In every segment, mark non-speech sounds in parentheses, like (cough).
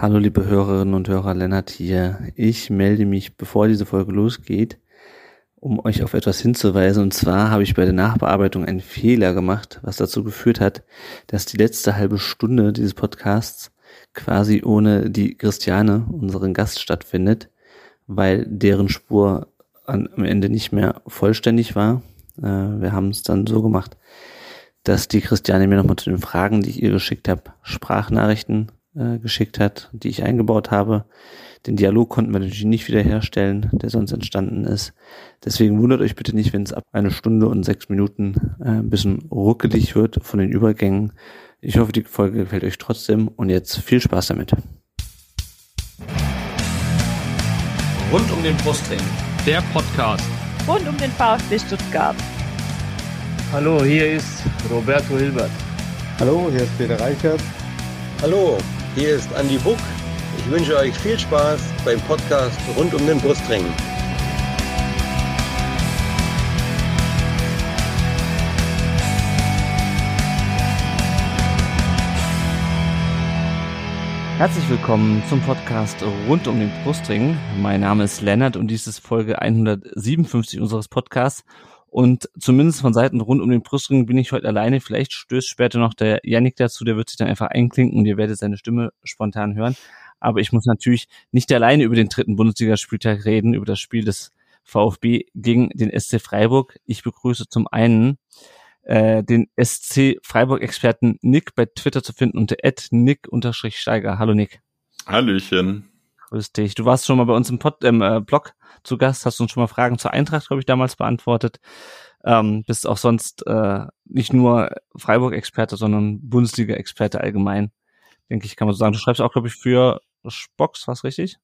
Hallo liebe Hörerinnen und Hörer, Lennart hier. Ich melde mich, bevor diese Folge losgeht, um euch auf etwas hinzuweisen. Und zwar habe ich bei der Nachbearbeitung einen Fehler gemacht, was dazu geführt hat, dass die letzte halbe Stunde dieses Podcasts quasi ohne die Christiane, unseren Gast, stattfindet, weil deren Spur am Ende nicht mehr vollständig war. Äh, wir haben es dann so gemacht, dass die Christiane mir nochmal zu den Fragen, die ich ihr geschickt habe, Sprachnachrichten äh, geschickt hat, die ich eingebaut habe. Den Dialog konnten wir natürlich nicht wiederherstellen, der sonst entstanden ist. Deswegen wundert euch bitte nicht, wenn es ab eine Stunde und sechs Minuten äh, ein bisschen ruckelig wird von den Übergängen. Ich hoffe, die Folge gefällt euch trotzdem und jetzt viel Spaß damit. Rund um den Brustring. Der Podcast. Rund um den VfB Stuttgart. Hallo, hier ist Roberto Hilbert. Hallo, hier ist Peter Reichert. Hallo, hier ist Andi Buck. Ich wünsche euch viel Spaß beim Podcast rund um den Brustring. Herzlich willkommen zum Podcast rund um den Brustring. Mein Name ist Lennart und dies ist Folge 157 unseres Podcasts. Und zumindest von Seiten rund um den Brustring bin ich heute alleine. Vielleicht stößt später noch der Yannick dazu, der wird sich dann einfach einklinken und ihr werdet seine Stimme spontan hören. Aber ich muss natürlich nicht alleine über den dritten Bundesligaspieltag reden, über das Spiel des VfB gegen den SC Freiburg. Ich begrüße zum einen äh, den SC Freiburg-Experten Nick bei Twitter zu finden unter nick-steiger. Hallo Nick. Hallöchen. Grüß dich. Du warst schon mal bei uns im Pod, ähm, äh, Blog zu Gast, hast uns schon mal Fragen zur Eintracht, glaube ich, damals beantwortet. Ähm, bist auch sonst äh, nicht nur Freiburg-Experte, sondern Bundesliga-Experte allgemein. Denke ich, kann man so sagen. Du schreibst auch, glaube ich, für Box, was richtig?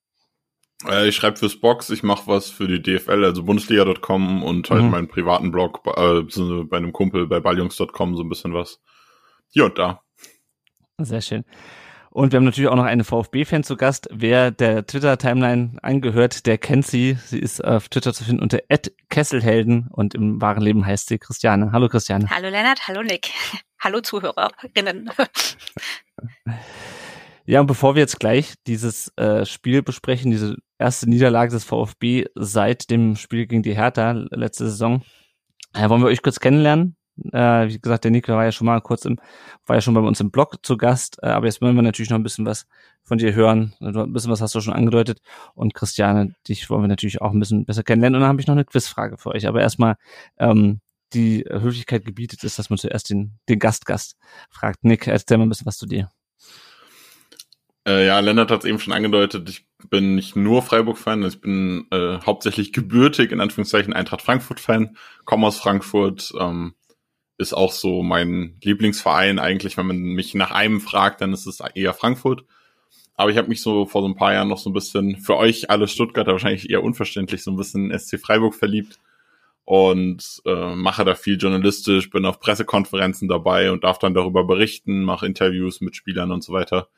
Äh, ich schreibe fürs Box, ich mache was für die DFL, also Bundesliga.com und halt mhm. meinen privaten Blog äh, bei einem Kumpel bei balljungs.com so ein bisschen was. Hier und da. Sehr schön. Und wir haben natürlich auch noch eine VfB-Fan zu Gast. Wer der Twitter-Timeline angehört, der kennt sie. Sie ist auf Twitter zu finden unter Kesselhelden und im wahren Leben heißt sie Christiane. Hallo Christiane. Hallo Lennart, hallo Nick. Hallo Zuhörerinnen. Ja, und bevor wir jetzt gleich dieses äh, Spiel besprechen, diese erste Niederlage des VfB seit dem Spiel gegen die Hertha letzte Saison, äh, wollen wir euch kurz kennenlernen. Äh, wie gesagt, der Nick war ja schon mal kurz im, war ja schon bei uns im Blog zu Gast, äh, aber jetzt wollen wir natürlich noch ein bisschen was von dir hören. Ein bisschen was hast du schon angedeutet. Und Christiane, dich wollen wir natürlich auch ein bisschen besser kennenlernen. Und dann habe ich noch eine Quizfrage für euch. Aber erstmal, ähm, die Höflichkeit gebietet ist, dass man zuerst den, den Gastgast fragt. Nick, erzähl mal ein bisschen was zu dir. Äh, ja, Lennart hat es eben schon angedeutet, ich bin nicht nur Freiburg-Fan, ich bin äh, hauptsächlich gebürtig, in Anführungszeichen Eintracht Frankfurt-Fan, komme aus Frankfurt, ähm, ist auch so mein Lieblingsverein eigentlich. Wenn man mich nach einem fragt, dann ist es eher Frankfurt. Aber ich habe mich so vor so ein paar Jahren noch so ein bisschen, für euch alle Stuttgarter wahrscheinlich eher unverständlich, so ein bisschen SC Freiburg verliebt und äh, mache da viel journalistisch, bin auf Pressekonferenzen dabei und darf dann darüber berichten, mache Interviews mit Spielern und so weiter.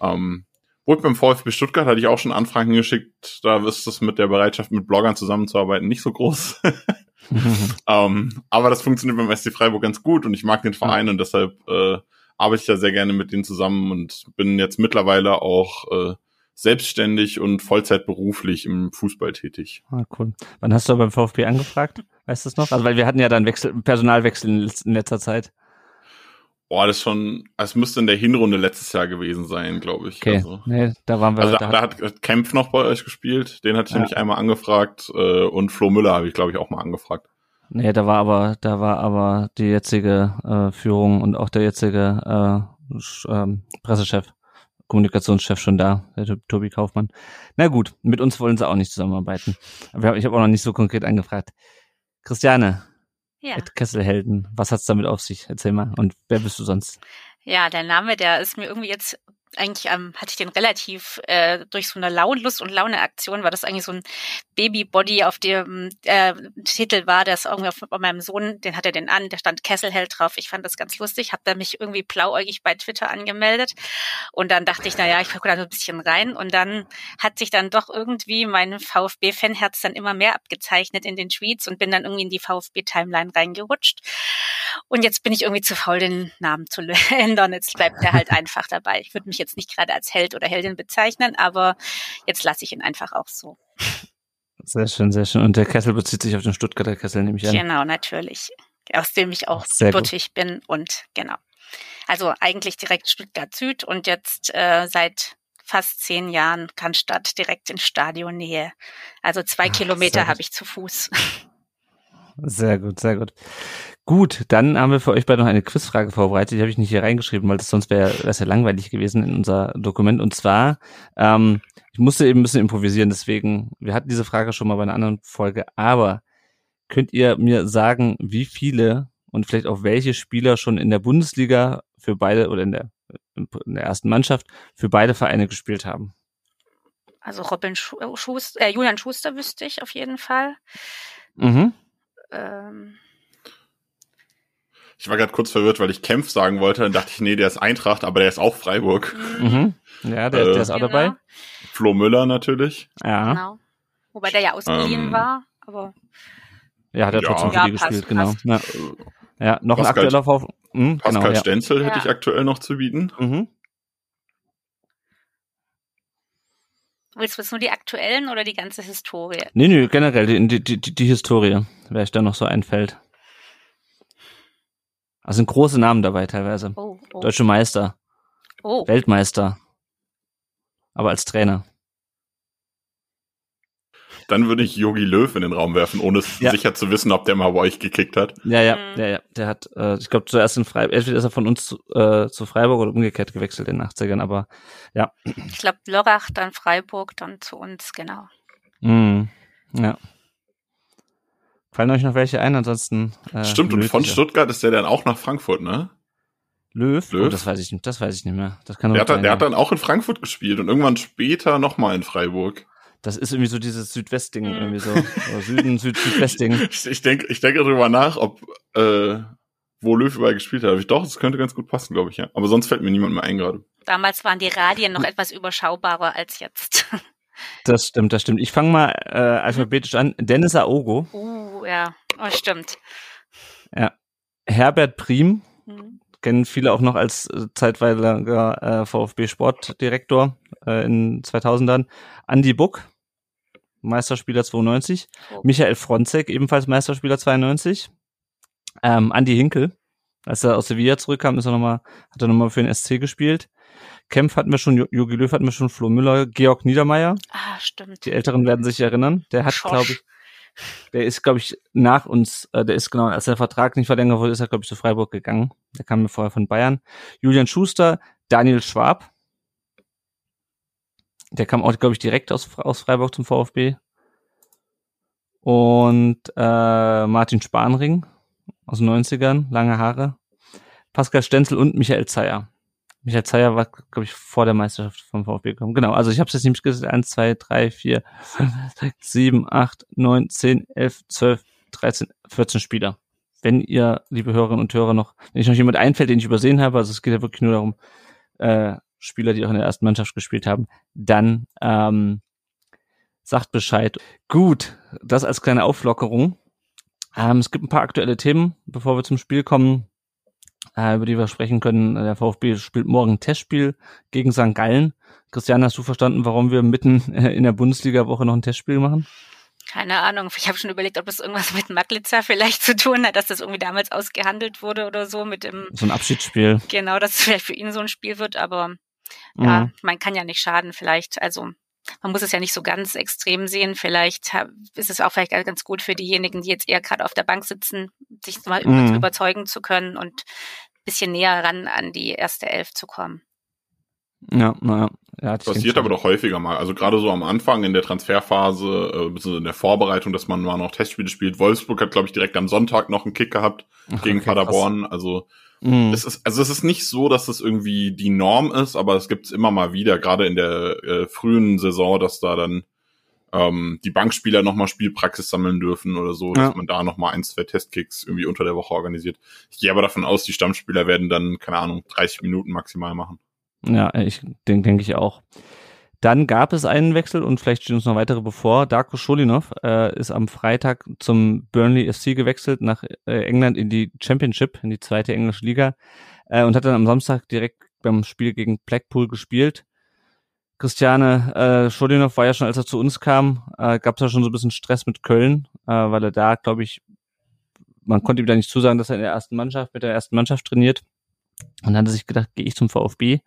Ähm, Wohl beim VfB Stuttgart hatte ich auch schon Anfragen geschickt, da ist es mit der Bereitschaft, mit Bloggern zusammenzuarbeiten, nicht so groß. (laughs) (laughs) ähm, aber das funktioniert beim SC Freiburg ganz gut und ich mag den Verein ja. und deshalb äh, arbeite ich da sehr gerne mit denen zusammen und bin jetzt mittlerweile auch äh, selbstständig und Vollzeit beruflich im Fußball tätig. Ah, cool. Wann hast du beim VfB angefragt? Weißt du es noch? Also weil wir hatten ja dann Wechsel, Personalwechsel in letzter Zeit. Boah, das schon, es müsste in der Hinrunde letztes Jahr gewesen sein, glaube ich. Okay. Also, nee, da waren wir. Also da, da, hat Kempf noch bei euch gespielt, den hatte ich ja. nämlich einmal angefragt äh, und Flo Müller habe ich, glaube ich, auch mal angefragt. Nee, da war aber, da war aber die jetzige äh, Führung und auch der jetzige äh, äh, Pressechef, Kommunikationschef schon da, der Tobi Kaufmann. Na gut, mit uns wollen sie auch nicht zusammenarbeiten. Aber ich habe auch noch nicht so konkret angefragt. Christiane, ja. Kesselhelden. Was hat's damit auf sich? Erzähl mal. Und wer bist du sonst? Ja, der Name, der ist mir irgendwie jetzt eigentlich ähm, hatte ich den relativ äh, durch so eine Launlust und Launeaktion, war das eigentlich so ein Babybody, auf dem äh, Titel war, ist irgendwie auf, bei meinem Sohn, den hat er den an, der stand Kesselheld drauf. Ich fand das ganz lustig, habe da mich irgendwie blauäugig bei Twitter angemeldet. Und dann dachte ich, na ja, ich gucke da so ein bisschen rein. Und dann hat sich dann doch irgendwie mein VfB-Fanherz dann immer mehr abgezeichnet in den Tweets und bin dann irgendwie in die VfB-Timeline reingerutscht Und jetzt bin ich irgendwie zu faul, den Namen zu (laughs) ändern. Jetzt bleibt er halt einfach dabei. Ich würde mich jetzt nicht gerade als Held oder Heldin bezeichnen, aber jetzt lasse ich ihn einfach auch so. Sehr schön, sehr schön. Und der Kessel bezieht sich auf den Stuttgarter Kessel, nehme ich an. Genau, natürlich. Aus dem ich auch gebürtig bin und genau. Also eigentlich direkt Stuttgart Süd und jetzt äh, seit fast zehn Jahren Cannstatt direkt in Stadionnähe. Also zwei Ach, Kilometer habe ich zu Fuß. (laughs) Sehr gut, sehr gut. Gut, dann haben wir für euch beide noch eine Quizfrage vorbereitet. Die habe ich nicht hier reingeschrieben, weil das sonst wäre das ja langweilig gewesen in unser Dokument. Und zwar, ähm, ich musste eben ein bisschen improvisieren, deswegen, wir hatten diese Frage schon mal bei einer anderen Folge, aber könnt ihr mir sagen, wie viele und vielleicht auch welche Spieler schon in der Bundesliga für beide oder in der, in der ersten Mannschaft für beide Vereine gespielt haben? Also Robin Schu Schuster, äh, Julian Schuster wüsste ich auf jeden Fall. Mhm. Ähm, Ich war gerade kurz verwirrt, weil ich Kempf sagen wollte. Dann dachte ich, nee, der ist Eintracht, aber der ist auch Freiburg. Mhm. Ja, der, Äh, der ist auch genau, dabei. Flo Müller natürlich. Ja. Genau. Wobei der ja ausgeliehen Ähm, war, aber Ja, hat er Ja. trotzdem für Ja, die passt, gespielt, genau. passt. Ja. ja, noch ein Pascal- aktueller VfB. Hm, Pascal genau, ja. Stenzel hätte Ja. ich aktuell noch zu bieten. Mhm. Willst du jetzt nur die aktuellen oder die ganze Historie? Nee, nee, generell die, die, die, die Historie, wer euch da noch so einfällt. Also sind große Namen dabei teilweise. Oh, oh, Deutsche Meister, oh. Weltmeister. Aber als Trainer. Dann würde ich Yogi Löw in den Raum werfen, ohne Ja. sicher zu wissen, ob der mal bei euch gekickt hat. Ja, ja, Mhm. ja, ja. Der hat, äh, ich glaube, zuerst in Freiburg, entweder ist er von uns zu, äh, zu Freiburg oder umgekehrt gewechselt in den 80ern, aber ja. Ich glaube Lörrach, dann Freiburg, dann zu uns, genau. Mhm. Ja. Fallen euch noch welche ein? Ansonsten. Äh, Stimmt, und von. Stuttgart ist der dann auch nach Frankfurt, ne? Löw? Löw? Oh, das weiß ich nicht. Das weiß ich nicht mehr. Das kann Der hat, der hat dann auch in Frankfurt gespielt und irgendwann später nochmal in Freiburg. Das ist irgendwie so dieses Südwestding, Mhm. irgendwie so. Oder Süden, Süd, Südwestding. (laughs) Ich, ich denke ich denke darüber nach, ob äh, wo Löw überall gespielt hat. Ich doch, das könnte ganz gut passen, glaube ich, ja. Aber sonst fällt mir niemand mehr ein gerade. Damals waren die Radien noch etwas überschaubarer als jetzt. (laughs) Das stimmt, das stimmt. Ich fange mal äh, alphabetisch an. Dennis Aogo, Uh, ja, oh, stimmt. Herbert Prim, Hm. Kennen viele auch noch als äh, zeitweiliger äh, VfB-Sportdirektor äh, in 2000ern. Andy Buck, Meisterspieler 92. Oh. Michael Fronzek, ebenfalls Meisterspieler 92. Ähm, Andy Hinkel, als er aus Sevilla zurückkam, ist er noch mal, hat er nochmal für den SC gespielt. Kempf hatten wir schon, Jo- Jogi Löw hatten wir schon, Flo Müller, Georg Niedermeyer. Ah, stimmt. Die Älteren werden sich erinnern. Der hat, glaube ich, der ist, glaube ich, nach uns, äh, der ist genau, als der Vertrag nicht verlängert wurde, ist er, glaube ich, zu Freiburg gegangen. Der kam mir vorher von Bayern. Julian Schuster, Daniel Schwab. Der kam auch, glaube ich, direkt aus, aus Freiburg zum VfB. Und äh, Martin Spanring aus den 90ern, lange Haare. Pascal Stenzel und Michael Zeyer. Michael Zeyer war, glaube ich, vor der Meisterschaft vom VfB gekommen. Genau, also ich habe es jetzt nicht gesagt. 1, 2, 3, 4, 5, 6, 7, 8, 9, 10, 11, 12, 13, 14 Spieler. Wenn ihr, liebe Hörerinnen und Hörer, noch, wenn euch noch jemand einfällt, den ich übersehen habe, also es geht ja wirklich nur darum, äh, Spieler, die auch in der ersten Mannschaft gespielt haben, dann ähm, sagt Bescheid. Gut, das als kleine Auflockerung. Ähm, es gibt ein paar aktuelle Themen, bevor wir zum Spiel kommen, äh, über die wir sprechen können. Der VfB spielt morgen ein Testspiel gegen St. Gallen. Christian, hast du verstanden, warum wir mitten äh, in der Bundesliga-Woche noch ein Testspiel machen? Keine Ahnung. Ich habe schon überlegt, ob das irgendwas mit Maglitzer vielleicht zu tun hat, dass das irgendwie damals ausgehandelt wurde oder so mit dem, So ein Abschiedsspiel. genau, dass es vielleicht für ihn so ein Spiel wird, aber ja, Mhm. man kann ja nicht schaden vielleicht. Also man muss es ja nicht so ganz extrem sehen. Vielleicht ist es auch vielleicht ganz gut für diejenigen, die jetzt eher gerade auf der Bank sitzen, sich mal Mhm. überzeugen zu können und bisschen näher ran an die erste Elf zu kommen. Ja, naja. Ja, Passiert aber doch häufiger mal. Also gerade so am Anfang in der Transferphase, äh, beziehungsweise in der Vorbereitung, dass man mal noch Testspiele spielt. Wolfsburg hat, glaube ich, direkt am Sonntag noch einen Kick gehabt. Ach, gegen okay, Paderborn. Also krass. Mhm. es ist, also es ist nicht so, dass es irgendwie die Norm ist, aber es gibt es immer mal wieder, gerade in der äh, frühen Saison, dass da dann ähm, die Bankspieler nochmal Spielpraxis sammeln dürfen oder so, Ja. dass man da nochmal ein, zwei Testkicks irgendwie unter der Woche organisiert. Ich gehe aber davon aus, die Stammspieler werden dann, keine Ahnung, 30 Minuten maximal machen. Ja, ich denke denk ich auch. Dann gab es einen Wechsel und vielleicht stehen uns noch weitere bevor. Darko Scholinov äh, ist am Freitag zum Burnley FC gewechselt nach äh, England in die Championship, in die zweite englische Liga äh, und hat dann am Samstag direkt beim Spiel gegen Blackpool gespielt. Christiane äh, Scholinov war ja schon, als er zu uns kam, äh, gab es ja schon so ein bisschen Stress mit Köln, äh, weil er da, glaube ich, man konnte ihm da nicht zusagen, dass er in der ersten Mannschaft mit der ersten Mannschaft trainiert. Und dann hat er sich gedacht, gehe ich zum VfB.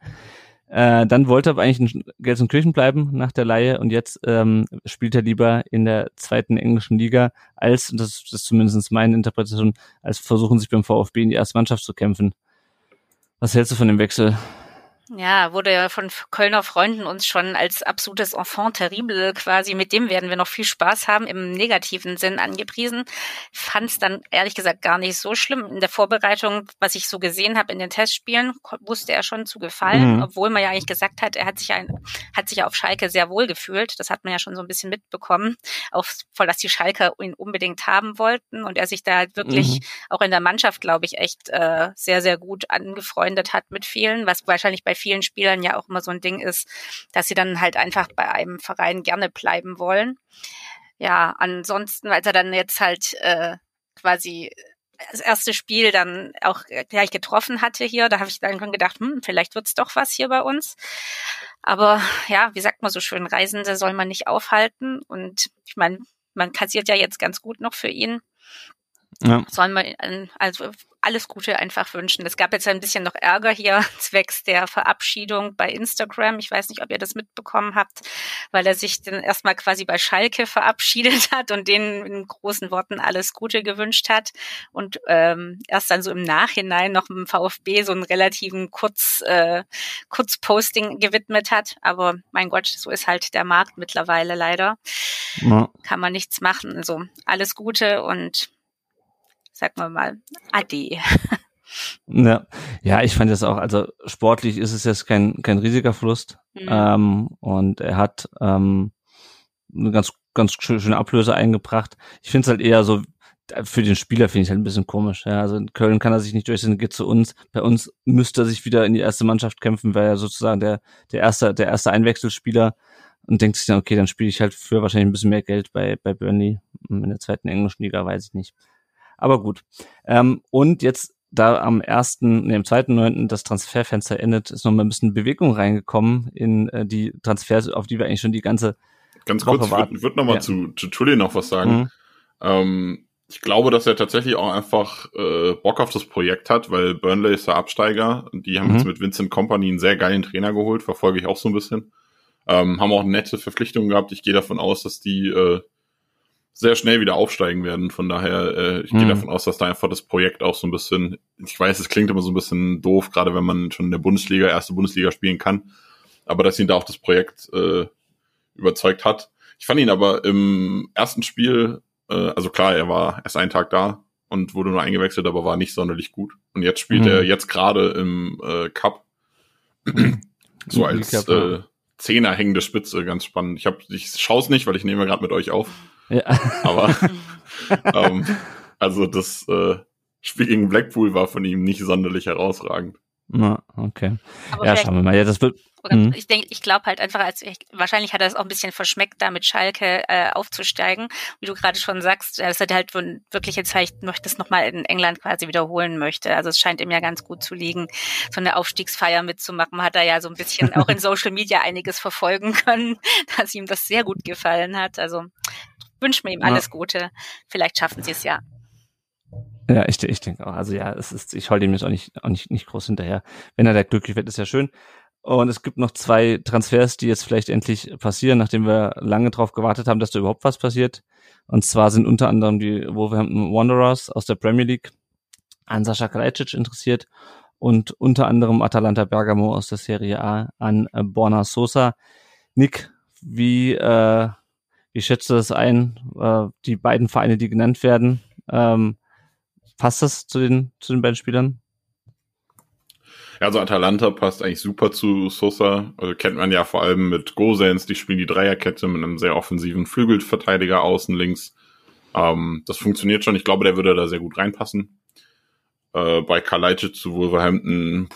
Äh, dann wollte er eigentlich in Gelsenkirchen bleiben nach der Laie und jetzt ähm, spielt er lieber in der zweiten englischen Liga, als, und das, das ist zumindest meine Interpretation, als versuchen sich beim VfB in die erste Mannschaft zu kämpfen. Was hältst du von dem Wechsel? Ja, wurde ja von Kölner Freunden uns schon als absolutes Enfant terrible quasi, mit dem werden wir noch viel Spaß haben, im negativen Sinn angepriesen. Fand es dann ehrlich gesagt gar nicht so schlimm. In der Vorbereitung, was ich so gesehen habe in den Testspielen, wusste er schon zu gefallen, mhm. obwohl man ja eigentlich gesagt hat, er hat sich, ein, hat sich auf Schalke sehr wohl gefühlt. Das hat man ja schon so ein bisschen mitbekommen, auch voll, dass die Schalke ihn unbedingt haben wollten und er sich da halt wirklich mhm. auch in der Mannschaft, glaube ich, echt äh, sehr, sehr gut angefreundet hat mit vielen, was wahrscheinlich bei vielen Spielern ja auch immer so ein Ding ist, dass sie dann halt einfach bei einem Verein gerne bleiben wollen. Ja, ansonsten, als er dann jetzt halt äh, quasi das erste Spiel dann auch gleich getroffen hatte hier, da habe ich dann schon gedacht, hm, vielleicht wird's doch was hier bei uns. Aber ja, wie sagt man so schön, Reisende soll man nicht aufhalten. Und ich meine, man kassiert ja jetzt ganz gut noch für ihn. Ja. Sollen wir also alles Gute einfach wünschen. Es gab jetzt ein bisschen noch Ärger hier (laughs) zwecks der Verabschiedung bei Instagram. Ich weiß nicht, ob ihr das mitbekommen habt, weil er sich dann erstmal quasi bei Schalke verabschiedet hat und denen in großen Worten alles Gute gewünscht hat und ähm, erst dann so im Nachhinein noch im VfB so einen relativen Kurz, äh, Kurzposting gewidmet hat. Aber mein Gott, so ist halt der Markt mittlerweile leider. Ja. Kann man nichts machen. Also alles Gute und sagen wir mal, Ade. (laughs) Ja, ja, ich fand das auch, also sportlich ist es jetzt kein, kein riesiger Verlust. Mhm. Ähm, und er hat ähm, eine ganz, ganz schöne Ablöse eingebracht. Ich finde es halt eher so, für den Spieler finde ich halt ein bisschen komisch. Ja, also in Köln kann er sich nicht durchsetzen, geht zu uns. Bei uns müsste er sich wieder in die erste Mannschaft kämpfen, weil er sozusagen der, der erste, der erste Einwechselspieler und denkt sich dann, okay, dann spiele ich halt für wahrscheinlich ein bisschen mehr Geld bei, bei Burnley in der zweiten englischen Liga, weiß ich nicht. Aber gut. Ähm, und jetzt da am ersten, nee, am zweiten neunten das Transferfenster endet, ist noch mal ein bisschen Bewegung reingekommen in äh, die Transfers, auf die wir eigentlich schon die ganze Ganz Woche kurz, warten. ich würde würd noch mal ja. zu, zu Tully noch was sagen. Mhm. Ähm, ich glaube, dass er tatsächlich auch einfach äh, Bock auf das Projekt hat, weil Burnley ist der Absteiger. Die haben mhm. jetzt mit Vincent Company einen sehr geilen Trainer geholt, verfolge ich auch so ein bisschen. Ähm, haben auch nette Verpflichtungen gehabt. Ich gehe davon aus, dass die äh, sehr schnell wieder aufsteigen werden. Von daher, äh, ich mhm. gehe davon aus, dass da einfach das Projekt auch so ein bisschen, ich weiß, es klingt immer so ein bisschen doof, gerade wenn man schon in der Bundesliga, erste Bundesliga spielen kann, aber dass ihn da auch das Projekt äh, überzeugt hat. Ich fand ihn aber im ersten Spiel, äh, also klar, er war erst einen Tag da und wurde nur eingewechselt, aber war nicht sonderlich gut. Und jetzt spielt mhm. er jetzt gerade im äh, Cup (clears throat) so als äh, Zehner hängende Spitze, ganz spannend. Ich, hab, ich schaue es nicht, weil ich nehme gerade mit euch auf. Ja. Aber (laughs) ähm, also das äh, Spiel gegen Blackpool war von ihm nicht sonderlich herausragend. Na, okay. Aber ja, schauen wir mal. Ja, das wird. Mhm. Ich denke, ich glaube halt einfach, als ich, wahrscheinlich hat er es auch ein bisschen verschmeckt, da mit Schalke äh, aufzusteigen. Wie du gerade schon sagst, dass er halt wirklich jetzt vielleicht noch das nochmal in England quasi wiederholen möchte. Also es scheint ihm ja ganz gut zu liegen, so eine Aufstiegsfeier mitzumachen. Hat er ja so ein bisschen (laughs) auch in Social Media einiges verfolgen können, (laughs) dass ihm das sehr gut gefallen hat. Also wünschen wir ihm alles Gute. Vielleicht schaffen sie es ja. Ja, ich, ich denke auch. Also ja, es ist, ich halte ihm jetzt auch nicht, auch nicht, nicht groß hinterher. Wenn er da glücklich wird, ist ja schön. Und es gibt noch zwei Transfers, die jetzt vielleicht endlich passieren, nachdem wir lange drauf gewartet haben, dass da überhaupt was passiert. Und zwar sind unter anderem die Wolverhampton Wanderers aus der Premier League an Sascha Kalajdzic interessiert und unter anderem Atalanta Bergamo aus der Serie A an Borna Sosa. Nick, wie äh, wie schätzt du das ein? Äh, die beiden Vereine, die genannt werden, ähm, passt das zu den, zu den beiden Spielern? Ja, also Atalanta passt eigentlich super zu Sosa. Also kennt man ja vor allem mit Gosens, die spielen die Dreierkette mit einem sehr offensiven Flügelverteidiger außen links. Ähm, das funktioniert schon. Ich glaube, der würde da sehr gut reinpassen. Äh, bei Kalajdzic zu Wolverhampton,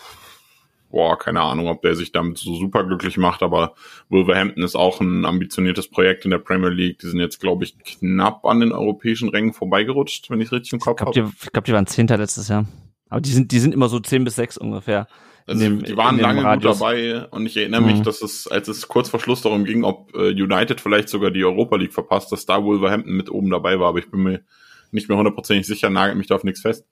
boah, keine Ahnung, ob der sich damit so super glücklich macht, aber Wolverhampton ist auch ein ambitioniertes Projekt in der Premier League. Die sind jetzt, glaube ich, knapp an den europäischen Rängen vorbeigerutscht, wenn ich es richtig im Kopf habe. Ich glaube, glaub, die waren Zehnter letztes Jahr. Aber die sind, die sind immer so zehn bis sechs ungefähr. Also dem, die waren lange gut dabei und ich erinnere mhm. mich, dass es, als es kurz vor Schluss darum ging, ob äh, United vielleicht sogar die Europa League verpasst, dass da Wolverhampton mit oben dabei war, aber ich bin mir nicht mehr hundertprozentig sicher, nagelt mich da auf nichts fest.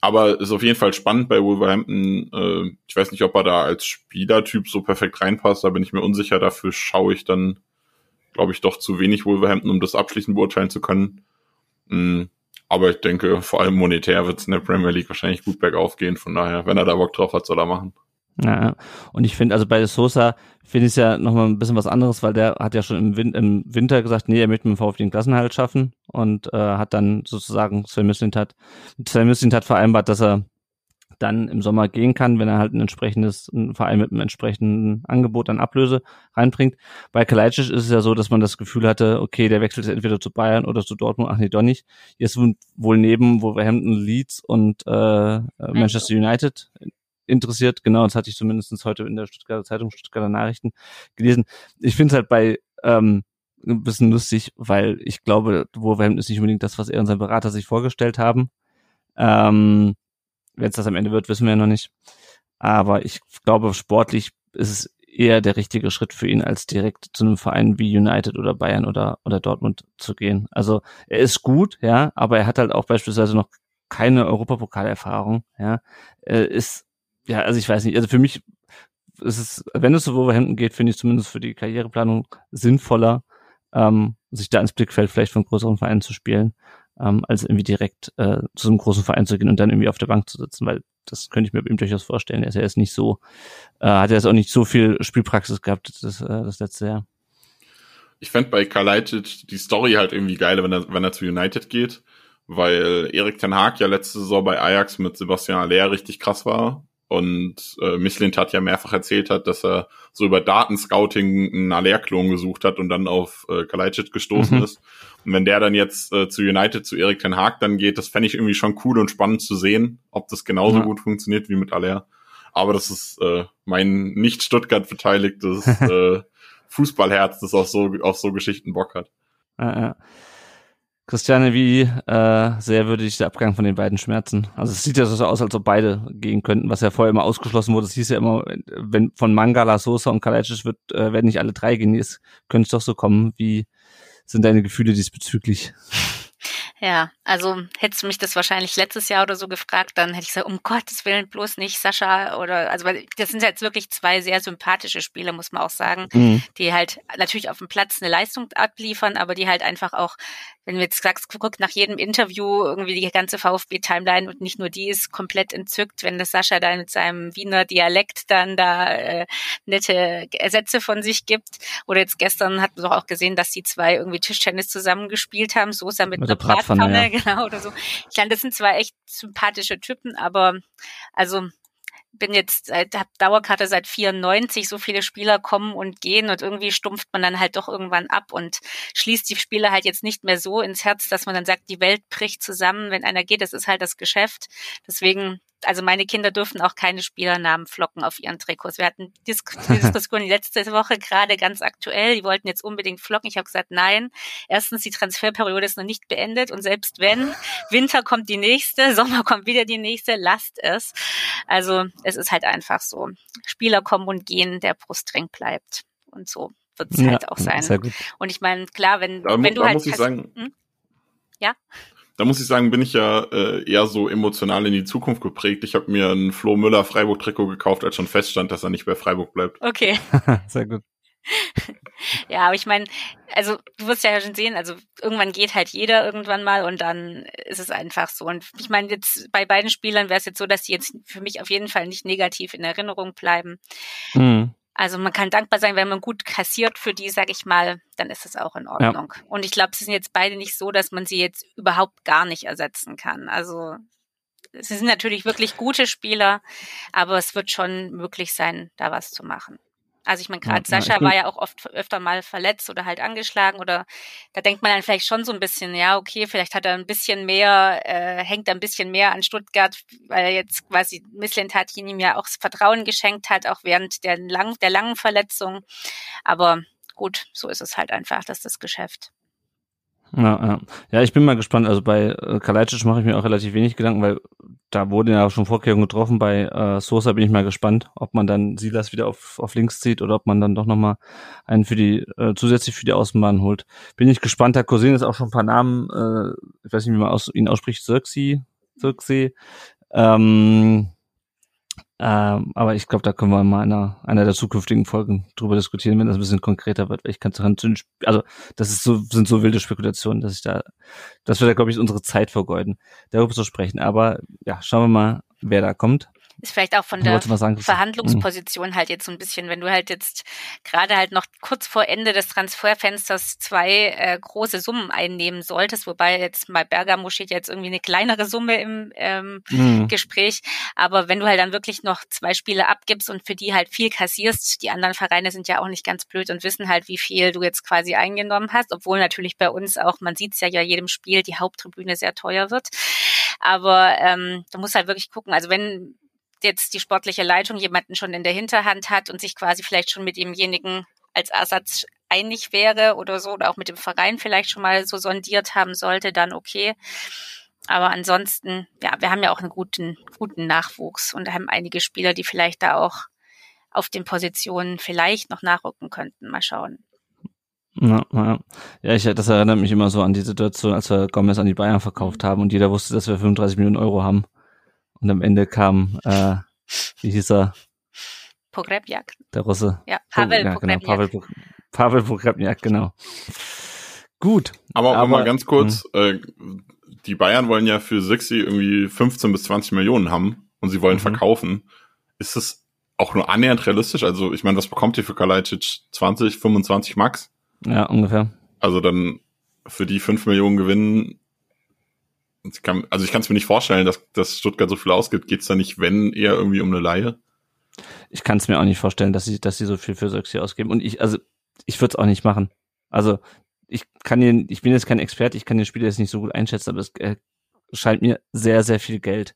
Aber ist auf jeden Fall spannend bei Wolverhampton. Äh, ich weiß nicht, ob er da als Spielertyp so perfekt reinpasst, da bin ich mir unsicher. Dafür schaue ich dann, glaube ich, doch zu wenig Wolverhampton, um das abschließend beurteilen zu können. Mhm. Aber ich denke, vor allem monetär wird es in der Premier League wahrscheinlich gut bergauf gehen. Von daher, wenn er da Bock drauf hat, soll er machen. Ja, und ich finde, also bei Sosa finde ich es ja nochmal ein bisschen was anderes, weil der hat ja schon im, Win im Winter gesagt, nee, er möchte mit dem VfB den Klassenhalt schaffen und äh, hat dann sozusagen Sven Mislintat, mit Sven Mislintat vereinbart, dass er dann im Sommer gehen kann, wenn er halt ein entsprechendes, ein Verein mit einem entsprechenden Angebot an Ablöse reinbringt. Bei Kalajdzic ist es ja so, dass man das Gefühl hatte, okay, der wechselt entweder zu Bayern oder zu Dortmund, ach nee, doch nicht. Jetzt wohl neben Wolverhampton, Leeds und äh, Manchester United interessiert. Genau, das hatte ich zumindest heute in der Stuttgarter Zeitung, Stuttgarter Nachrichten gelesen. Ich finde es halt bei ähm, ein bisschen lustig, weil ich glaube, Wolverhampton ist nicht unbedingt das, was er und sein Berater sich vorgestellt haben. Ähm, wenn es das am Ende wird, wissen wir ja noch nicht. Aber ich glaube, sportlich ist es eher der richtige Schritt für ihn, als direkt zu einem Verein wie United oder Bayern oder, oder Dortmund zu gehen. Also er ist gut, ja, aber er hat halt auch beispielsweise noch keine Europapokalerfahrung, ja. Er ist, ja, also ich weiß nicht, also für mich ist es, wenn es so Wolverhampton geht, finde ich zumindest für die Karriereplanung sinnvoller, ähm, sich da ins Blickfeld vielleicht von größeren Vereinen zu spielen, ähm, als irgendwie direkt äh, zu einem großen Verein zu gehen und dann irgendwie auf der Bank zu sitzen, weil das könnte ich mir ihm durchaus vorstellen. Er ist ja jetzt nicht so, äh, hat er jetzt auch nicht so viel Spielpraxis gehabt das, äh, das letzte Jahr. Ich fände bei Kalajdzic die Story halt irgendwie geil, wenn er, wenn er zu United geht, weil Erik Ten Haag ja letzte Saison bei Ajax mit Sebastian Aller richtig krass war und äh, Michelin hat ja mehrfach erzählt hat, dass er so über Datenscouting einen Aller-Klon gesucht hat und dann auf äh, Kalajdzic gestoßen mhm. ist. Und wenn der dann jetzt äh, zu United, zu Erik Ten Haag dann geht, das fände ich irgendwie schon cool und spannend zu sehen, ob das genauso ja. gut funktioniert wie mit Aller. Aber das ist äh, mein nicht Stuttgart beteiligtes (laughs) äh, Fußballherz, das auf so, auf so Geschichten Bock hat. Ja, ja. Christiane, wie äh, sehr würde dich der Abgang von den beiden schmerzen? Also es sieht ja so aus, als ob beide gehen könnten, was ja vorher immer ausgeschlossen wurde. Es hieß ja immer, wenn von Mangala, Sosa und Kalajdzic wird, äh, werden nicht alle drei gehen. Es könnte es doch so kommen. Wie sind deine Gefühle diesbezüglich? Ja, also hättest du mich das wahrscheinlich letztes Jahr oder so gefragt, dann hätte ich gesagt, um Gottes Willen bloß nicht Sascha oder also weil das sind jetzt wirklich zwei sehr sympathische Spieler, muss man auch sagen, mhm. die halt natürlich auf dem Platz eine Leistung abliefern, aber die halt einfach auch wenn du jetzt sagst, guck nach jedem Interview irgendwie die ganze VfB-Timeline und nicht nur die ist komplett entzückt, wenn das Sascha da mit seinem Wiener Dialekt dann da äh, nette Ersätze von sich gibt. Oder jetzt gestern hat man doch auch gesehen, dass die zwei irgendwie Tischtennis zusammengespielt haben, Sosa mit, mit einer Bratpfanne, ja. genau, oder so. Ich meine, das sind zwei echt sympathische Typen, aber also bin jetzt seit hab Dauerkarte seit 94, so viele Spieler kommen und gehen und irgendwie stumpft man dann halt doch irgendwann ab und schließt die Spieler halt jetzt nicht mehr so ins Herz, dass man dann sagt, die Welt bricht zusammen, wenn einer geht, das ist halt das Geschäft. Deswegen also meine Kinder dürfen auch keine Spielernamen flocken auf ihren Trikots. Wir hatten (laughs) die Diskussion letzte Woche gerade ganz aktuell. Die wollten jetzt unbedingt flocken. Ich habe gesagt, nein. Erstens, die Transferperiode ist noch nicht beendet und selbst wenn, (laughs) Winter kommt die nächste, Sommer kommt wieder die nächste, lasst es. Also es ist halt einfach so. Spieler kommen und gehen, der Brustring bleibt. Und so wird es ja, halt auch sein. Und ich meine, klar, wenn, da, wenn du da halt. Muss ich sagen, hm? Ja da muss ich sagen, bin ich ja äh, eher so emotional in die Zukunft geprägt. Ich habe mir ein Flo Müller Freiburg-Trikot gekauft, als schon feststand, dass er nicht bei Freiburg bleibt. Okay. (laughs) Sehr gut. (laughs) ja, aber ich meine, also du wirst ja schon sehen, also irgendwann geht halt jeder irgendwann mal und dann ist es einfach so. Und ich meine, jetzt bei beiden Spielern wäre es jetzt so, dass die jetzt für mich auf jeden Fall nicht negativ in Erinnerung bleiben. Mhm. Also man kann dankbar sein, wenn man gut kassiert für die, sag ich mal, dann ist es auch in Ordnung. Ja. Und ich glaube, sie sind jetzt beide nicht so, dass man sie jetzt überhaupt gar nicht ersetzen kann. Also sie sind natürlich wirklich gute Spieler, aber es wird schon möglich sein, da was zu machen. Also ich meine, gerade Ja, ja, Sascha bin- war ja auch oft öfter mal verletzt oder halt angeschlagen oder da denkt man dann vielleicht schon so ein bisschen, ja, okay, vielleicht hat er ein bisschen mehr, äh, hängt er ein bisschen mehr an Stuttgart, weil er jetzt quasi Misslintat ihm ja auch das Vertrauen geschenkt hat, auch während der, lang, der langen Verletzung. Aber gut, so ist es halt einfach, das ist das Geschäft. Ja, ja. ja, ich bin mal gespannt. Also bei äh, Kalajdzic mache ich mir auch relativ wenig Gedanken, weil da wurden ja auch schon Vorkehrungen getroffen. Bei äh, Sosa bin ich mal gespannt, ob man dann Silas wieder auf, auf links zieht oder ob man dann doch nochmal einen für die äh, zusätzlich für die Außenbahn holt. Bin ich gespannt. Da kursieren jetzt auch schon ein paar Namen. Äh, ich weiß nicht, wie man aus, ihn ausspricht. Zirksi, Zirksi. Ähm, ähm, aber ich glaube, da können wir mal in einer, einer der zukünftigen Folgen drüber diskutieren, wenn das ein bisschen konkreter wird. Weil ich kann Sp- also das ist so, sind so wilde Spekulationen, dass ich da, dass wir da, glaube ich, unsere Zeit vergeuden, darüber zu sprechen. Aber ja, schauen wir mal, wer da kommt. Ist vielleicht auch von der? Verhandlungsposition halt jetzt so ein bisschen, wenn du halt jetzt gerade halt noch kurz vor Ende des Transferfensters zwei äh, große Summen einnehmen solltest, wobei jetzt bei Bergamo steht jetzt irgendwie eine kleinere Summe im ähm, Mhm. Gespräch, aber wenn du halt dann wirklich noch zwei Spiele abgibst und für die halt viel kassierst, die anderen Vereine sind ja auch nicht ganz blöd und wissen halt, wie viel du jetzt quasi eingenommen hast, obwohl natürlich bei uns auch, man sieht es ja ja jedem Spiel, die Haupttribüne sehr teuer wird. Aber ähm, du musst halt wirklich gucken, also wenn jetzt die sportliche Leitung jemanden schon in der Hinterhand hat und sich quasi vielleicht schon mit demjenigen als Ersatz einig wäre oder so, oder auch mit dem Verein vielleicht schon mal so sondiert haben sollte, dann okay. Aber ansonsten, ja, wir haben ja auch einen guten, guten Nachwuchs und haben einige Spieler, die vielleicht da auch auf den Positionen vielleicht noch nachrücken könnten. Mal schauen. Ja, ja. ja ich, das erinnert mich immer so an die Situation, als wir Gomez an die Bayern verkauft haben und jeder wusste, dass wir 35 Millionen Euro haben. Und am Ende kam, äh, wie hieß er, Pogrebjak. der Russe? Ja, Pavel ja, genau, Pogrebjak. Pavel, Pog- Pavel Pogrebniak, genau. Gut. Aber, aber Aber- mal ganz kurz, äh, die Bayern wollen ja für Sixi irgendwie 15 bis 20 Millionen haben und sie wollen Mhm. verkaufen. Ist das auch nur annähernd realistisch? Also ich meine, was bekommt ihr für Kalajdzic? 20, 25 Max? Ja, ungefähr. Also dann für die 5 Millionen gewinnen. Ich kann, also ich kann es mir nicht vorstellen, dass, dass Stuttgart so viel ausgibt. Geht's da nicht, wenn, eher irgendwie um eine Laie? Ich kann es mir auch nicht vorstellen, dass sie, dass sie so viel für Söxi ausgeben. Und ich, also, ich würde es auch nicht machen. Also, ich kann den, ich bin jetzt kein Experte, ich kann den Spieler jetzt nicht so gut einschätzen, aber es äh, scheint mir sehr, sehr viel Geld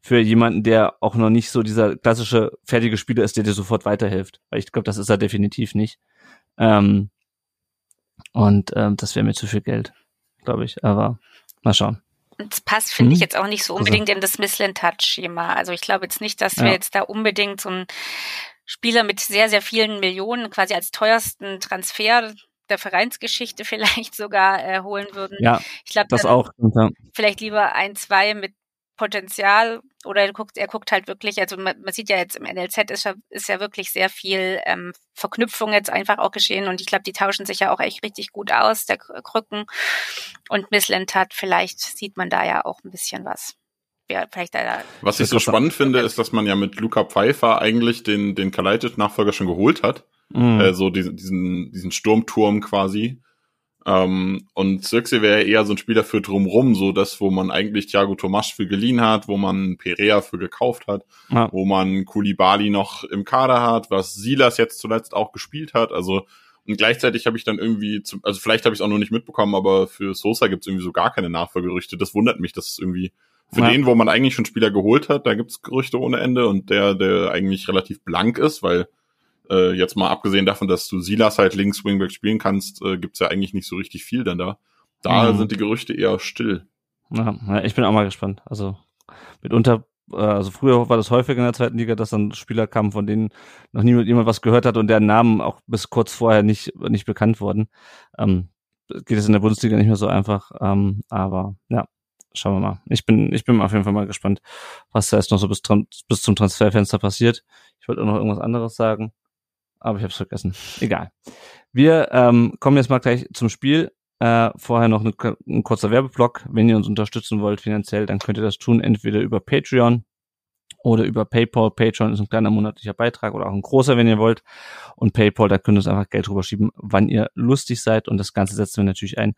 für jemanden, der auch noch nicht so dieser klassische fertige Spieler ist, der dir sofort weiterhilft. Weil ich glaube, das ist er definitiv nicht. Ähm, und ähm, das wäre mir zu viel Geld, glaube ich. Aber mal schauen. Und es passt, finde ich, Mhm. jetzt auch nicht so Also- unbedingt in das Missland-Touch-Schema. Also ich glaube jetzt nicht, dass wir Ja. jetzt da unbedingt so einen Spieler mit sehr, sehr vielen Millionen quasi als teuersten Transfer der Vereinsgeschichte (laughs) vielleicht sogar äh, holen würden. Ja, ich glaube, das auch. Vielleicht lieber ein, zwei mit Potenzial oder er guckt, er guckt halt wirklich, also man, man sieht ja jetzt im NLZ ist ja, ist ja wirklich sehr viel ähm, Verknüpfung jetzt einfach auch geschehen und ich glaube, die tauschen sich ja auch echt richtig gut aus, der Krücken und Missland hat, vielleicht sieht man da ja auch ein bisschen was. Ja, vielleicht da, Was ich so spannend finde, ist, dass man ja mit Luca Pfeiffer eigentlich den, den Kalajdzic-Nachfolger schon geholt hat. Mhm. äh, so diesen, diesen, diesen Sturmturm quasi. Ähm, und Zirkse wäre eher so ein Spieler für drumrum, so das, wo man eigentlich Thiago Tomas für geliehen hat, wo man Perea für gekauft hat, Ja. wo man Kulibali noch im Kader hat, was Silas jetzt zuletzt auch gespielt hat. Also und gleichzeitig habe ich dann irgendwie, zum, also vielleicht habe ich es auch noch nicht mitbekommen, aber für Sosa gibt es irgendwie so gar keine Nachfolgerüchte. Das wundert mich, dass es irgendwie für Ja. den, wo man eigentlich schon Spieler geholt hat, da gibt es Gerüchte ohne Ende und der, der eigentlich relativ blank ist, weil äh, jetzt mal abgesehen davon, dass du Silas halt links Wingback spielen kannst, äh, gibt's ja eigentlich nicht so richtig viel denn da. Da Mhm. sind die Gerüchte eher still. Ja, ja, ich bin auch mal gespannt. Also mitunter, äh, also früher war das häufig in der zweiten Liga, dass dann Spieler kamen, von denen noch niemand jemand was gehört hat und deren Namen auch bis kurz vorher nicht nicht bekannt wurden. Ähm, geht es in der Bundesliga nicht mehr so einfach. Ähm, aber ja, schauen wir mal. Ich bin ich bin auf jeden Fall mal gespannt, was da jetzt noch so bis, bis zum Transferfenster passiert. Ich wollte auch noch irgendwas anderes sagen, aber ich habe es vergessen. Egal. Wir ähm, kommen jetzt mal gleich zum Spiel. Äh, vorher noch eine, ein kurzer Werbeblock. Wenn ihr uns unterstützen wollt finanziell, dann könnt ihr das tun, entweder über Patreon oder über PayPal. Patreon ist ein kleiner monatlicher Beitrag oder auch ein großer, wenn ihr wollt. Und PayPal, da könnt ihr uns einfach Geld rüberschieben, wann ihr lustig seid. Und das Ganze setzen wir natürlich ein,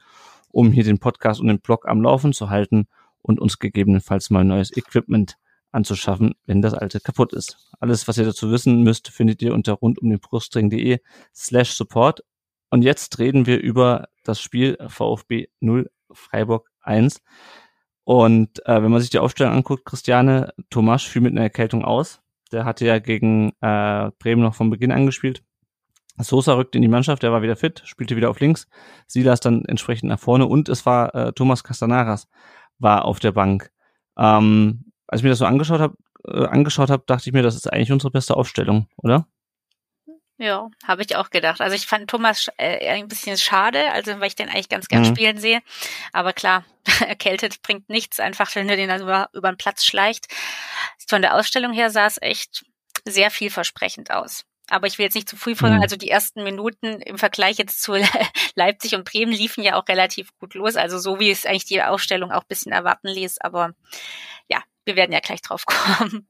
um hier den Podcast und den Blog am Laufen zu halten und uns gegebenenfalls mal neues Equipment anzuschaffen, wenn das alte kaputt ist. Alles, was ihr dazu wissen müsst, findet ihr unter rundumdenbrustring.de slash support. Und jetzt reden wir über das Spiel VfB 0 Freiburg 1. Und äh, wenn man sich die Aufstellung anguckt, Christiane Tomasch fiel mit einer Erkältung aus. Der hatte ja gegen äh, Bremen noch von Beginn angespielt. Sosa rückte in die Mannschaft, der war wieder fit, spielte wieder auf links. Silas dann entsprechend nach vorne und es war äh, Thomas Castanaras war auf der Bank. Ähm, als ich mir das so angeschaut habe, äh, angeschaut habe, dachte ich mir, das ist eigentlich unsere beste Aufstellung, oder? Ja, habe ich auch gedacht. Also ich fand Thomas äh, ein bisschen schade, also weil ich den eigentlich ganz gern mhm. spielen sehe. Aber klar, (laughs) erkältet bringt nichts, einfach wenn er den dann über, über den Platz schleicht. Von der Ausstellung her sah es echt sehr vielversprechend aus. Aber ich will jetzt nicht zu früh folgen. Mhm. Also die ersten Minuten im Vergleich jetzt zu (laughs) Leipzig und Bremen liefen ja auch relativ gut los. Also so wie es eigentlich die Aufstellung auch bisschen erwarten ließ. Aber ja, wir werden ja gleich drauf (laughs) kommen.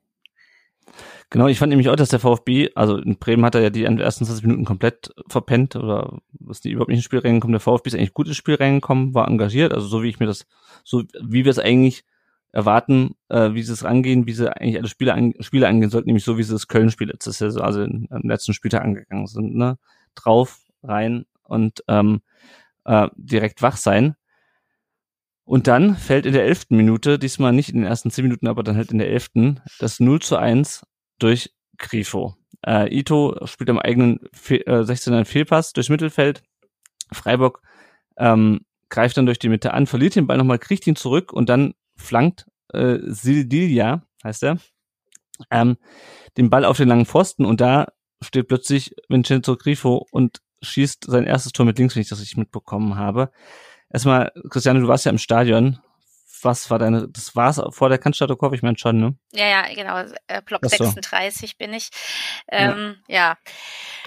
Genau, ich fand nämlich auch, dass der VfB, also in Bremen hat er ja die ersten 20 Minuten komplett verpennt oder ist die überhaupt nicht ins Spiel reingekommen. Der VfB ist eigentlich gut ins Spiel reingekommen, war engagiert, also so wie ich mir das, so wie wir es eigentlich erwarten, äh, wie sie es angehen, wie sie eigentlich alle Spiele, an, Spiele angehen sollten, nämlich so wie sie das Köln-Spiel letztes Jahr, also in, am letzten Spieltag angegangen sind, ne? Drauf, rein und ähm, äh, direkt wach sein. Und dann fällt in der elften Minute, diesmal nicht in den ersten zehn Minuten, aber dann halt in der elften, das 0 zu 1 durch Grifo. Äh, Ito spielt am eigenen äh, 16er Fehlpass durchs Mittelfeld. Freiburg ähm, greift dann durch die Mitte an, verliert den Ball nochmal, kriegt ihn zurück und dann flankt äh, Sildilia, heißt er, ähm, den Ball auf den langen Pfosten und da steht plötzlich Vincenzo Grifo und schießt sein erstes Tor mit links, wenn ich das richtig mitbekommen habe. Erstmal, Christiane, du warst ja im Stadion was war deine, das war's vor der Cannstatter ich meine schon, ne? Ja, ja, genau, äh, Block so. 36 bin ich. Ähm, ja.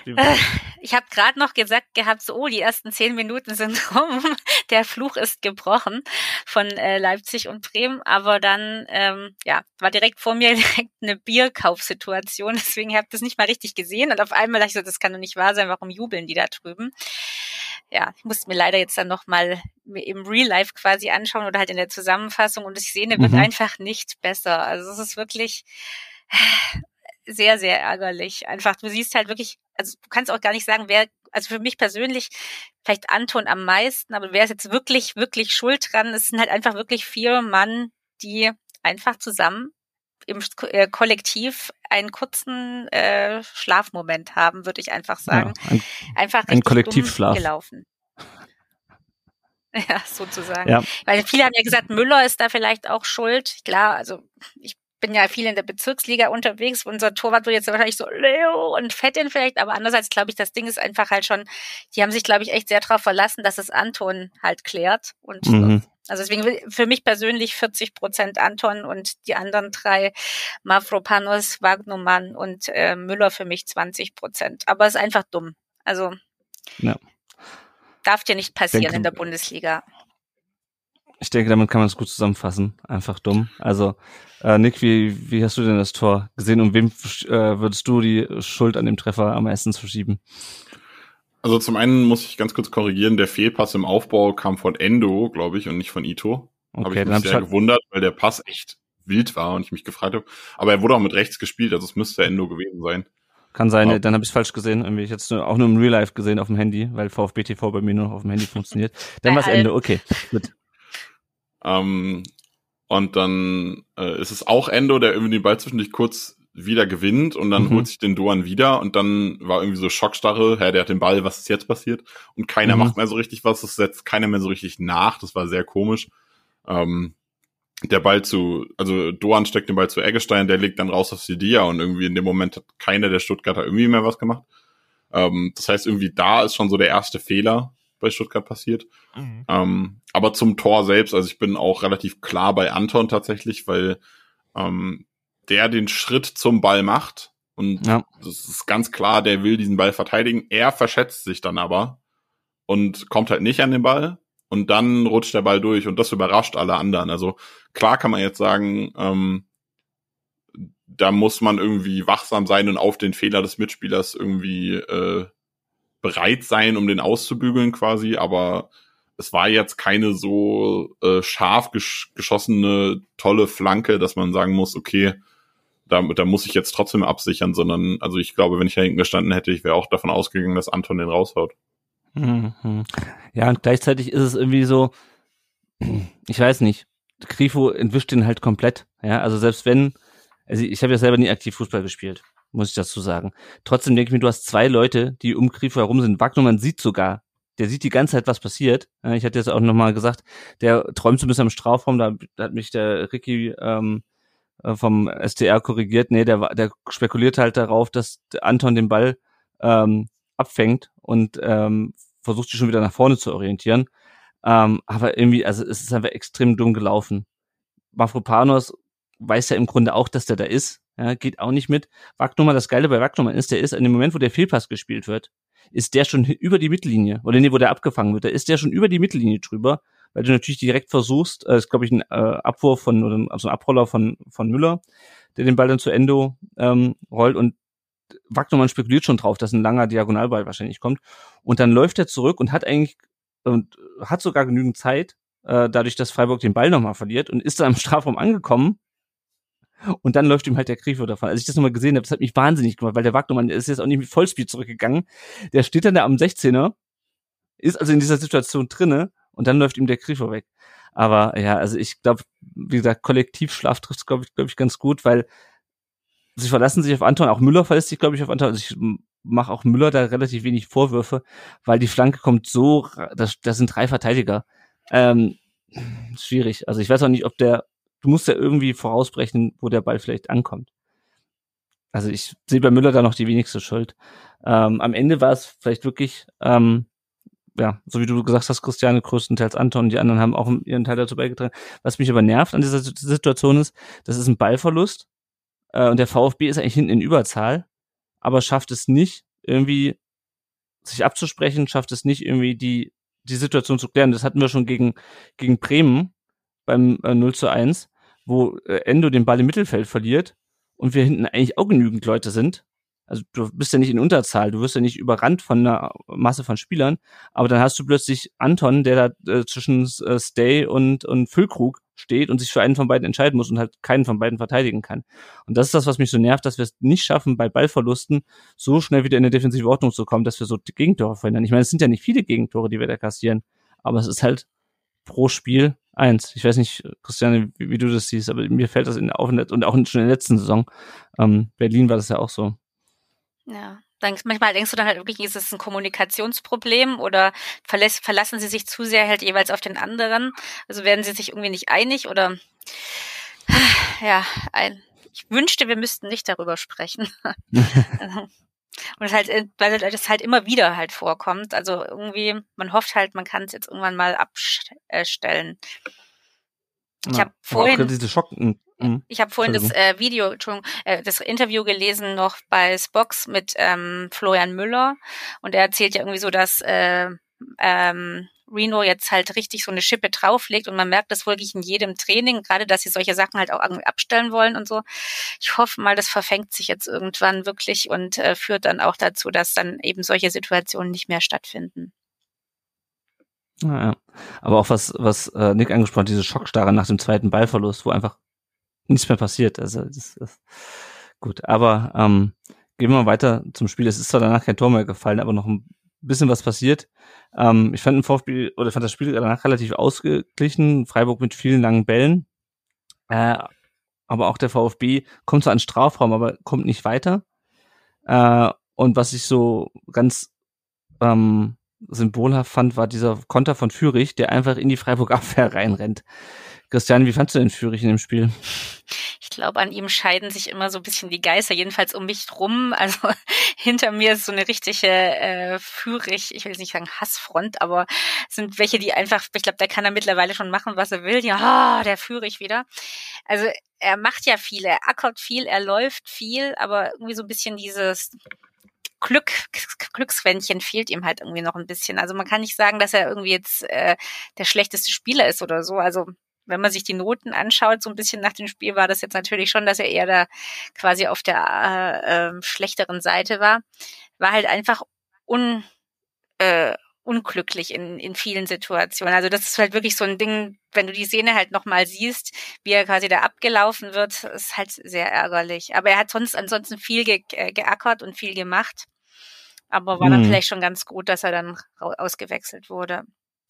ja. Äh, ich habe gerade noch gesagt gehabt, so, oh, die ersten zehn Minuten sind (laughs) rum, der Fluch ist gebrochen von äh, Leipzig und Bremen, aber dann, ähm, ja, war direkt vor mir (laughs) direkt eine Bierkaufsituation, deswegen habe ich das nicht mal richtig gesehen und auf einmal dachte ich so, das kann doch nicht wahr sein, warum jubeln die da drüben? Ja, ich musste mir leider jetzt dann nochmal im Real Life quasi anschauen oder halt in der Zusammenfassung und die Szene wird mhm. einfach nicht besser. Also es ist wirklich (sighs) sehr, sehr ärgerlich. Einfach, du siehst halt wirklich, also du kannst auch gar nicht sagen, wer, also für mich persönlich vielleicht Anton am meisten, aber wer ist jetzt wirklich, wirklich schuld dran? Es sind halt einfach wirklich vier Mann, die einfach zusammen im äh, Kollektiv einen kurzen äh, Schlafmoment haben, würde ich einfach sagen. Ja, ein, einfach ein Kollektivschlaf gelaufen. (laughs) Ja, sozusagen. Ja. Weil viele haben ja gesagt, Müller ist da vielleicht auch schuld. Klar, also ich bin ja viel in der Bezirksliga unterwegs. Unser Torwart wird jetzt wahrscheinlich so Leo und Fettin vielleicht, aber andererseits glaube ich, das Ding ist einfach halt schon, die haben sich, glaube ich, echt sehr darauf verlassen, dass es Anton halt klärt. Und mhm. Also deswegen für mich persönlich 40 Prozent Anton und die anderen drei Mavropanos, Wagnumann und äh, Müller für mich 20 Prozent. Aber es ist einfach dumm. Also ja. darf dir nicht passieren Denke, in der Bundesliga. Ich denke, damit kann man es gut zusammenfassen. Einfach dumm. Also, äh, Nick, wie, wie hast du denn das Tor gesehen und wem äh, würdest du die Schuld an dem Treffer am meisten verschieben? Also zum einen muss ich ganz kurz korrigieren, der Fehlpass im Aufbau kam von Endo, glaube ich, und nicht von Ito. Okay, habe ich mich sehr halt gewundert, weil der Pass echt wild war und ich mich gefragt habe. Aber er wurde auch mit rechts gespielt, also es müsste Endo gewesen sein. Kann sein, ja. dann habe ich es falsch gesehen. Irgendwie ich jetzt auch nur im Real Life gesehen auf dem Handy, weil VfB TV bei mir nur noch auf dem Handy funktioniert. (laughs) Dann war es Ende, okay. Gut. Ähm, und dann äh, ist es auch Endo, der irgendwie den Ball zwischendurch kurz wieder gewinnt und dann mhm. holt sich den Doan wieder und dann war irgendwie so Schockstarre, hä, der hat den Ball, was ist jetzt passiert? Und keiner mhm. macht mehr so richtig was, das setzt keiner mehr so richtig nach, das war sehr komisch. Ähm, der Ball zu, also Doan steckt den Ball zu Eggestein, der legt dann raus auf Sidia und irgendwie in dem Moment hat keiner der Stuttgarter irgendwie mehr was gemacht. Ähm, das heißt, irgendwie da ist schon so der erste Fehler bei Stuttgart passiert. Mhm. Ähm, aber zum Tor selbst, also ich bin auch relativ klar bei Anton tatsächlich, weil ähm, der den Schritt zum Ball macht und ja. das ist ganz klar, der will diesen Ball verteidigen. Er verschätzt sich dann aber und kommt halt nicht an den Ball und dann rutscht der Ball durch und das überrascht alle anderen. Also klar kann man jetzt sagen, ähm, da muss man irgendwie wachsam sein und auf den Fehler des Mitspielers irgendwie äh, bereit sein, um den auszubügeln quasi, aber es war jetzt keine so äh, scharf gesch geschossene tolle Flanke, dass man sagen muss, okay, da, da muss ich jetzt trotzdem absichern, sondern also ich glaube, wenn ich da hinten gestanden hätte, ich wäre auch davon ausgegangen, dass Anton den raushaut. Mhm. Ja, und gleichzeitig ist es irgendwie so, ich weiß nicht, Grifo entwischt den halt komplett. Ja, also selbst wenn, also ich habe ja selber nie aktiv Fußball gespielt, muss ich dazu sagen. Trotzdem denke ich mir, du hast zwei Leute, die um Grifo herum sind. Wagnermann sieht sogar, der sieht die ganze Zeit, was passiert. Ich hatte jetzt auch nochmal gesagt, der träumt so ein bisschen am Strafraum, da, hat mich der Ricky ähm, äh, vom STR korrigiert. Nee, der, der spekuliert halt darauf, dass Anton den Ball ähm, abfängt und ähm, versucht sich schon wieder nach vorne zu orientieren. Ähm, aber irgendwie, also es ist einfach extrem dumm gelaufen. Mafropanos weiß ja im Grunde auch, dass der da ist. Ja, geht auch nicht mit. Wagnummer, das Geile bei Wagnummer ist, der ist in dem Moment, wo der Fehlpass gespielt wird, ist der schon über die Mittellinie. Oder nee, wo der abgefangen wird, da ist der schon über die Mittellinie drüber, weil du natürlich direkt versuchst, äh, ist glaube ich ein äh, Abwurf von, oder also ein Abroller von, von Müller, der den Ball dann zu Endo ähm, rollt und Wagnermann spekuliert schon drauf, dass ein langer Diagonalball wahrscheinlich kommt. Und dann läuft er zurück und hat eigentlich und hat sogar genügend Zeit, äh, dadurch, dass Freiburg den Ball nochmal verliert und ist dann am Strafraum angekommen. Und dann läuft ihm halt der Grifo davon. Als ich das nochmal gesehen habe, das hat mich wahnsinnig gemacht, weil der Wagnermann ist jetzt auch nicht mit Vollspeed zurückgegangen. Der steht dann da am 16er, ist also in dieser Situation drinne und dann läuft ihm der Grifo weg. Aber ja, also ich glaube, wie gesagt, Kollektivschlaf trifft es, glaube ich, glaube ich, ganz gut, weil sie verlassen sich auf Anton, auch Müller verlässt sich, glaube ich, auf Anton. Also ich mache auch Müller da relativ wenig Vorwürfe, weil die Flanke kommt so, das, das sind drei Verteidiger. Ähm, schwierig. Also ich weiß auch nicht, ob der, du musst ja irgendwie vorausbrechen, wo der Ball vielleicht ankommt. Also ich sehe bei Müller da noch die wenigste Schuld. Ähm, am Ende war es vielleicht wirklich, ähm, ja, so wie du gesagt hast, Christiane, größtenteils Anton die anderen haben auch ihren Teil dazu beigetragen. Was mich aber nervt an dieser Situation ist, das ist ein Ballverlust äh, und der VfB ist eigentlich hinten in Überzahl aber schafft es nicht, irgendwie sich abzusprechen, schafft es nicht, irgendwie die, die Situation zu klären. Das hatten wir schon gegen, gegen Bremen beim äh, 0 zu 1, wo äh, Endo den Ball im Mittelfeld verliert und wir hinten eigentlich auch genügend Leute sind. Also du bist ja nicht in Unterzahl, du wirst ja nicht überrannt von einer Masse von Spielern, aber dann hast du plötzlich Anton, der da äh, zwischen äh, Stay und, und Füllkrug steht und sich für einen von beiden entscheiden muss und halt keinen von beiden verteidigen kann. Und das ist das, was mich so nervt, dass wir es nicht schaffen, bei Ballverlusten so schnell wieder in eine defensive Ordnung zu kommen, dass wir so Gegentore verhindern. Ich meine, es sind ja nicht viele Gegentore, die wir da kassieren, aber es ist halt pro Spiel eins. Ich weiß nicht, Christiane, wie, wie du das siehst, aber mir fällt das in auf und auch schon in der letzten Saison. Ähm, Berlin war das ja auch so. Ja. Dann, manchmal denkst du dann halt wirklich, ist es ein Kommunikationsproblem oder verlässt, verlassen sie sich zu sehr halt jeweils auf den anderen? Also werden sie sich irgendwie nicht einig oder ja, ein, ich wünschte, wir müssten nicht darüber sprechen. (laughs) Und es halt, äh, weil das halt immer wieder halt vorkommt. Also irgendwie, man hofft halt, man kann es jetzt irgendwann mal abstellen. Ich habe vorhin diese Schocken. Mhm. Ich habe vorhin das äh, Video, Entschuldigung, äh, das Interview gelesen noch bei Spox mit ähm, Florian Müller und er erzählt ja irgendwie so, dass äh, ähm, Reno jetzt halt richtig so eine Schippe drauflegt und man merkt das wirklich in jedem Training, gerade dass sie solche Sachen halt auch irgendwie abstellen wollen und so. Ich hoffe mal, das verfängt sich jetzt irgendwann wirklich und äh, führt dann auch dazu, dass dann eben solche Situationen nicht mehr stattfinden. Ja, aber auch was, was äh, Nick angesprochen hat, diese Schockstarre nach dem zweiten Ballverlust, wo einfach nichts mehr passiert. Also das ist gut. Aber ähm, gehen wir mal weiter zum Spiel. Es ist zwar danach kein Tor mehr gefallen, aber noch ein bisschen was passiert. Ähm, ich fand ein VfB oder fand das Spiel danach relativ ausgeglichen. Freiburg mit vielen langen Bällen. Äh, aber auch der VfB kommt zwar an Strafraum, aber kommt nicht weiter. Äh, und was ich so ganz ähm, symbolhaft fand, war dieser Konter von Fürich, der einfach in die Freiburg-Abwehr reinrennt. Christian, wie fandst du den Fürich in dem Spiel? Ich glaube, an ihm scheiden sich immer so ein bisschen die Geister, jedenfalls um mich drum. (laughs) Also hinter mir ist so eine richtige äh, Fürich, ich will jetzt nicht sagen Hassfront, aber sind welche, die einfach, ich glaube, der kann da mittlerweile schon machen, was er will. Ja, oh, der Fürich wieder. Also er macht ja viel, er ackert viel, er läuft viel, aber irgendwie so ein bisschen dieses Glück, Glücksquäntchen fehlt ihm halt irgendwie noch ein bisschen. Also man kann nicht sagen, dass er irgendwie jetzt äh, der schlechteste Spieler ist oder so. Also wenn man sich die Noten anschaut, so ein bisschen nach dem Spiel war das jetzt natürlich schon, dass er eher da quasi auf der äh, äh, schlechteren Seite war. War halt einfach un, äh, unglücklich in, in vielen Situationen. Also das ist halt wirklich so ein Ding, wenn du die Szene halt nochmal siehst, wie er quasi da abgelaufen wird, ist halt sehr ärgerlich. Aber er hat sonst ansonsten viel ge äh, geackert und viel gemacht. Aber war dann Hm. vielleicht schon ganz gut, dass er dann ausgewechselt wurde.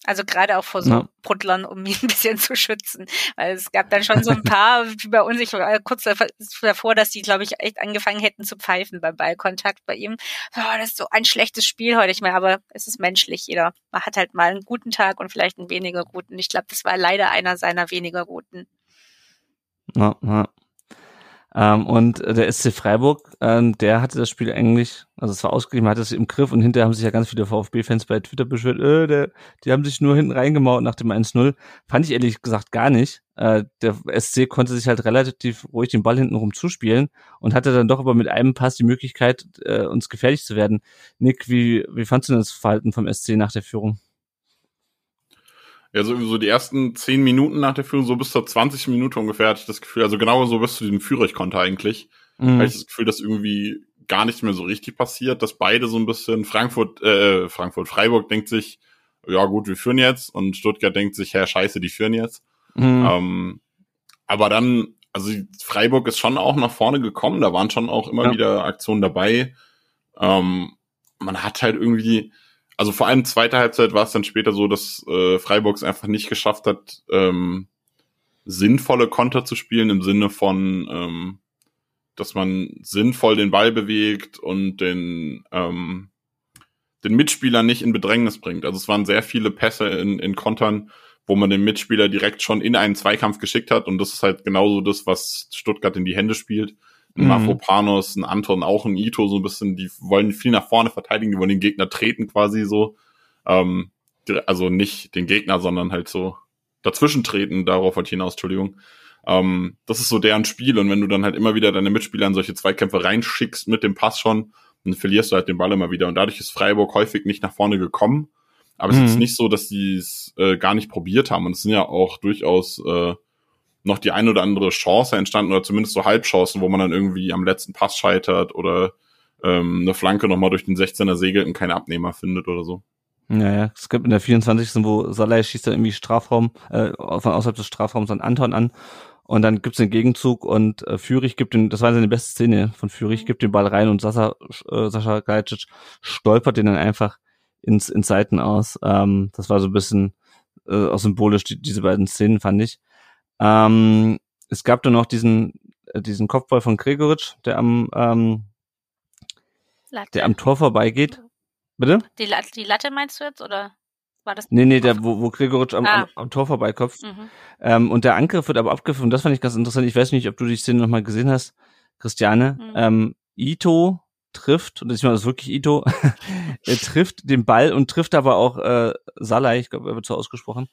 Also gerade auch vor so Ja. Bruttlern, um ihn (laughs) ein bisschen zu schützen. Weil es gab dann schon so ein paar, wie (laughs) bei uns, ich war kurz dav- davor, dass die, glaube ich, echt angefangen hätten zu pfeifen beim Ballkontakt bei ihm. Ja, das ist so ein schlechtes Spiel heute. Ich meine, aber es ist menschlich. Jeder man hat halt mal einen guten Tag und vielleicht einen weniger guten. Ich glaube, das war leider einer seiner weniger guten. Ja, ja. Ähm, und der SC Freiburg, ähm, der hatte das Spiel eigentlich, also es war ausgeglichen, hatte es im Griff und hinterher haben sich ja ganz viele VfB-Fans bei Twitter beschwert, äh, der, die haben sich nur hinten reingemaut nach dem 1-0. Fand ich ehrlich gesagt gar nicht. Äh, der SC konnte sich halt relativ ruhig den Ball hintenrum zuspielen und hatte dann doch aber mit einem Pass die Möglichkeit, äh, uns gefährlich zu werden. Nick, wie, wie fandst du denn das Verhalten vom SC nach der Führung? Ja, so, so die ersten zehn Minuten nach der Führung, so bis zur 20 Minute ungefähr, hatte ich das Gefühl, also genau so bis zu diesem Führerkonter eigentlich, Mhm. hatte ich das Gefühl, dass irgendwie gar nicht mehr so richtig passiert, dass beide so ein bisschen Frankfurt, äh, Frankfurt, Freiburg denkt sich, ja gut, wir führen jetzt und Stuttgart denkt sich, ja scheiße, die führen jetzt. Mhm. Ähm, aber dann, also Freiburg ist schon auch nach vorne gekommen, da waren schon auch immer Ja. wieder Aktionen dabei. Ähm, man hat halt irgendwie, also vor allem zweite Halbzeit war es dann später so, dass äh, Freiburg es einfach nicht geschafft hat, ähm, sinnvolle Konter zu spielen im Sinne von, ähm, dass man sinnvoll den Ball bewegt und den ähm, den Mitspieler nicht in Bedrängnis bringt. Also es waren sehr viele Pässe in, in Kontern, wo man den Mitspieler direkt schon in einen Zweikampf geschickt hat und das ist halt genauso das, was Stuttgart in die Hände spielt. Ein Mhm. Mafropanos, ein Anton, auch ein Ito, so ein bisschen, die wollen viel nach vorne verteidigen, die wollen den Gegner treten quasi so. Ähm, also nicht den Gegner, sondern halt so dazwischen treten, darauf ich hinaus, Entschuldigung. Ähm, das ist so deren Spiel und wenn du dann halt immer wieder deine Mitspieler in solche Zweikämpfe reinschickst mit dem Pass schon, dann verlierst du halt den Ball immer wieder und dadurch ist Freiburg häufig nicht nach vorne gekommen. Aber es Mhm. ist nicht so, dass die es äh, gar nicht probiert haben und es sind ja auch durchaus äh, noch die ein oder andere Chance entstanden oder zumindest so Halbchancen, wo man dann irgendwie am letzten Pass scheitert oder ähm, eine Flanke nochmal durch den 16er segelt und keinen Abnehmer findet oder so. Ja, ja. Es gibt in der 24. wo Salai schießt da irgendwie Strafraum, äh, von außerhalb des Strafraums an Anton an. Und dann gibt's den Gegenzug und äh, Fürich gibt den, das war seine beste Szene von Fürich, gibt den Ball rein und Sascha, äh, Sascha Gajcic stolpert den dann einfach ins, ins Seiten aus. Ähm, das war so ein bisschen äh, auch symbolisch, die, diese beiden Szenen, fand ich. Ähm, es gab dann noch diesen, äh, diesen Kopfball von Gregoritsch, der am, ähm, Latte. der am Tor vorbeigeht. Bitte? die, Latte, die Latte meinst du jetzt oder war das? Nee, nee, der, wo, wo Gregoritsch am, Ah. am, am Tor vorbeiköpft. Mhm. Ähm, und der Angriff wird aber abgeführt. Und das fand ich ganz interessant. Ich weiß nicht, ob du die Szene nochmal gesehen hast, Christiane. Mhm. Ähm, Ito trifft, und ich meine, das ist wirklich Ito, (laughs) er trifft den Ball und trifft aber auch äh, Salai, ich glaube, er wird so ausgesprochen.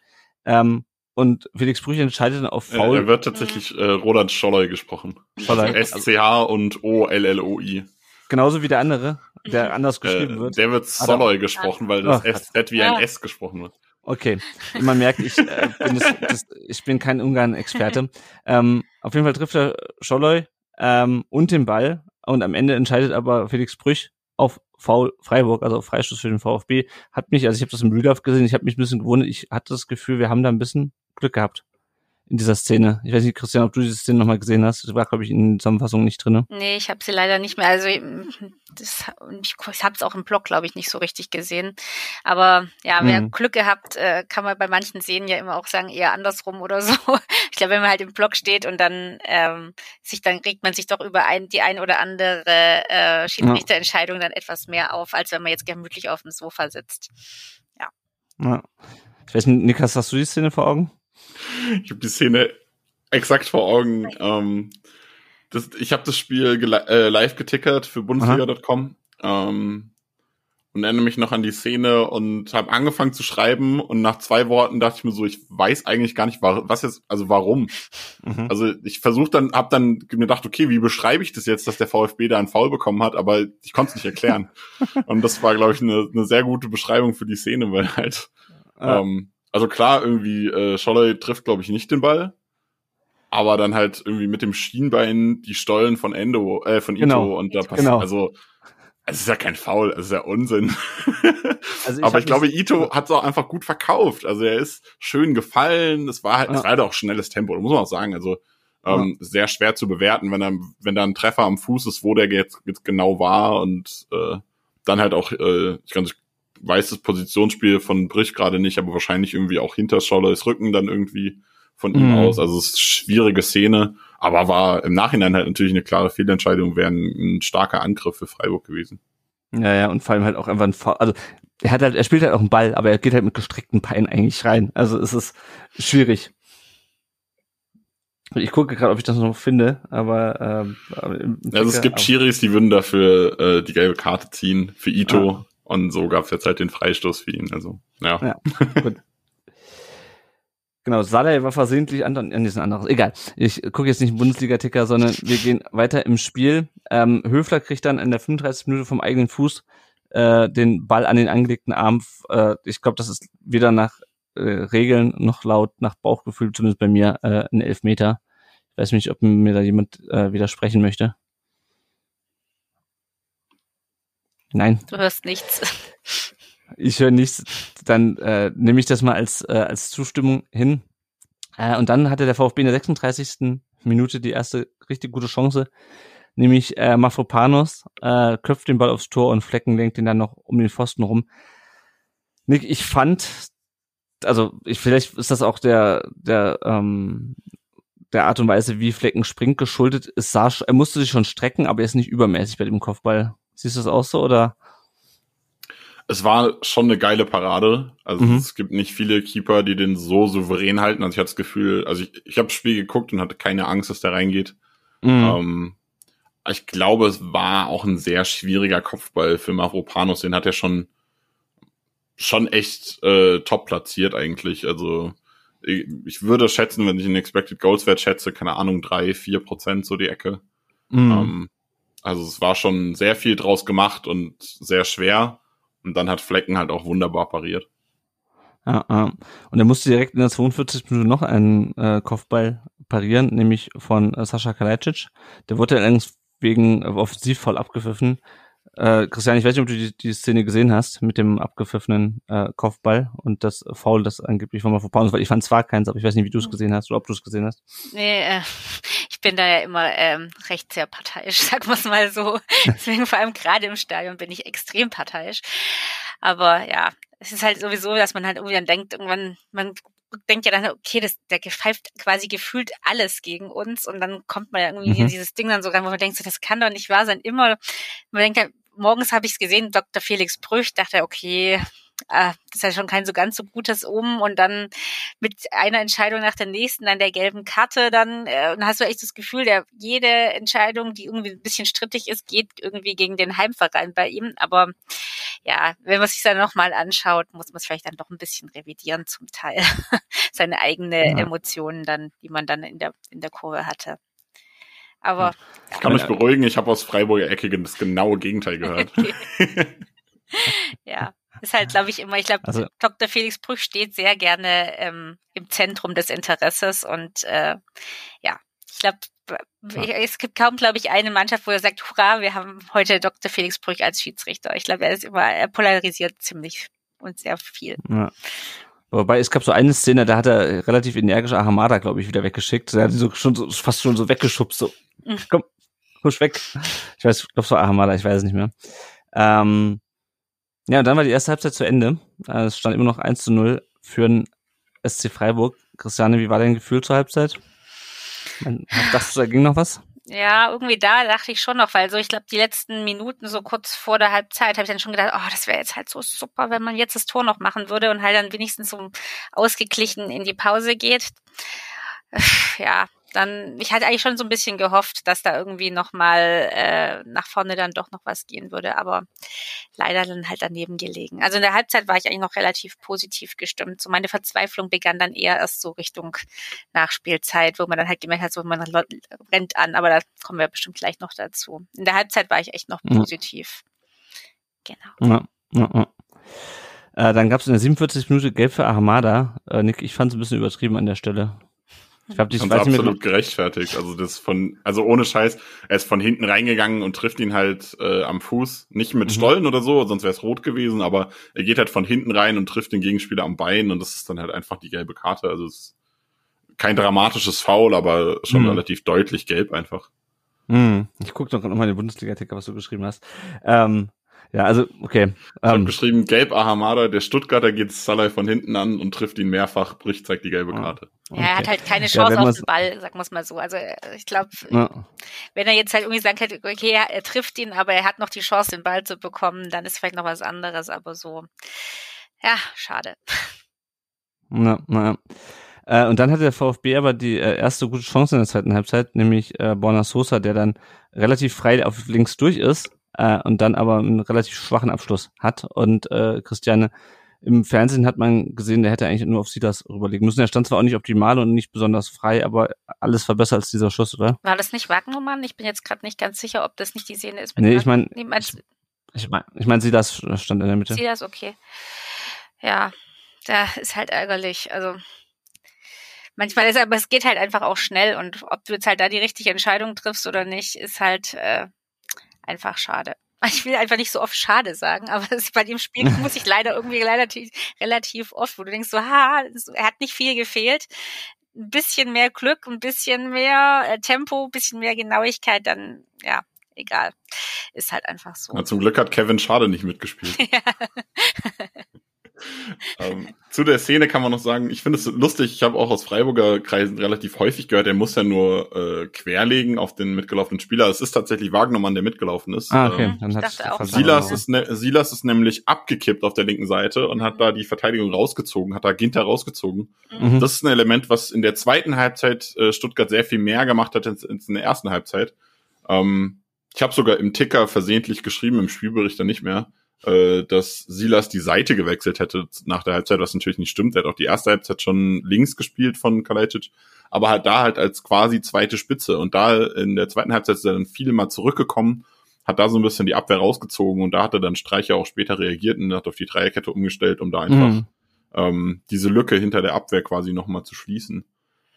Ähm, und Felix Brüch entscheidet dann auf Äh, Foul. er wird tatsächlich äh, Roland Scholloy gesprochen. Scholloy. Also SCH und O-L-L-O-I. genauso wie der andere, der anders geschrieben Äh, wird. der wird Soloy gesprochen, weil das Ach, SZ wie ein S gesprochen wird. Okay, man merkt, ich, äh, bin, das, das, ich bin kein Ungarn-Experte. (laughs) ähm, auf jeden Fall trifft er Scholloy ähm, und den Ball und am Ende entscheidet aber Felix Brüch auf Foul Freiburg, also auf Freistoß für den VfB. Hat mich, also ich habe das im Real gesehen, ich habe mich ein bisschen gewundert, ich hatte das Gefühl, wir haben da ein bisschen Glück gehabt in dieser Szene. Ich weiß nicht, Christian, ob du diese Szene nochmal gesehen hast. Das war, glaube ich, in der Zusammenfassung nicht drinne. Nee, ich habe sie leider nicht mehr. Also das, ich, ich habe es auch im Blog, glaube ich, nicht so richtig gesehen. Aber ja, wer Mhm. Glück gehabt, äh, kann man bei manchen Szenen ja immer auch sagen, eher andersrum oder so. (laughs) Ich glaube, wenn man halt im Blog steht und dann ähm, sich, dann regt man sich doch über ein, die ein oder andere äh, Schiedsrichterentscheidung dann etwas mehr auf, als wenn man jetzt gemütlich auf dem Sofa sitzt. Ja. Ich weiß nicht, Nikas, hast du die Szene vor Augen? Ich habe die Szene exakt vor Augen. Ähm, das, ich habe das Spiel äh, live getickert für Bundesliga.com ähm, und erinnere mich noch an die Szene und habe angefangen zu schreiben und nach zwei Worten dachte ich mir so, ich weiß eigentlich gar nicht, wa- was jetzt, also warum. Mhm. Also ich versuche dann, habe dann mir gedacht, okay, wie beschreibe ich das jetzt, dass der VfB da einen Foul bekommen hat, aber ich konnte es nicht erklären. (laughs) und das war, glaube ich, eine, eine sehr gute Beschreibung für die Szene, weil halt, Ja. ähm, also klar, irgendwie, äh, Scholler trifft, glaube ich, nicht den Ball, aber dann halt irgendwie mit dem Schienbein die Stollen von Endo, äh, von Ito Genau. und da passt, Genau. also Es ist ja kein Foul, es ist ja Unsinn. (laughs) Also ich Aber ich glaube, Ito hat es auch einfach gut verkauft. Also er ist schön gefallen. Es war halt, ja. es war halt auch schnelles Tempo, muss man auch sagen. Also ähm, ja. sehr schwer zu bewerten, wenn er, wenn da ein Treffer am Fuß ist, wo der jetzt, jetzt genau war und äh, dann halt auch, äh, ich, kann, weiß das Positionsspiel von Brich gerade nicht, aber wahrscheinlich irgendwie auch hinter Scholleus Rücken dann irgendwie von ihm mhm. aus. Also es ist eine schwierige Szene, aber war im Nachhinein halt natürlich eine klare Fehlentscheidung, wäre ein, ein starker Angriff für Freiburg gewesen. Ja, ja, und vor allem halt auch einfach ein Foul. Also er hat halt, er spielt halt auch einen Ball, aber er geht halt mit gestreckten Beinen eigentlich rein. Also es ist schwierig. Ich gucke gerade, ob ich das noch finde, aber, ähm, aber also es gibt Schiris, die würden dafür äh, die gelbe Karte ziehen für Ito ah. Und so gab es jetzt halt den Freistoß für ihn. Also ja. ja gut. (laughs) Genau, Saleh war versehentlich an, an diesen anderes. Egal. Ich gucke jetzt nicht Bundesliga-Ticker, sondern wir gehen weiter im Spiel. Ähm, Höfler kriegt dann in der 35. Minute vom eigenen Fuß äh, den Ball an den angelegten Arm. Äh, ich glaube, das ist weder nach äh, Regeln noch laut nach Bauchgefühl, zumindest bei mir, äh, ein Elfmeter. Ich weiß nicht, ob mir da jemand äh, widersprechen möchte. Nein. Du hörst nichts ich höre nichts, dann äh, nehme ich das mal als, äh, als Zustimmung hin. Äh, und dann hatte der VfB in der 36. Minute die erste richtig gute Chance, nämlich äh, Mafropanos äh, köpft den Ball aufs Tor und Flecken lenkt ihn dann noch um den Pfosten rum. Nick, ich fand, also ich, vielleicht ist das auch der, der, ähm, der Art und Weise, wie Flecken springt, geschuldet. Es sah, er musste sich schon strecken, aber er ist nicht übermäßig bei dem Kopfball. Siehst du das auch so oder? es war schon eine geile Parade. Also mhm. es gibt nicht viele Keeper, die den so souverän halten. Also ich hatte das Gefühl, also ich, ich habe das Spiel geguckt und hatte keine Angst, dass der reingeht. Mhm. Ähm, ich glaube, es war auch ein sehr schwieriger Kopfball für Mavropanos. Den hat er schon schon echt äh, top platziert eigentlich. Also ich, ich würde schätzen, wenn ich einen Expected Goals Wert schätze, keine Ahnung, drei, vier Prozent so die Ecke. Mhm. Ähm, also es war schon sehr viel draus gemacht und sehr schwer. Und dann hat Flecken halt auch wunderbar pariert. Ja, ja. Und er musste direkt in der 42. Minute noch einen äh, Kopfball parieren, nämlich von äh, Sascha Kalajdzic. Der wurde allerdings wegen äh, offensiv voll abgepfiffen. Äh, Christian, ich weiß nicht, ob du die, die Szene gesehen hast mit dem abgepfiffenen äh, Kopfball und das Foul, das angeblich von Mafropanos, weil ich fand zwar keins, aber ich weiß nicht, wie du es gesehen hast oder ob du es gesehen hast. Nee, äh, bin da ja immer ähm, recht sehr parteiisch, (laughs) sagen wir es mal so. Deswegen vor allem gerade im Stadion bin ich extrem parteiisch. Aber ja, es ist halt sowieso, dass man halt irgendwie dann denkt, irgendwann, man denkt ja dann, okay, das, der pfeift quasi gefühlt alles gegen uns und dann kommt man ja irgendwie mhm. in dieses Ding dann so rein, wo man denkt, so, das kann doch nicht wahr sein. Immer, man denkt ja, morgens habe ich es gesehen, Dr. Felix Brüch, dachte, okay, äh, das ist ja schon kein so ganz so gutes Um und dann mit einer Entscheidung nach der nächsten, dann der gelben Karte, dann, äh, dann hast du echt das Gefühl, der jede Entscheidung, die irgendwie ein bisschen strittig ist, geht irgendwie gegen den Heimverein bei ihm. Aber ja, wenn man sich dann nochmal anschaut, muss man es vielleicht dann doch ein bisschen revidieren zum Teil. (laughs) Seine eigene ja. Emotionen dann, die man dann in der, in der Kurve hatte. Aber. Ich kann mich beruhigen, ich habe aus Freiburger Ecke das genaue Gegenteil gehört. (laughs) ja, (laughs) ist halt, glaube ich, immer, ich glaube, also, Dr. Felix Brüch steht sehr gerne ähm, im Zentrum des Interesses und äh, ja, ich glaube, es gibt kaum, glaube ich, eine Mannschaft, wo er sagt, hurra, wir haben heute Dr. Felix Brüch als Schiedsrichter. Ich glaube, er ist immer, er polarisiert ziemlich und sehr viel. Ja. Wobei, es gab so eine Szene, da hat er relativ energisch Ahamada, glaube ich, wieder weggeschickt. Er hat ihn so schon so, fast schon so weggeschubst, so, mhm. komm, husch weg. Ich weiß, ich glaube, so Ahamada, ich weiß es nicht mehr. Ähm, ja, und dann war die erste Halbzeit zu Ende. Äh, es stand immer noch 1 zu 0 für den SC Freiburg. Christiane, wie war dein Gefühl zur Halbzeit? Dachtest du, da ging noch was? Ja, irgendwie da dachte ich schon noch, weil so, ich glaube, die letzten Minuten, so kurz vor der Halbzeit, habe ich dann schon gedacht, oh, das wäre jetzt halt so super, wenn man jetzt das Tor noch machen würde und halt dann wenigstens so ausgeglichen in die Pause geht. Ja, dann, ich hatte eigentlich schon so ein bisschen gehofft, dass da irgendwie nochmal äh, nach vorne dann doch noch was gehen würde, aber leider dann halt daneben gelegen. Also in der Halbzeit war ich eigentlich noch relativ positiv gestimmt. So meine Verzweiflung begann dann eher erst so Richtung Nachspielzeit, wo man dann halt gemerkt hat, so man rennt an, aber da kommen wir bestimmt gleich noch dazu. In der Halbzeit war ich echt noch positiv. Ja. Genau. Ja, ja, ja. Äh, dann gab es in der 47 Minute Gelb für Ahmada. Äh, Nick, ich fand es ein bisschen übertrieben an der Stelle. Ich glaube, die ist absolut gerechtfertigt. Also das von, also ohne Scheiß, er ist von hinten reingegangen und trifft ihn halt äh, am Fuß. Nicht mit mhm. Stollen oder so, sonst wäre es rot gewesen, aber er geht halt von hinten rein und trifft den Gegenspieler am Bein und das ist dann halt einfach die gelbe Karte. Also es ist kein dramatisches Foul, aber schon mhm. relativ deutlich gelb einfach. Mhm. Ich gucke doch noch mal den Bundesliga-Ticker, was du geschrieben hast. Ähm, ja, also, okay. Ich ähm, habe geschrieben, gelb Ahamada, der Stuttgarter geht Salah von hinten an und trifft ihn mehrfach, bricht, zeigt die gelbe Karte. Ja, er hat halt keine Chance ja, auf den Ball, sagen wir es mal so. Also ich glaube, ja. wenn er jetzt halt irgendwie sagt okay, er, er, trifft ihn, aber er hat noch die Chance, den Ball zu bekommen, dann ist vielleicht noch was anderes, aber so, ja, schade. Na, na. Äh, und dann hatte der VfB aber die äh, erste gute Chance in der zweiten Halbzeit, nämlich äh, Borna Sosa, der dann relativ frei auf links durch ist äh, und dann aber einen relativ schwachen Abschluss hat. Und äh, Christiane, im Fernsehen hat man gesehen, der hätte eigentlich nur auf Silas rüberlegen müssen. Er stand zwar auch nicht optimal und nicht besonders frei, aber alles war besser als dieser Schuss, oder? War das nicht Wagnumann? Ich bin jetzt gerade nicht ganz sicher, ob das nicht die Szene ist. Nee, ich meine, ich, ich meine, ich mein, Silas stand in der Mitte. Silas, okay. Ja, da ist halt ärgerlich. Also manchmal ist aber es geht halt einfach auch schnell und ob du jetzt halt da die richtige Entscheidung triffst oder nicht, ist halt äh, einfach schade. (laughs) Ich will einfach nicht so oft schade sagen, aber (laughs) bei dem Spiel (laughs) muss ich leider irgendwie relativ, relativ oft, wo du denkst so, ha, er hat nicht viel gefehlt. Ein bisschen mehr Glück, ein bisschen mehr äh, Tempo, ein bisschen mehr Genauigkeit, dann, ja, egal. Ist halt einfach so. Ja, zum Glück hat Kevin Schade nicht mitgespielt. ja. Ähm, zu der Szene kann man noch sagen, ich finde es lustig, ich habe auch aus Freiburger Kreisen relativ häufig gehört, er muss ja nur äh, querlegen auf den mitgelaufenen Spieler. Es ist tatsächlich Wagnermann, der mitgelaufen ist. Ah, okay. Ähm, Dann hat Silas, ist ne Silas ist nämlich abgekippt auf der linken Seite und hat da die Verteidigung rausgezogen, hat da Ginter rausgezogen. Mhm. Das ist ein Element, was in der zweiten Halbzeit äh, Stuttgart sehr viel mehr gemacht hat als in der ersten Halbzeit. Ähm, ich habe sogar im Ticker versehentlich geschrieben, im Spielbericht dann nicht mehr äh, dass Silas die Seite gewechselt hätte nach der Halbzeit, was natürlich nicht stimmt. Er hat auch die erste Halbzeit schon links gespielt von Kalajdzic, aber halt da halt als quasi zweite Spitze. Und da in der zweiten Halbzeit ist er dann viel mal zurückgekommen, hat da so ein bisschen die Abwehr rausgezogen und da hat er dann Streicher auch später reagiert und hat auf die Dreierkette umgestellt, um da einfach mhm. ähm, diese Lücke hinter der Abwehr quasi nochmal zu schließen.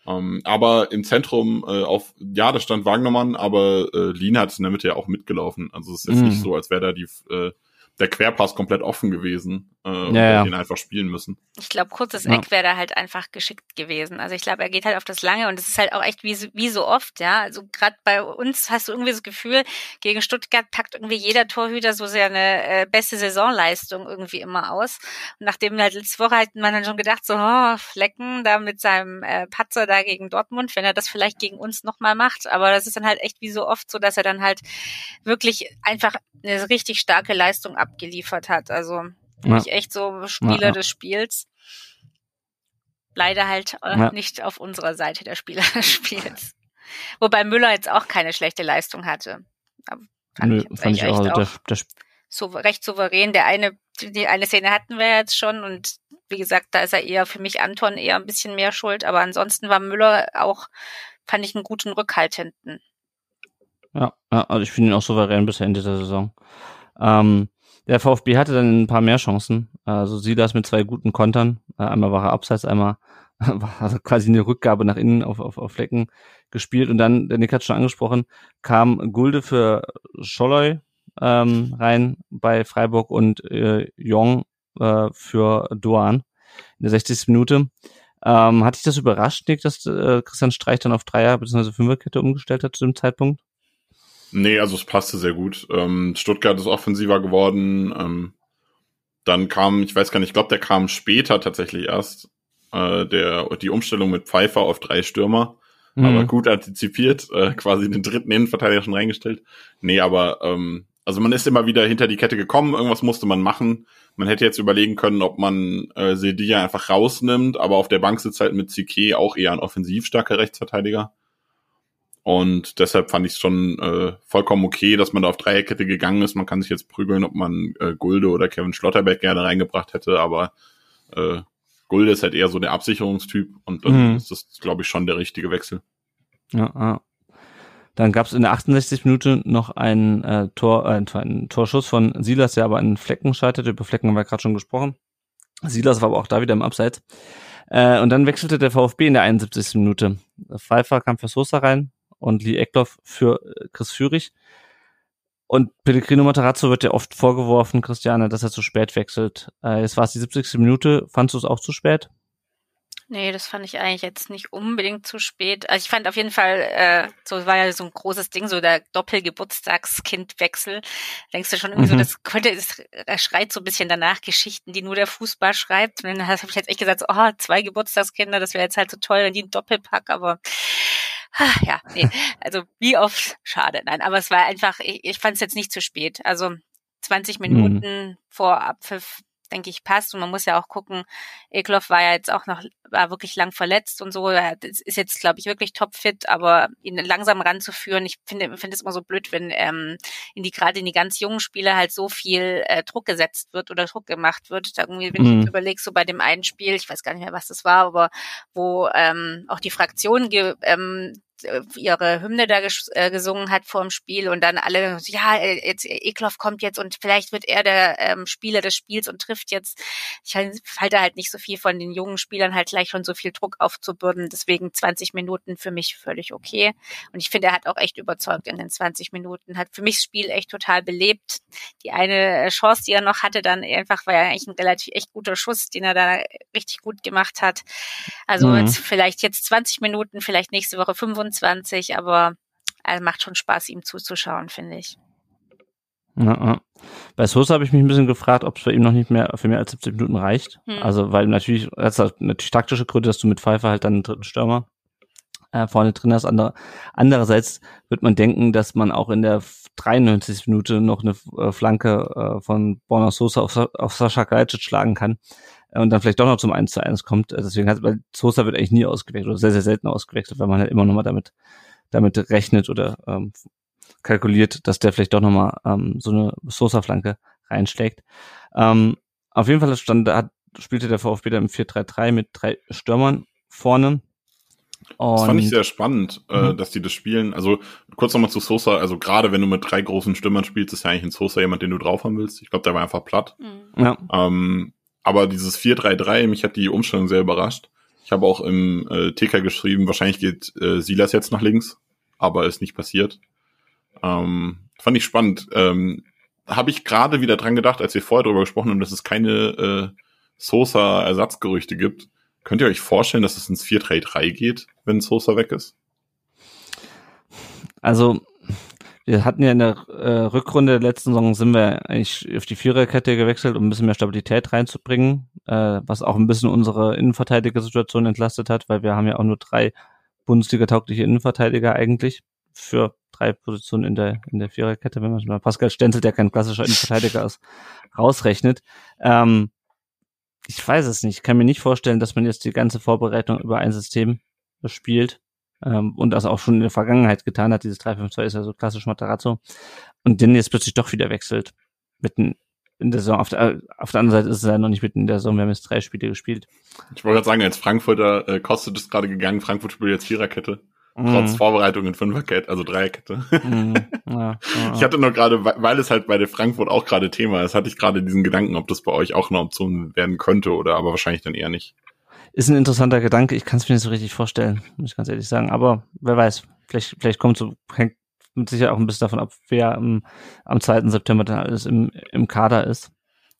Ähm, aber im Zentrum äh, auf, ja, da stand Wagnermann, aber äh, Lina hat in der Mitte ja auch mitgelaufen. Also es ist jetzt mhm. nicht so, als wäre da die äh, der Querpass komplett offen gewesen äh, und ja, ja. den einfach spielen müssen. Ich glaube, kurzes ja. Eck wäre da halt einfach geschickt gewesen. Also ich glaube, er geht halt auf das Lange und es ist halt auch echt wie, wie so oft, ja. Also gerade bei uns hast du irgendwie das Gefühl, gegen Stuttgart packt irgendwie jeder Torhüter so seine äh, beste Saisonleistung irgendwie immer aus. Und nachdem halt letzte Woche hat man dann schon gedacht, so, oh, Flecken da mit seinem äh, Patzer da gegen Dortmund, wenn er das vielleicht gegen uns nochmal macht. Aber das ist dann halt echt wie so oft so, dass er dann halt wirklich einfach eine richtig starke Leistung abgeliefert hat. Also ja. echt so Spieler ja, ja. des Spiels. Leider halt äh, nicht auf unserer Seite der Spieler (laughs) des Spiels. Wobei Müller jetzt auch keine schlechte Leistung hatte. Fand Nö, ich, fand ich auch, also der, der so recht souverän. Der eine, die eine Szene hatten wir jetzt schon und wie gesagt, da ist er eher für mich Anton eher ein bisschen mehr schuld, aber ansonsten war Müller auch, fand ich einen guten Rückhalt hinten. Ja, ja also ich finde ihn auch souverän bis Ende der Saison. Ähm, der VfB hatte dann ein paar mehr Chancen. Also sie das mit zwei guten Kontern. Äh, einmal war er abseits, einmal (laughs) war quasi eine Rückgabe nach innen auf, auf, auf Flecken gespielt. Und dann, der Nick hat schon angesprochen, kam Gulde für Scholloy ähm, rein bei Freiburg und äh, Jong äh, für Doan in der 60. Minute. Ähm, hat dich das überrascht, Nick, dass äh, Christian Streich dann auf Dreier- bzw. Fünferkette umgestellt hat zu dem Zeitpunkt? Nee, also es passte sehr gut. Ähm, Stuttgart ist offensiver geworden. Ähm, dann kam, ich weiß gar nicht, ich glaube, der kam später tatsächlich erst, äh, der, die Umstellung mit Pfeiffer auf drei Stürmer. Mhm. Aber gut antizipiert, äh, quasi den dritten Innenverteidiger schon reingestellt. Nee, aber ähm, also man ist immer wieder hinter die Kette gekommen, irgendwas musste man machen. Man hätte jetzt überlegen können, ob man äh, Sedilla einfach rausnimmt, aber auf der Bank sitzt halt mit CK auch eher ein offensiv starker Rechtsverteidiger. Und deshalb fand ich es schon äh, vollkommen okay, dass man da auf Dreierkette gegangen ist. Man kann sich jetzt prügeln, ob man äh, Gulde oder Kevin Schlotterbeck gerne reingebracht hätte, aber äh, Gulde ist halt eher so der Absicherungstyp und dann mhm. ist das, glaube ich, schon der richtige Wechsel. Ja, ja. Dann gab es in der 68. Minute noch ein äh, Tor, äh, ein Torschuss von Silas, der aber einen Flecken scheiterte. Über Flecken haben wir gerade schon gesprochen. Silas war aber auch da wieder im Abseits. Äh, und dann wechselte der VfB in der 71. Minute. Pfeiffer kam für Sosa rein und Lee Eckloff für äh, Chris Führig. Und Pellegrino Matarazzo wird ja oft vorgeworfen, Christiane, dass er zu spät wechselt. Äh, jetzt war es die 70. Minute. Fandst du es auch zu spät? Nee, das fand ich eigentlich jetzt nicht unbedingt zu spät. Also ich fand auf jeden Fall, äh, so war ja so ein großes Ding, so der Doppelgeburtstagskindwechsel. Denkst du schon irgendwie mhm. so, das könnte, das schreit so ein bisschen danach Geschichten, die nur der Fußball schreibt. Und dann habe ich jetzt echt gesagt, so, oh, zwei Geburtstagskinder, das wäre jetzt halt so toll, wenn die einen Doppelpack, aber ja, nee, also wie oft, schade, nein, aber es war einfach, ich, ich fand es jetzt nicht zu spät. Also 20 mhm. Minuten mhm. vor Abpfiff denke ich, passt. Und man muss ja auch gucken, Ekloff war ja jetzt auch noch, war wirklich lang verletzt und so. Er ist jetzt, glaube ich, wirklich topfit, aber ihn langsam ranzuführen, ich finde, finde es immer so blöd, wenn ähm, in die gerade in die ganz jungen Spieler halt so viel äh, Druck gesetzt wird oder Druck gemacht wird. Da irgendwie, wenn mhm. ich überlege, so bei dem einen Spiel, ich weiß gar nicht mehr, was das war, aber wo ähm, auch die Fraktion ge, ähm, äh, ihre Hymne da ges äh, gesungen hat vor dem Spiel und dann alle, ja, äh, jetzt Ekloff kommt jetzt und vielleicht wird er der ähm, Spieler des Spiels und trifft jetzt. Ich halte halt nicht so viel von den jungen Spielern halt gleich schon so viel Druck aufzubürden. Deswegen 20 Minuten für mich völlig okay. Und ich finde, er hat auch echt überzeugt in den 20 Minuten. Hat für mich das Spiel echt total belebt. Die eine Chance, die er noch hatte, dann einfach war ja eigentlich ein relativ echt guter Schuss, den er da richtig gut gemacht hat. Also mhm. jetzt vielleicht jetzt 20 Minuten, vielleicht nächste Woche 25 25, aber also macht schon Spaß, ihm zuzuschauen, finde ich. Ja. Bei Sosa habe ich mich ein bisschen gefragt, ob es bei ihm noch nicht mehr für mehr als 70 Minuten reicht. Hm. Also, weil natürlich, das ist natürlich taktische Gründe, dass du mit Pfeiffer halt dann einen dritten Stürmer äh, vorne drin hast. Ander, andererseits wird man denken, dass man auch in der 93. Minute noch eine äh, Flanke äh, von Borna Sosa auf, auf Sascha Kalajdzic schlagen kann und dann vielleicht doch noch zum 1 zu 1 kommt. Also deswegen hat, weil Sosa wird eigentlich nie ausgewechselt oder sehr, sehr selten ausgewechselt, weil man halt immer noch mal damit, damit rechnet oder ähm, kalkuliert, dass der vielleicht doch nochmal ähm, so eine Sosa-Flanke reinschlägt. Ähm, auf jeden Fall stand, hat, spielte der VfB dann im 4-3-3 mit drei Stürmern vorne. Und das fand ich sehr spannend, äh, mhm. dass die das spielen. Also kurz nochmal zu Sosa. Also gerade wenn du mit drei großen Stürmern spielst, ist ja eigentlich ein Sosa jemand, den du drauf haben willst. Ich glaube, der war einfach platt. Mhm. Ja. Ähm, aber dieses 4-3-3, mich hat die Umstellung sehr überrascht. Ich habe auch im äh, TK geschrieben, wahrscheinlich geht äh, Silas jetzt nach links, aber ist nicht passiert. Ähm, fand ich spannend. Ähm, habe ich gerade wieder dran gedacht, als wir vorher darüber gesprochen haben, dass es keine äh, Sosa-Ersatzgerüchte gibt. Könnt ihr euch vorstellen, dass es ins 4-3-3 geht, wenn Sosa weg ist? Also, wir hatten ja in der äh, Rückrunde der letzten Saison sind wir eigentlich auf die Viererkette gewechselt, um ein bisschen mehr Stabilität reinzubringen, äh, was auch ein bisschen unsere Innenverteidigersituation entlastet hat, weil wir haben ja auch nur drei Bundesliga-taugliche Innenverteidiger eigentlich für drei Positionen in der, in der Viererkette, wenn man mal Pascal Stenzel, der kein klassischer Innenverteidiger ist, rausrechnet. Ähm, ich weiß es nicht. Ich kann mir nicht vorstellen, dass man jetzt die ganze Vorbereitung über ein System spielt. Ähm, und das auch schon in der Vergangenheit getan hat. Dieses 3-5-2 ist ja so klassisch Matarazzo. Und den jetzt plötzlich doch wieder wechselt. Mitten in der Saison. Auf der, auf der anderen Seite ist es ja noch nicht mitten in der Saison. Wir haben jetzt drei Spiele gespielt. Ich wollte gerade sagen, als Frankfurter äh, kostet es gerade gegangen. Frankfurt spielt jetzt Viererkette. Trotz mhm. Vorbereitung in Fünferkette, also Dreierkette. Mhm. (laughs) Ja, ja, ich hatte nur gerade, weil es halt bei der Frankfurt auch gerade Thema ist, hatte ich gerade diesen Gedanken, ob das bei euch auch eine Option werden könnte oder aber wahrscheinlich dann eher nicht. Ist ein interessanter Gedanke. Ich kann es mir nicht so richtig vorstellen, muss ich ganz ehrlich sagen. Aber wer weiß, vielleicht, vielleicht kommt so, hängt mit Sicherheit auch ein bisschen davon ab, wer am, am 2. September dann alles im, im Kader ist.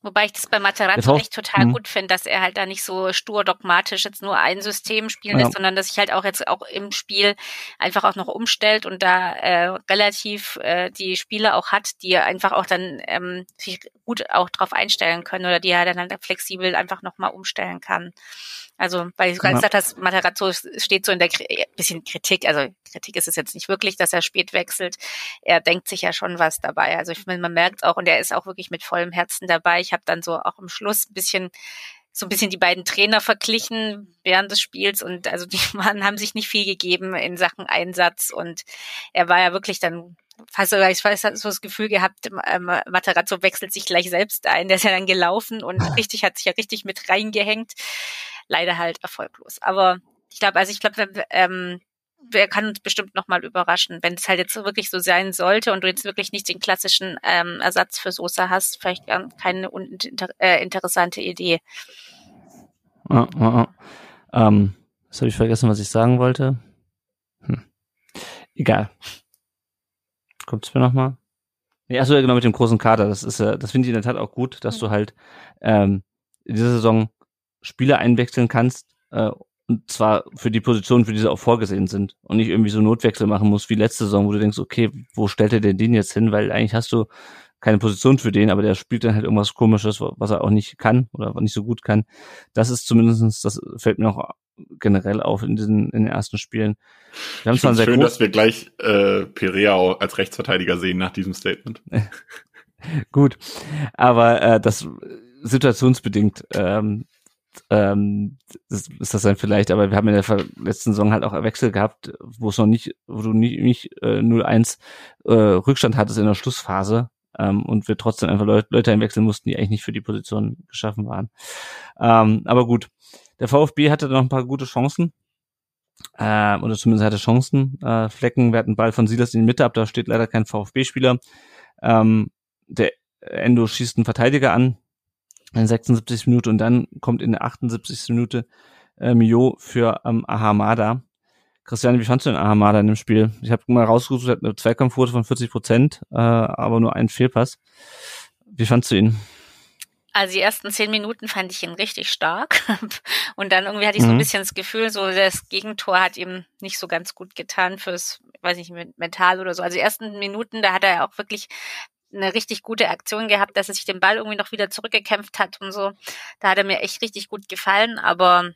Wobei ich das bei Materazzo echt total mhm. gut finde, dass er halt da nicht so stur dogmatisch jetzt nur ein System spielen lässt, sondern dass sich halt auch jetzt auch im Spiel einfach auch noch umstellt und da äh, relativ äh, die Spieler auch hat, die einfach auch dann ähm, sich gut auch drauf einstellen können oder die er dann halt flexibel einfach nochmal umstellen kann. Also, weil du gerade gesagt hast, Matarazzo steht so in der K bisschen Kritik, also Kritik ist es jetzt nicht wirklich, dass er spät wechselt. Er denkt sich ja schon was dabei. Also ich finde, man merkt auch, und er ist auch wirklich mit vollem Herzen dabei. Ich habe dann so auch im Schluss ein bisschen so ein bisschen die beiden Trainer verglichen während des Spiels und also die (laughs) Mann haben sich nicht viel gegeben in Sachen Einsatz und er war ja wirklich dann fast sogar, ich weiß, so das Gefühl gehabt, ähm, Materazzo wechselt sich gleich selbst ein, der ist ja dann gelaufen und (laughs) richtig, hat sich ja richtig mit reingehängt leider halt erfolglos. Aber ich glaube, also ich glaube, ähm, wer kann uns bestimmt nochmal überraschen, wenn es halt jetzt wirklich so sein sollte und du jetzt wirklich nicht den klassischen ähm, Ersatz für Soße hast, vielleicht keine uninter äh, interessante Idee. Ja, ja, Ähm, jetzt habe ich vergessen, was ich sagen wollte. Hm. Egal. Kommt's mir nochmal? Ja, achso, ja, genau, mit dem großen Kader. Das ist, äh, das finde ich in der Tat auch gut, dass du halt ähm, in dieser Saison Spieler einwechseln kannst, äh, und zwar für die Positionen, für die sie auch vorgesehen sind und nicht irgendwie so Notwechsel machen musst wie letzte Saison, wo du denkst, okay, wo stellt er denn den jetzt hin? Weil eigentlich hast du keine Position für den, aber der spielt dann halt irgendwas komisches, was er auch nicht kann oder nicht so gut kann. Das ist zumindestens, das fällt mir auch generell auf in diesen in den ersten Spielen. Wir haben zwar sehr schön, dass wir gleich äh, Perea als Rechtsverteidiger sehen nach diesem Statement. (laughs) gut, aber äh, das situationsbedingt ähm, ähm, das ist das dann vielleicht, aber wir haben in der letzten Saison halt auch Wechsel gehabt, wo es noch nicht, wo du nicht, nicht äh, 0-1 äh, Rückstand hattest in der Schlussphase ähm, und wir trotzdem einfach Leute, Leute einwechseln mussten, die eigentlich nicht für die Position geschaffen waren. Ähm, aber gut, der VfB hatte noch ein paar gute Chancen. Äh, oder zumindest hatte Chancen. Äh, Flecken, wir hatten Ball von Silas in die Mitte ab, da steht leider kein VfB-Spieler. Ähm, der Endo schießt einen Verteidiger an, in 76 Minute und dann kommt in der 78. Minute äh, Mio für ähm, Ahamada. Christian, wie fandst du den Ahamada in dem Spiel? Ich habe mal rausgesucht, er hat eine Zweikampfquote von 40 Prozent, äh, aber nur einen Fehlpass. Wie fandst du ihn? Also die ersten zehn Minuten fand ich ihn richtig stark. (laughs) Und dann irgendwie hatte ich so ein mhm. bisschen das Gefühl, so das Gegentor hat ihm nicht so ganz gut getan fürs, weiß nicht, mental oder so. Also die ersten Minuten, da hat er auch wirklich eine richtig gute Aktion gehabt, dass er sich den Ball irgendwie noch wieder zurückgekämpft hat und so. Da hat er mir echt richtig gut gefallen, aber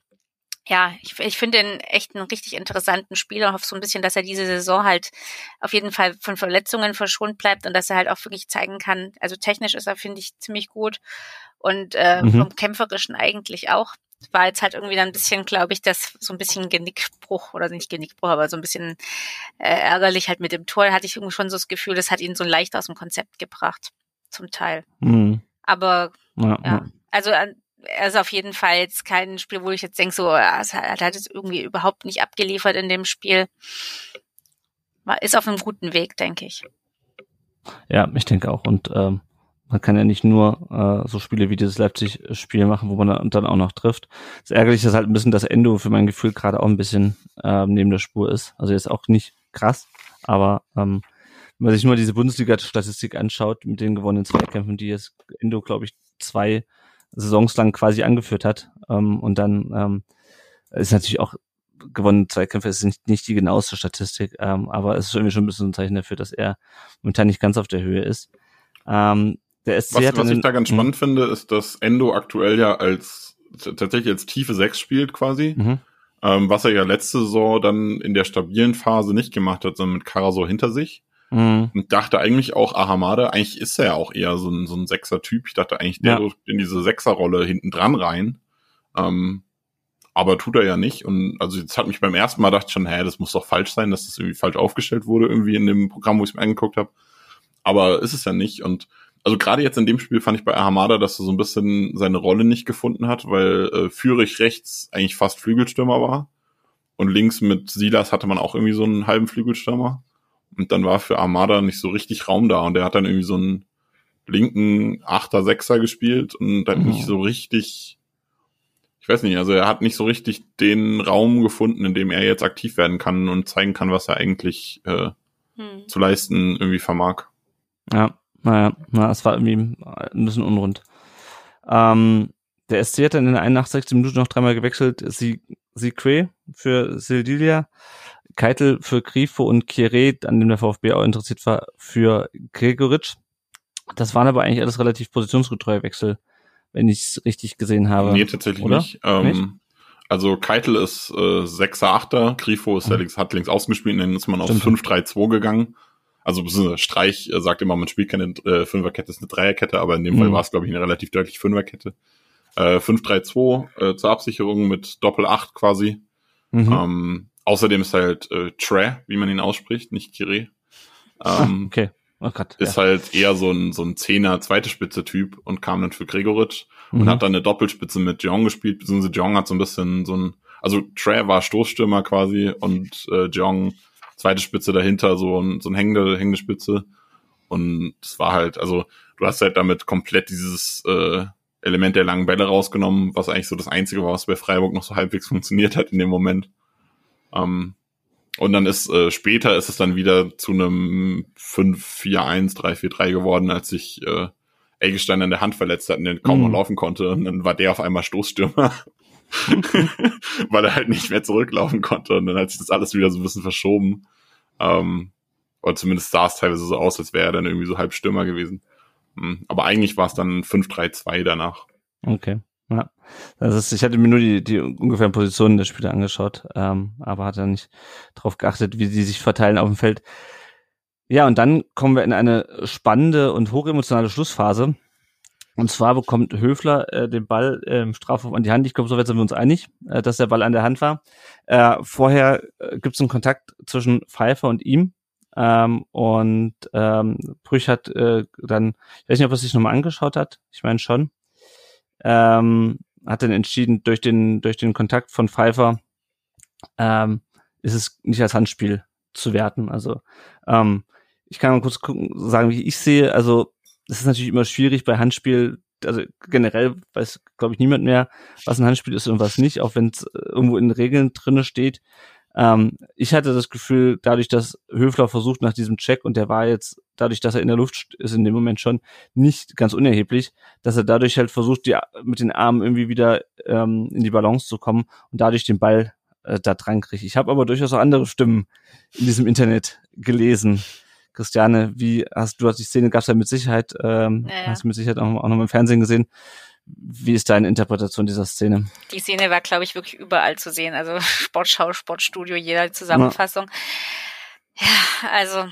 ja, ich, ich finde ihn echt einen richtig interessanten Spieler. Hoffe so ein bisschen, dass er diese Saison halt auf jeden Fall von Verletzungen verschont bleibt und dass er halt auch wirklich zeigen kann. Also technisch ist er, finde ich, ziemlich gut und äh, mhm. vom Kämpferischen eigentlich auch war jetzt halt irgendwie dann ein bisschen, glaube ich, das so ein bisschen Genickbruch oder nicht Genickbruch, aber so ein bisschen äh, ärgerlich halt mit dem Tor. Hatte ich irgendwie schon so das Gefühl, das hat ihn so leicht aus dem Konzept gebracht, zum Teil. Mhm. Aber ja, ja. also er ist auf jeden Fall jetzt kein Spiel, wo ich jetzt denke, so, er hat jetzt irgendwie überhaupt nicht abgeliefert in dem Spiel. War, ist auf einem guten Weg, denke ich. Ja, ich denke auch. Und ähm, man kann ja nicht nur äh, so Spiele wie dieses Leipzig-Spiel machen, wo man dann auch noch trifft. Das Ärgerliche ist halt ein bisschen, dass Endo für mein Gefühl gerade auch ein bisschen äh, neben der Spur ist. Also jetzt auch nicht krass, aber ähm, wenn man sich nur diese Bundesliga-Statistik anschaut mit den gewonnenen Zweikämpfen, die jetzt Endo, glaube ich, zwei Saisons lang quasi angeführt hat, ähm, und dann ähm, ist natürlich auch gewonnene Zweikämpfe ist nicht, nicht die genaueste Statistik, ähm, aber es ist irgendwie schon ein bisschen ein Zeichen dafür, dass er momentan nicht ganz auf der Höhe ist. Ähm, der SC was, was ich da ganz spannend finde, ist, dass Endo aktuell ja als tatsächlich als tiefe Sechs spielt quasi. Mhm. Ähm, was er ja letzte Saison dann in der stabilen Phase nicht gemacht hat, sondern mit Karasor hinter sich. Mhm. Und dachte eigentlich auch, Ahamada, eigentlich ist er ja auch eher so ein, so ein Sechser-Typ. Ich dachte eigentlich, der ja. in diese Sechser-Rolle hinten dran rein. Ähm, aber tut er ja nicht. Und also jetzt hat mich beim ersten Mal gedacht schon, hä, das muss doch falsch sein, dass das irgendwie falsch aufgestellt wurde, irgendwie in dem Programm, wo ich es mir angeguckt habe. Aber ist es ja nicht. Und also gerade jetzt in dem Spiel fand ich bei Ahamada, dass er so ein bisschen seine Rolle nicht gefunden hat, weil äh, Führig rechts eigentlich fast Flügelstürmer war. Und links mit Silas hatte man auch irgendwie so einen halben Flügelstürmer. Und dann war für Armada nicht so richtig Raum da. Und der hat dann irgendwie so einen linken Achter, Sechser gespielt und dann mhm. nicht so richtig, ich weiß nicht, also er hat nicht so richtig den Raum gefunden, in dem er jetzt aktiv werden kann und zeigen kann, was er eigentlich äh, hm. zu leisten irgendwie vermag. Ja, naja, na, es war irgendwie ein bisschen unrund. Ähm, der SC hat dann in der 81. Minute noch dreimal gewechselt. Sie, Sikwe für Sildilia, Keitel für Grifo und Kire, an dem der VfB auch interessiert war, für Gregoritsch. Das waren aber eigentlich alles relativ positionsgetreue Wechsel, wenn ich es richtig gesehen habe. Nee, tatsächlich Oder? nicht. Ähm, nicht? Also Keitel ist äh, 6er, 8er, Grifo ist mhm. ja links, hat links außen gespielt, dann ist man auf 5-3-2 gegangen. Also Streich äh, sagt immer, man spielt keine äh, Fünferkette, ist eine Dreierkette, aber in dem mhm. Fall war es, glaube ich, eine relativ deutliche Fünferkette. Äh, 5-3-2 äh, zur Absicherung mit Doppel-8 quasi. Mhm. Ähm, außerdem ist halt äh, Tre, wie man ihn ausspricht, nicht Kire. Ähm, okay. Oh Gott, ist ja. halt eher so ein, so ein Zehner, zweite Spitze-Typ und kam dann für Gregoritsch mhm. und hat dann eine Doppelspitze mit Jong gespielt, beziehungsweise Jong hat so ein bisschen so ein, also Tre war Stoßstürmer quasi und äh, Jong zweite Spitze dahinter, so ein, so ein hängende, hängende Spitze. Und es war halt, also du hast halt damit komplett dieses, äh, Element der langen Bälle rausgenommen, was eigentlich so das Einzige war, was bei Freiburg noch so halbwegs funktioniert hat in dem Moment. Ähm, und dann ist äh, später ist es dann wieder zu einem 5-4-1, 3-4-3 geworden, als sich äh, Eggestein an der Hand verletzt hat und den kaum noch Mhm. laufen konnte. Und dann war der auf einmal Stoßstürmer. (laughs) Weil er halt nicht mehr zurücklaufen konnte. Und dann hat sich das alles wieder so ein bisschen verschoben. Ähm, oder zumindest sah es teilweise so aus, als wäre er dann irgendwie so halb Stürmer gewesen. Mhm. Aber eigentlich war es dann 5-3-2 danach. Okay. Ja. Das ist, ich hatte mir nur die, die ungefähren Positionen der Spieler angeschaut, ähm, aber hatte nicht darauf geachtet, wie sie sich verteilen auf dem Feld. Ja, und dann kommen wir in eine spannende und hochemotionale Schlussphase. Und zwar bekommt Höfler äh, den Ball im Strafraum an die Hand. Ich glaube, soweit sind wir uns einig, äh, dass der Ball an der Hand war. Äh, vorher äh, gibt es einen Kontakt zwischen Pfeiffer und ihm. Ähm, und ähm, Brüch hat äh, dann, ich weiß nicht, ob er sich nochmal angeschaut hat. Ich meine schon. Ähm, hat dann entschieden, durch den, durch den Kontakt von Pfeiffer ähm, ist es nicht als Handspiel zu werten. Also ähm, ich kann mal kurz gucken, sagen, wie ich sehe. Also es ist natürlich immer schwierig bei Handspiel, also generell weiß, glaube ich, niemand mehr, was ein Handspiel ist und was nicht, auch wenn es irgendwo in den Regeln drinne steht. Ähm, ich hatte das Gefühl, dadurch, dass Höfler versucht nach diesem Check und der war jetzt, dadurch, dass er in der Luft ist in dem Moment schon nicht ganz unerheblich, dass er dadurch halt versucht, die, mit den Armen irgendwie wieder ähm, in die Balance zu kommen und dadurch den Ball äh, da dran kriegt. Ich habe aber durchaus auch andere Stimmen in diesem Internet gelesen. Christiane, wie hast du hast die Szene gab's ja mit Sicherheit, ähm, Ja, ja. hast du mit Sicherheit auch, auch noch im Fernsehen gesehen. Wie ist deine Interpretation dieser Szene? Die Szene war, glaube ich, wirklich überall zu sehen. Also (laughs) Sportschau, Sportstudio, jeder Zusammenfassung. Ja, also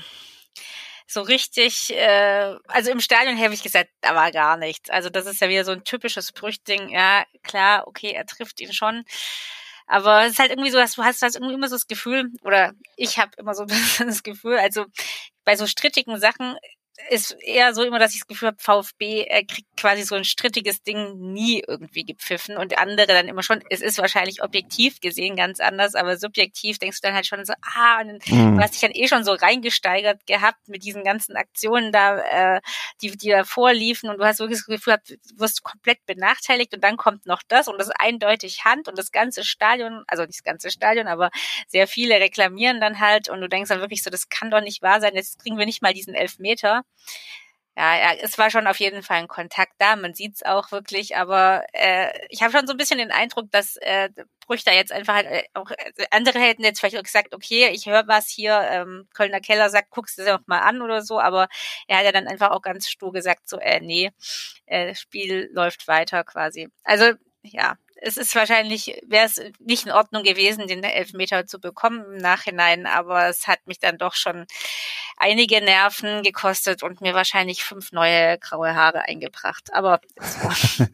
so richtig, äh, also im Stadion habe ich gesagt, da war gar nichts. Also das ist ja wieder so ein typisches Brüchding. Ja, klar, okay, er trifft ihn schon. Aber es ist halt irgendwie so, dass du hast, hast irgendwie immer so das Gefühl, oder ich habe immer so (laughs) ein bisschen das Gefühl, also bei so strittigen Sachen ist eher so immer, dass ich das Gefühl habe, VfB äh, kriegt quasi so ein strittiges Ding nie irgendwie gepfiffen und andere dann immer schon, es ist wahrscheinlich objektiv gesehen ganz anders, aber subjektiv denkst du dann halt schon so, ah, und Mhm. du hast dich dann eh schon so reingesteigert gehabt mit diesen ganzen Aktionen da, äh, die, die davor liefen und du hast wirklich das Gefühl, gehabt, du wirst komplett benachteiligt und dann kommt noch das und das ist eindeutig Hand und das ganze Stadion, also nicht das ganze Stadion, aber sehr viele reklamieren dann halt und du denkst dann wirklich so, das kann doch nicht wahr sein, jetzt kriegen wir nicht mal diesen Elfmeter. Ja, ja, es war schon auf jeden Fall ein Kontakt da, man sieht's auch wirklich, aber äh, ich habe schon so ein bisschen den Eindruck, dass äh, Brüch da jetzt einfach halt äh, auch äh, andere hätten jetzt vielleicht auch gesagt, okay, ich höre was hier, ähm, Kölner Keller sagt, guckst du dir noch mal an oder so, aber er hat ja dann einfach auch ganz stur gesagt, so, äh, nee, äh, Spiel läuft weiter quasi. Also ja, es ist wahrscheinlich, wäre es nicht in Ordnung gewesen, den Elfmeter zu bekommen im Nachhinein, aber es hat mich dann doch schon einige Nerven gekostet und mir wahrscheinlich fünf neue graue Haare eingebracht. Aber es. (laughs)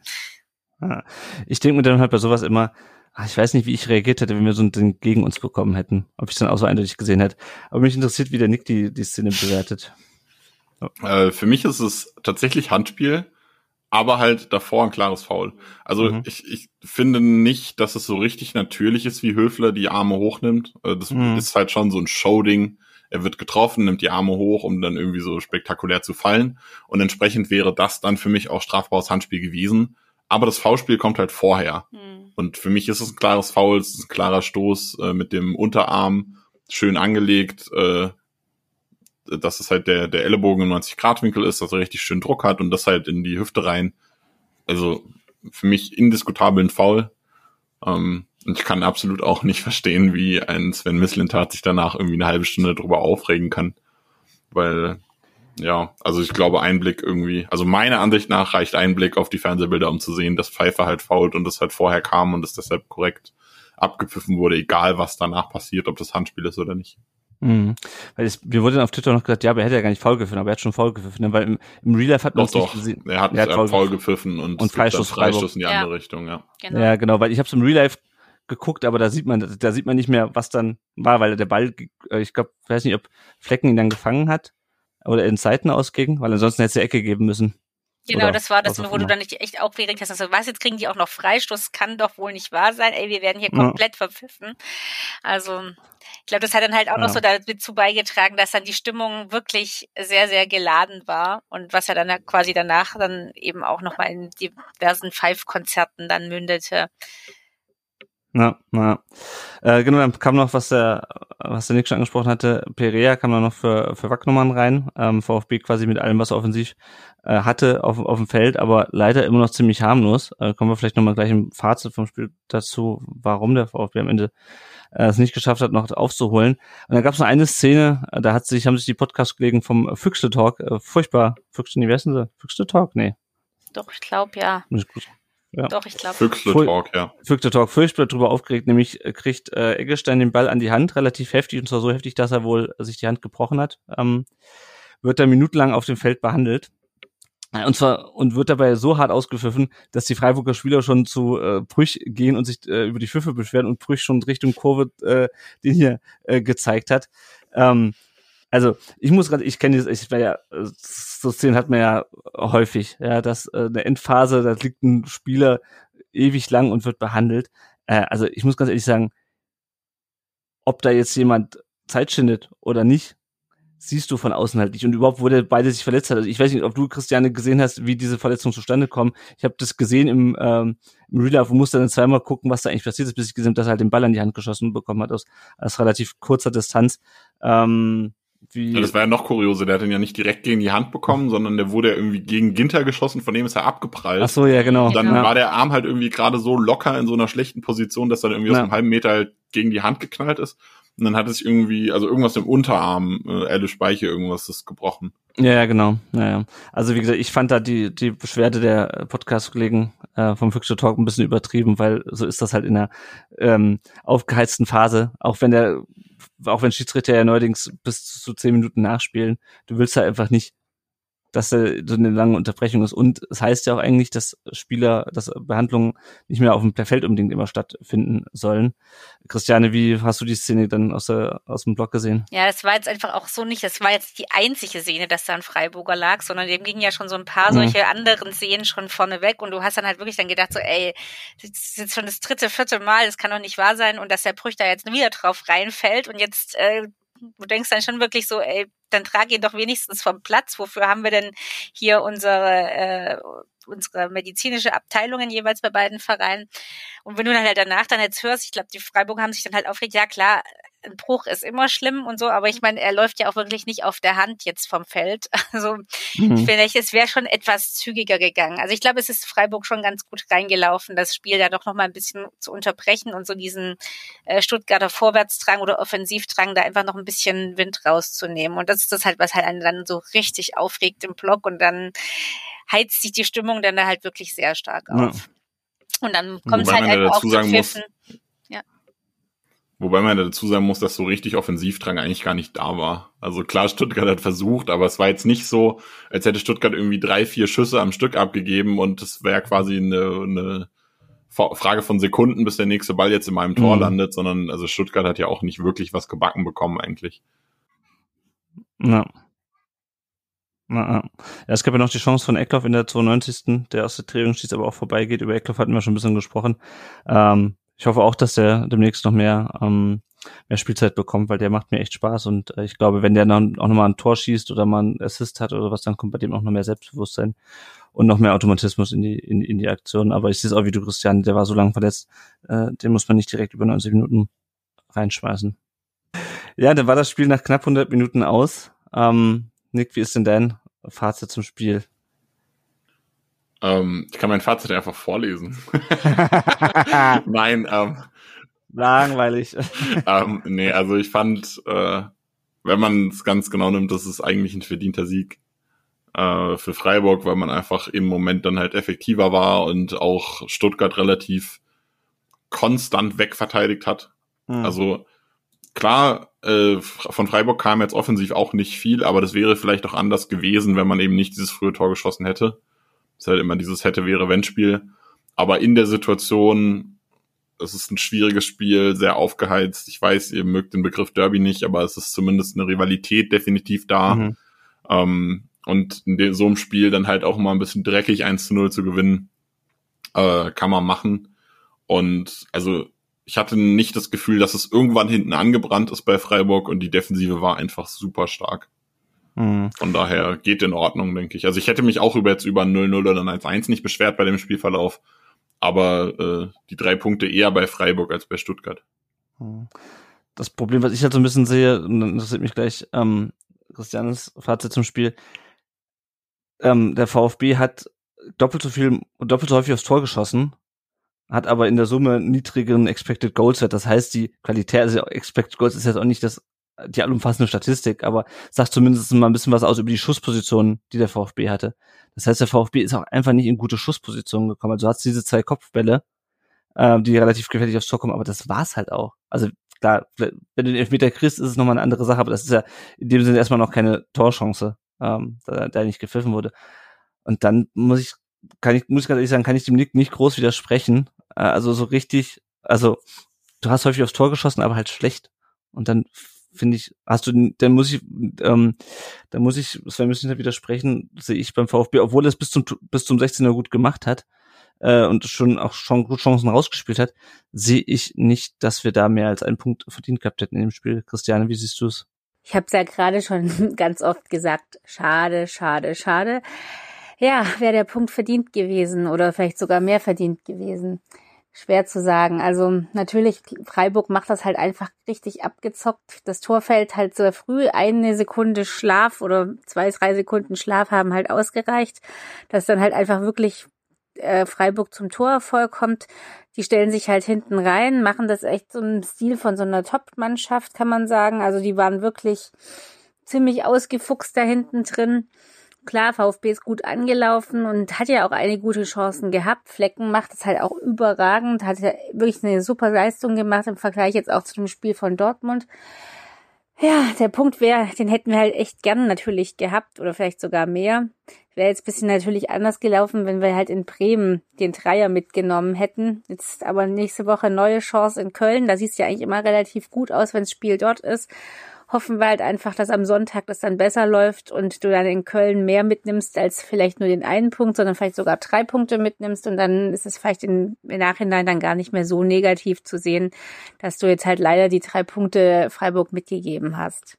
Ich denke mir dann halt bei sowas immer, ach, ich weiß nicht, wie ich reagiert hätte, wenn wir so ein Ding gegen uns bekommen hätten. Ob ich dann auch so eindeutig gesehen hätte. Aber mich interessiert, wie der Nick die, die Szene bewertet. Äh, für mich ist es tatsächlich Handspiel, aber halt davor ein klares Foul. Also Mhm. ich, ich finde nicht, dass es so richtig natürlich ist, wie Höfler die Arme hochnimmt. Äh, das Mhm. ist halt schon so ein Showding. Er wird getroffen, nimmt die Arme hoch, um dann irgendwie so spektakulär zu fallen. Und entsprechend wäre das dann für mich auch strafbares Handspiel gewesen. Aber das Foulspiel kommt halt vorher. hm, Und für mich ist es ein klares Foul, es ist ein klarer Stoß äh, mit dem Unterarm, schön angelegt, äh, dass es halt der, der Ellenbogen im 90-Grad-Winkel ist, dass er richtig schön Druck hat und das halt in die Hüfte rein. Also für mich indiskutabel ein Foul. Ähm, und ich kann absolut auch nicht verstehen, wie ein Sven Mislintat sich danach irgendwie eine halbe Stunde drüber aufregen kann. Weil, ja, also ich glaube, ein Blick irgendwie, also meiner Ansicht nach reicht ein Blick auf die Fernsehbilder, um zu sehen, dass Pfeiffer halt fault und das halt vorher kam und es deshalb korrekt abgepfiffen wurde, egal was danach passiert, ob das Handspiel ist oder nicht. Mhm. Weil es, mir wurde dann auf Twitter noch gesagt, ja, aber er hätte ja gar nicht faul gepfiffen, aber er hat schon faul gepfiffen, ne? weil im, im Real Life hat man Doch, es nicht doch. gesehen. Er hat, Er hat faul gepfiffen und, Und dann Freistoß in die Ja. andere Richtung, ja. genau. Ja, genau, weil ich habe es im Real Life geguckt, aber da sieht man, da sieht man nicht mehr, was dann war, weil der Ball, äh, ich glaube, weiß nicht, ob Flecken ihn dann gefangen hat oder in Seiten ausging, weil ansonsten hätte es die Ecke geben müssen. Genau, Oder das war das, wo du dann nicht echt aufgeregt hast. Also, was, jetzt kriegen die auch noch Freistoß? Kann doch wohl nicht wahr sein. Ey, wir werden hier Ja. komplett verpfiffen. Also, ich glaube, das hat dann halt auch noch Ja. so dazu beigetragen, dass dann die Stimmung wirklich sehr, sehr geladen war und was ja dann quasi danach dann eben auch nochmal in diversen Five-Konzerten dann mündete. Ja, ja. Äh, genau, dann kam noch, was der, was der Nick schon angesprochen hatte, Perea kam dann noch für, für Wacknummern rein, ähm, VfB quasi mit allem, was er offensiv äh, hatte auf, auf dem Feld, aber leider immer noch ziemlich harmlos. Äh, kommen wir vielleicht nochmal gleich im Fazit vom Spiel dazu, warum der VfB am Ende äh, es nicht geschafft hat, noch aufzuholen. Und da gab es noch eine Szene, äh, da hat sich, haben sich die Podcast-Kollegen vom Füchsle Talk äh, furchtbar, Füchsle, nee, wer ist denn sie? Füchsle Talk? Nee, Doch, ich glaube, ja. gut. Ja. Doch, ich glaube. Füchsle Voll- Talk, ja. Füchse Talk furchtbar drüber aufgeregt, nämlich kriegt äh, Eggestein den Ball an die Hand, relativ heftig, und zwar so heftig, dass er wohl sich die Hand gebrochen hat. Ähm, wird dann minutenlang auf dem Feld behandelt. Und zwar und wird dabei so hart ausgepfiffen, dass die Freiburger Spieler schon zu äh, Brüch gehen und sich äh, über die Pfiffe beschweren und Brüch schon Richtung Kurve äh, den hier äh, gezeigt hat. Ähm, also ich muss gerade, ich kenne das, ich war ja, so Szenen hat man ja häufig, ja, dass äh, eine Endphase, da liegt ein Spieler ewig lang und wird behandelt. Äh, also ich muss ganz ehrlich sagen, ob da jetzt jemand Zeit schindet oder nicht, siehst du von außen halt nicht. Und überhaupt, wo der beide sich verletzt hat. Also ich weiß nicht, ob du, Christiane, gesehen hast, wie diese Verletzungen zustande kommen. Ich habe das gesehen im, ähm, im Real Life und musste dann zweimal gucken, was da eigentlich passiert ist, bis ich gesehen habe, dass er halt den Ball an die Hand geschossen bekommen hat aus, aus relativ kurzer Distanz. Ähm, wie, Ja, das war ja noch kurioser. Der hat den ja nicht direkt gegen die Hand bekommen, sondern der wurde ja irgendwie gegen Ginter geschossen, von dem ist er abgeprallt. ach so, ja, genau. Und dann ja. war der Arm halt irgendwie gerade so locker in so einer schlechten Position, dass er dann irgendwie aus Ja. einem halben Meter halt gegen die Hand geknallt ist. Und dann hat es sich irgendwie, also irgendwas im Unterarm, äh, Elle Speiche, irgendwas ist gebrochen. Ja, ja, genau. Ja, ja. Also wie gesagt, ich fand da die, die Beschwerde der Podcast-Kollegen äh, vom Füchse Talk ein bisschen übertrieben, weil so ist das halt in der ähm, aufgeheizten Phase. Auch wenn der, auch wenn Schiedsrichter ja neuerdings bis zu zehn Minuten nachspielen, du willst halt einfach nicht, dass da so eine lange Unterbrechung ist. Und es heißt ja auch eigentlich, dass Spieler, dass Behandlungen nicht mehr auf dem Feld unbedingt immer stattfinden sollen. Christiane, wie hast du die Szene dann aus, der, aus dem Blog gesehen? Ja, das war jetzt einfach auch so nicht, das war jetzt die einzige Szene, dass da ein Freiburger lag, sondern dem gingen ja schon so ein paar Mhm. solche anderen Szenen schon vorne weg und du hast dann halt wirklich dann gedacht so, ey, das ist jetzt schon das dritte, vierte Mal, das kann doch nicht wahr sein und dass der Brüch da jetzt wieder drauf reinfällt und jetzt, äh, du denkst dann schon wirklich so, ey, dann trag ihn doch wenigstens vom Platz, wofür haben wir denn hier unsere, äh, unsere medizinische Abteilungen jeweils bei beiden Vereinen. Und wenn du dann halt danach dann jetzt hörst, ich glaube, die Freiburger haben sich dann halt aufgeregt, ja klar, ein Bruch ist immer schlimm und so, aber ich meine, er läuft ja auch wirklich nicht auf der Hand jetzt vom Feld. (laughs) Also Mhm. vielleicht, es wäre schon etwas zügiger gegangen. Also ich glaube, es ist Freiburg schon ganz gut reingelaufen, das Spiel da doch noch mal ein bisschen zu unterbrechen und so diesen äh, Stuttgarter Vorwärtsdrang oder Offensivdrang da einfach noch ein bisschen Wind rauszunehmen. Und das ist das halt, was halt einen dann so richtig aufregt im Block und dann heizt sich die Stimmung dann da halt wirklich sehr stark Ja. auf. Und dann kommt es Wobei halt man ja einfach auch dazu zu sagen muss, Pfiffen. Wobei man dazu sagen muss, dass so richtig Offensivdrang eigentlich gar nicht da war. Also klar, Stuttgart hat versucht, aber es war jetzt nicht so, als hätte Stuttgart irgendwie drei, vier Schüsse am Stück abgegeben und es wäre quasi eine, eine Frage von Sekunden, bis der nächste Ball jetzt in meinem Tor Mhm. landet, sondern also Stuttgart hat ja auch nicht wirklich was gebacken bekommen eigentlich. Ja. Na, ja. ja, es gab ja noch die Chance von Eckloff in der 92. Der aus der Drehung schießt, aber auch vorbeigeht. Über Eckloff hatten wir schon ein bisschen gesprochen. Ähm, ich hoffe auch, dass der demnächst noch mehr, ähm, mehr Spielzeit bekommt, weil der macht mir echt Spaß und äh, ich glaube, wenn der dann auch nochmal ein Tor schießt oder mal einen Assist hat oder was, dann kommt bei dem auch noch mehr Selbstbewusstsein und noch mehr Automatismus in die, in, in die Aktion. Aber ich sehe es auch wie du, Christian, der war so lange verletzt, äh, den muss man nicht direkt über 90 Minuten reinschmeißen. Ja, dann war das Spiel nach knapp 100 Minuten aus. Ähm, Nick, wie ist denn dein Fazit zum Spiel? Ähm, ich kann mein Fazit einfach vorlesen. (laughs) Nein, ähm, Langweilig. (laughs) ähm, nee, also ich fand, äh, wenn man es ganz genau nimmt, das ist eigentlich ein verdienter Sieg äh, für Freiburg, weil man einfach im Moment dann halt effektiver war und auch Stuttgart relativ konstant wegverteidigt hat. Hm. Also klar, äh, von Freiburg kam jetzt offensiv auch nicht viel, aber das wäre vielleicht auch anders gewesen, wenn man eben nicht dieses frühe Tor geschossen hätte. Das ist halt immer dieses hätte, wäre, wenn Spiel. Aber in der Situation, es ist ein schwieriges Spiel, sehr aufgeheizt. Ich weiß, ihr mögt den Begriff Derby nicht, aber es ist zumindest eine Rivalität definitiv da. Mhm. Ähm, und in so einem Spiel dann halt auch mal ein bisschen dreckig 1 zu 0 zu gewinnen, äh, kann man machen. Und also ich hatte nicht das Gefühl, dass es irgendwann hinten angebrannt ist bei Freiburg und die Defensive war einfach super stark. Mhm. Von daher geht in Ordnung, denke ich. Also ich hätte mich auch über jetzt über 0-0 oder 1-1 nicht beschwert bei dem Spielverlauf, aber äh, die drei Punkte eher bei Freiburg als bei Stuttgart. Mhm. Das Problem, was ich halt so ein bisschen sehe, und dann interessiert mich gleich ähm, Christianes Fazit zum Spiel, ähm, der VfB hat doppelt so viel, doppelt so häufig aufs Tor geschossen, hat aber in der Summe niedrigeren Expected Goals Wert. Das heißt, die Qualität, also Expected Goals ist jetzt auch nicht das, die allumfassende Statistik, aber sagt zumindest mal ein bisschen was aus über die Schusspositionen, die der VfB hatte. Das heißt, der VfB ist auch einfach nicht in gute Schusspositionen gekommen. Also du hast diese zwei Kopfbälle, äh, die relativ gefährlich aufs Tor kommen, aber das war's halt auch. Also klar, wenn du den Elfmeter kriegst, ist es nochmal eine andere Sache, aber das ist ja in dem Sinne erstmal noch keine Torchance, ähm, da, da nicht gepfiffen wurde. Und dann muss ich, kann ich, muss ich ganz ehrlich sagen, kann ich dem Nick nicht groß widersprechen. Äh, also so richtig, also du hast häufig aufs Tor geschossen, aber halt schlecht. Und dann finde ich, hast du, dann muss ich, ähm, dann muss ich, Sven müssen nicht widersprechen, sehe ich beim VfB, obwohl er es bis zum bis zum 16er gut gemacht hat äh, und schon auch schon gut Chancen rausgespielt hat, sehe ich nicht, dass wir da mehr als einen Punkt verdient gehabt hätten in dem Spiel. Christiane, wie siehst du es? Ich habe es ja gerade schon (laughs) ganz oft gesagt, schade, schade, schade. Ja, wäre der Punkt verdient gewesen oder vielleicht sogar mehr verdient gewesen. Schwer zu sagen. Also natürlich, Freiburg macht das halt einfach richtig abgezockt. Das Tor fällt halt sehr früh. Eine Sekunde Schlaf oder zwei, drei Sekunden Schlaf haben halt ausgereicht, dass dann halt einfach wirklich äh, Freiburg zum Torerfolg kommt. Die stellen sich halt hinten rein, machen das echt so im Stil von so einer Top-Mannschaft, kann man sagen. Also die waren wirklich ziemlich ausgefuchst da hinten drin. Klar, VfB ist gut angelaufen und hat ja auch einige gute Chancen gehabt. Flecken macht es halt auch überragend, hat ja wirklich eine super Leistung gemacht im Vergleich jetzt auch zu dem Spiel von Dortmund. Ja, der Punkt wäre, den hätten wir halt echt gern natürlich gehabt oder vielleicht sogar mehr. Wäre jetzt bisschen natürlich anders gelaufen, wenn wir halt in Bremen den Dreier mitgenommen hätten. Jetzt aber nächste Woche neue Chance in Köln. Da sieht es ja eigentlich immer relativ gut aus, wenn das Spiel dort ist hoffen wir halt einfach, dass am Sonntag das dann besser läuft und du dann in Köln mehr mitnimmst als vielleicht nur den einen Punkt, sondern vielleicht sogar drei Punkte mitnimmst und dann ist es vielleicht im, Nachhinein dann gar nicht mehr so negativ zu sehen, dass du jetzt halt leider die drei Punkte Freiburg mitgegeben hast.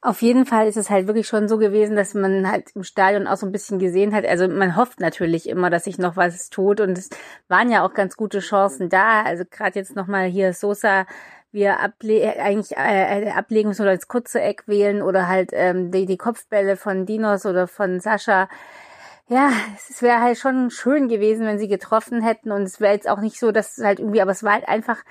Auf jeden Fall ist es halt wirklich schon so gewesen, dass man halt im Stadion auch so ein bisschen gesehen hat. Also man hofft natürlich immer, dass sich noch was tut und es waren ja auch ganz gute Chancen da. Also gerade jetzt nochmal hier Sosa wir able eigentlich äh, ablegen müssen oder als kurze Eck wählen oder halt ähm, die, die Kopfbälle von Dinos oder von Sascha. Ja, es wäre halt schon schön gewesen, wenn sie getroffen hätten und es wäre jetzt auch nicht so, dass es halt irgendwie, aber es war halt einfach,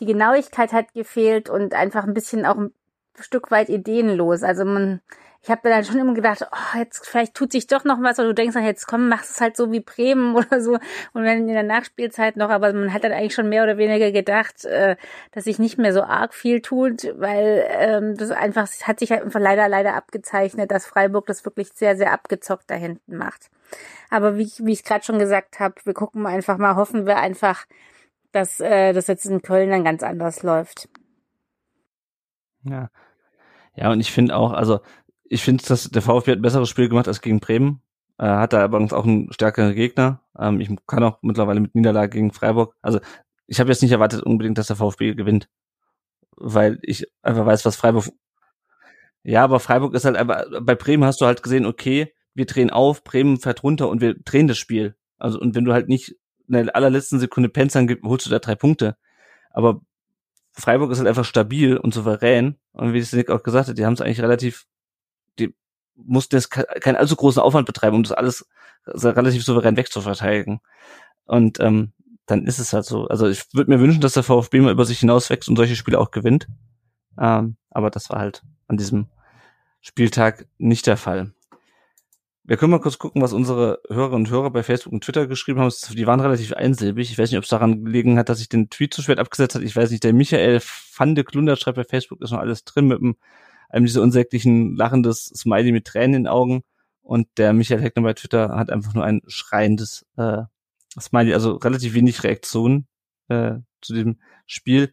die Genauigkeit hat gefehlt und einfach ein bisschen auch ein Stück weit ideenlos. Also man, ich habe dann schon immer gedacht, oh, jetzt vielleicht tut sich doch noch was, oder du denkst dann, jetzt komm, machst es halt so wie Bremen (laughs) oder so und dann in der Nachspielzeit noch, aber man hat dann eigentlich schon mehr oder weniger gedacht, äh, dass sich nicht mehr so arg viel tut, weil ähm, das einfach es hat sich halt einfach leider leider abgezeichnet, dass Freiburg das wirklich sehr sehr abgezockt da hinten macht. Aber wie, wie ich gerade schon gesagt habe, wir gucken einfach mal, hoffen wir einfach, dass äh, das jetzt in Köln dann ganz anders läuft. Ja. Ja, und ich finde auch, also ich finde, dass der VfB hat ein besseres Spiel gemacht als gegen Bremen. Äh, hat da übrigens auch einen stärkeren Gegner. Ähm, ich kann auch mittlerweile mit Niederlage gegen Freiburg. Also ich habe jetzt nicht erwartet unbedingt, dass der VfB gewinnt, weil ich einfach weiß, was Freiburg. Ja, aber Freiburg ist halt einfach. Bei Bremen hast du halt gesehen, okay, wir drehen auf, Bremen fährt runter und wir drehen das Spiel. Also und wenn du halt nicht in der allerletzten Sekunde pennst, dann holst du da drei Punkte. Aber Freiburg ist halt einfach stabil und souverän. Und wie es Nick auch gesagt hat, die haben es eigentlich relativ mussten jetzt keinen allzu großen Aufwand betreiben, um das alles relativ souverän wegzuverteidigen. Und ähm, dann ist es halt so. Also ich würde mir wünschen, dass der VfB mal über sich hinauswächst und solche Spiele auch gewinnt. Ähm, aber das war halt an diesem Spieltag nicht der Fall. Wir können mal kurz gucken, was unsere Hörerinnen und Hörer bei Facebook und Twitter geschrieben haben. Die waren relativ einsilbig. Ich weiß nicht, ob es daran gelegen hat, dass ich den Tweet zu spät abgesetzt hat. Ich weiß nicht, der Michael van de Klunder schreibt bei Facebook, ist noch alles drin mit dem einem diese unsäglichen lachendes Smiley mit Tränen in den Augen. Und der Michael Heckner bei Twitter hat einfach nur ein schreiendes äh, Smiley, also relativ wenig Reaktion äh, zu dem Spiel.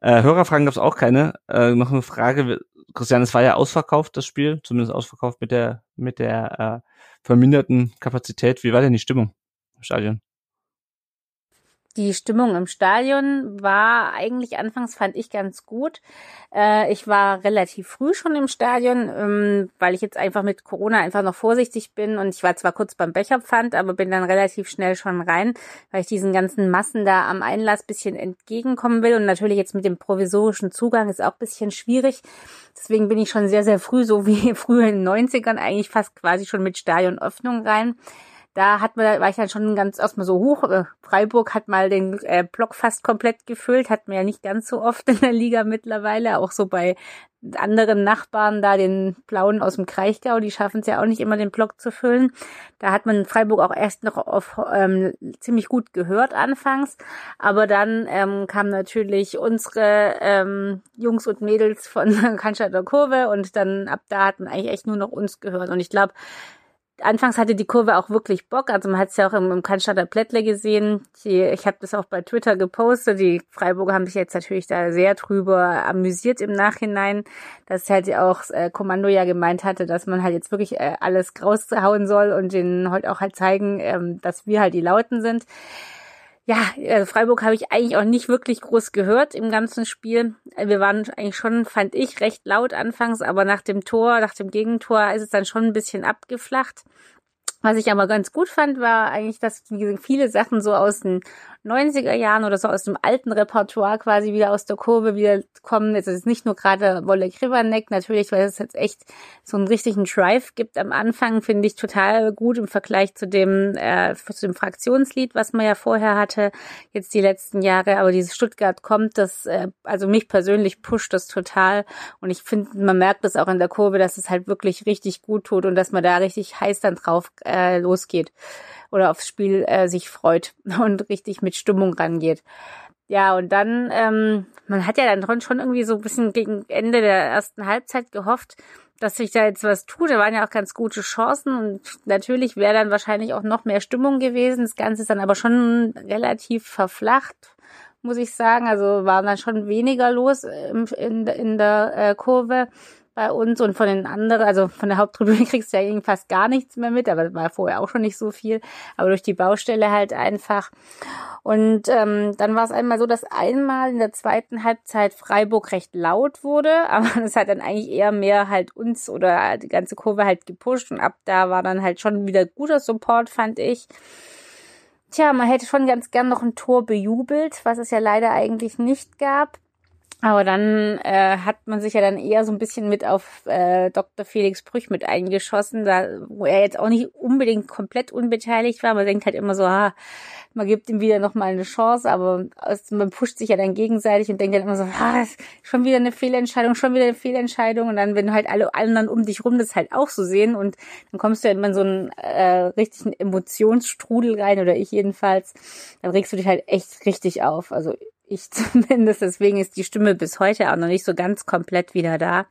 Äh, Hörerfragen gab es auch keine. Äh, noch eine Frage, Christian, es war ja ausverkauft, das Spiel, zumindest ausverkauft mit der, mit der äh, verminderten Kapazität. Wie war denn die Stimmung im Stadion? Die Stimmung im Stadion war eigentlich anfangs fand ich ganz gut. Äh, ich war relativ früh schon im Stadion, ähm, weil ich jetzt einfach mit Corona einfach noch vorsichtig bin und ich war zwar kurz beim Becherpfand, aber bin dann relativ schnell schon rein, weil ich diesen ganzen Massen da am Einlass bisschen entgegenkommen will und natürlich jetzt mit dem provisorischen Zugang ist auch bisschen schwierig. Deswegen bin ich schon sehr, sehr früh, so wie (laughs) früher in den 90ern, eigentlich fast quasi schon mit Stadionöffnung rein da hat man, war ich dann schon ganz erstmal so hoch. Äh, Freiburg hat mal den äh, Block fast komplett gefüllt, hat man ja nicht ganz so oft in der Liga mittlerweile, auch so bei anderen Nachbarn da, den Blauen aus dem Kraichgau, die schaffen es ja auch nicht immer, den Block zu füllen. Da hat man Freiburg auch erst noch auf, ähm, ziemlich gut gehört anfangs, aber dann ähm, kamen natürlich unsere ähm, Jungs und Mädels von (laughs) Cannstatter Kurve und dann ab da hat man eigentlich echt nur noch uns gehört. Und ich glaube, anfangs hatte die Kurve auch wirklich Bock. Also man hat es ja auch im, im Cannstatter Plättle gesehen. Die, ich habe das auch bei Twitter gepostet. Die Freiburger haben sich jetzt natürlich da sehr drüber amüsiert im Nachhinein, dass halt auch äh, Kommando ja gemeint hatte, dass man halt jetzt wirklich äh, alles raushauen soll und den heute auch halt zeigen, ähm, dass wir halt die Lauten sind ja, also Freiburg habe ich eigentlich auch nicht wirklich groß gehört im ganzen Spiel. Wir waren eigentlich schon, fand ich, recht laut anfangs, aber nach dem Tor, nach dem Gegentor ist es dann schon ein bisschen abgeflacht. Was ich aber ganz gut fand, war eigentlich, dass viele Sachen so aus den 90er Jahren oder so aus dem alten Repertoire quasi wieder aus der Kurve wieder kommen. Es ist nicht nur gerade Wolle Krivanek, natürlich, weil es jetzt echt so einen richtigen Drive gibt am Anfang, finde ich total gut im Vergleich zu dem, äh, zu dem Fraktionslied, was man ja vorher hatte, jetzt die letzten Jahre. Aber dieses Stuttgart kommt, das, äh, also mich persönlich pusht das total. Und ich finde, man merkt das auch in der Kurve, dass es halt wirklich richtig gut tut und dass man da richtig heiß dann drauf äh, losgeht oder aufs Spiel äh, sich freut (laughs) und richtig mit Stimmung rangeht. Ja, und dann, ähm, man hat ja dann schon irgendwie so ein bisschen gegen Ende der ersten Halbzeit gehofft, dass sich da jetzt was tut. Da waren ja auch ganz gute Chancen und natürlich wäre dann wahrscheinlich auch noch mehr Stimmung gewesen. Das Ganze ist dann aber schon relativ verflacht, muss ich sagen. Also war dann schon weniger los in, in, in der äh, Kurve bei uns und von den anderen, also von der Haupttribüne (laughs) kriegst du ja irgendwie fast gar nichts mehr mit, aber das war vorher auch schon nicht so viel, aber durch die Baustelle halt einfach. Und ähm, dann war es einmal so, dass einmal in der zweiten Halbzeit Freiburg recht laut wurde, (laughs) aber das hat dann eigentlich eher mehr halt uns oder die ganze Kurve halt gepusht und ab da war dann halt schon wieder guter Support, fand ich. Tja, man hätte schon ganz gern noch ein Tor bejubelt, was es ja leider eigentlich nicht gab. Aber dann äh, hat man sich ja dann eher so ein bisschen mit auf äh, Dr. Felix Brüch mit eingeschossen, da, wo er jetzt auch nicht unbedingt komplett unbeteiligt war. Man denkt halt immer so, ah, man gibt ihm wieder nochmal eine Chance, aber man pusht sich ja dann gegenseitig und denkt dann immer so, ah, schon wieder eine Fehlentscheidung, schon wieder eine Fehlentscheidung. Und dann, wenn halt alle anderen um dich rum das halt auch so sehen und dann kommst du ja immer in so einen äh, richtigen Emotionsstrudel rein, oder ich jedenfalls, dann regst du dich halt echt richtig auf. Also ich (laughs) zumindest. Deswegen ist die Stimme bis heute auch noch nicht so ganz komplett wieder da.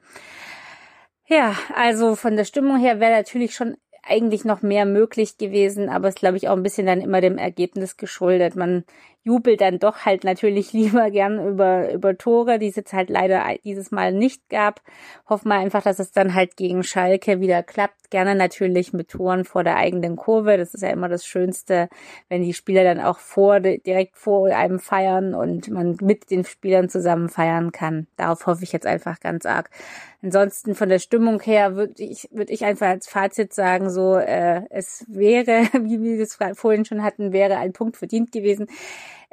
Ja, also von der Stimmung her wäre natürlich schon eigentlich noch mehr möglich gewesen, aber es glaube ich auch ein bisschen dann immer dem Ergebnis geschuldet. Man jubelt dann doch halt natürlich (laughs) lieber gern über, über Tore, die es jetzt halt leider dieses Mal nicht gab. Hoffen wir einfach, dass es dann halt gegen Schalke wieder klappt. Gerne natürlich mit Toren vor der eigenen Kurve. Das ist ja immer das Schönste, wenn die Spieler dann auch vor, direkt vor einem feiern und man mit den Spielern zusammen feiern kann. Darauf hoffe ich jetzt einfach ganz arg. Ansonsten von der Stimmung her würde ich, würde ich einfach als Fazit sagen, so, äh, es wäre, (laughs) wie wir es vorhin schon hatten, wäre ein Punkt verdient gewesen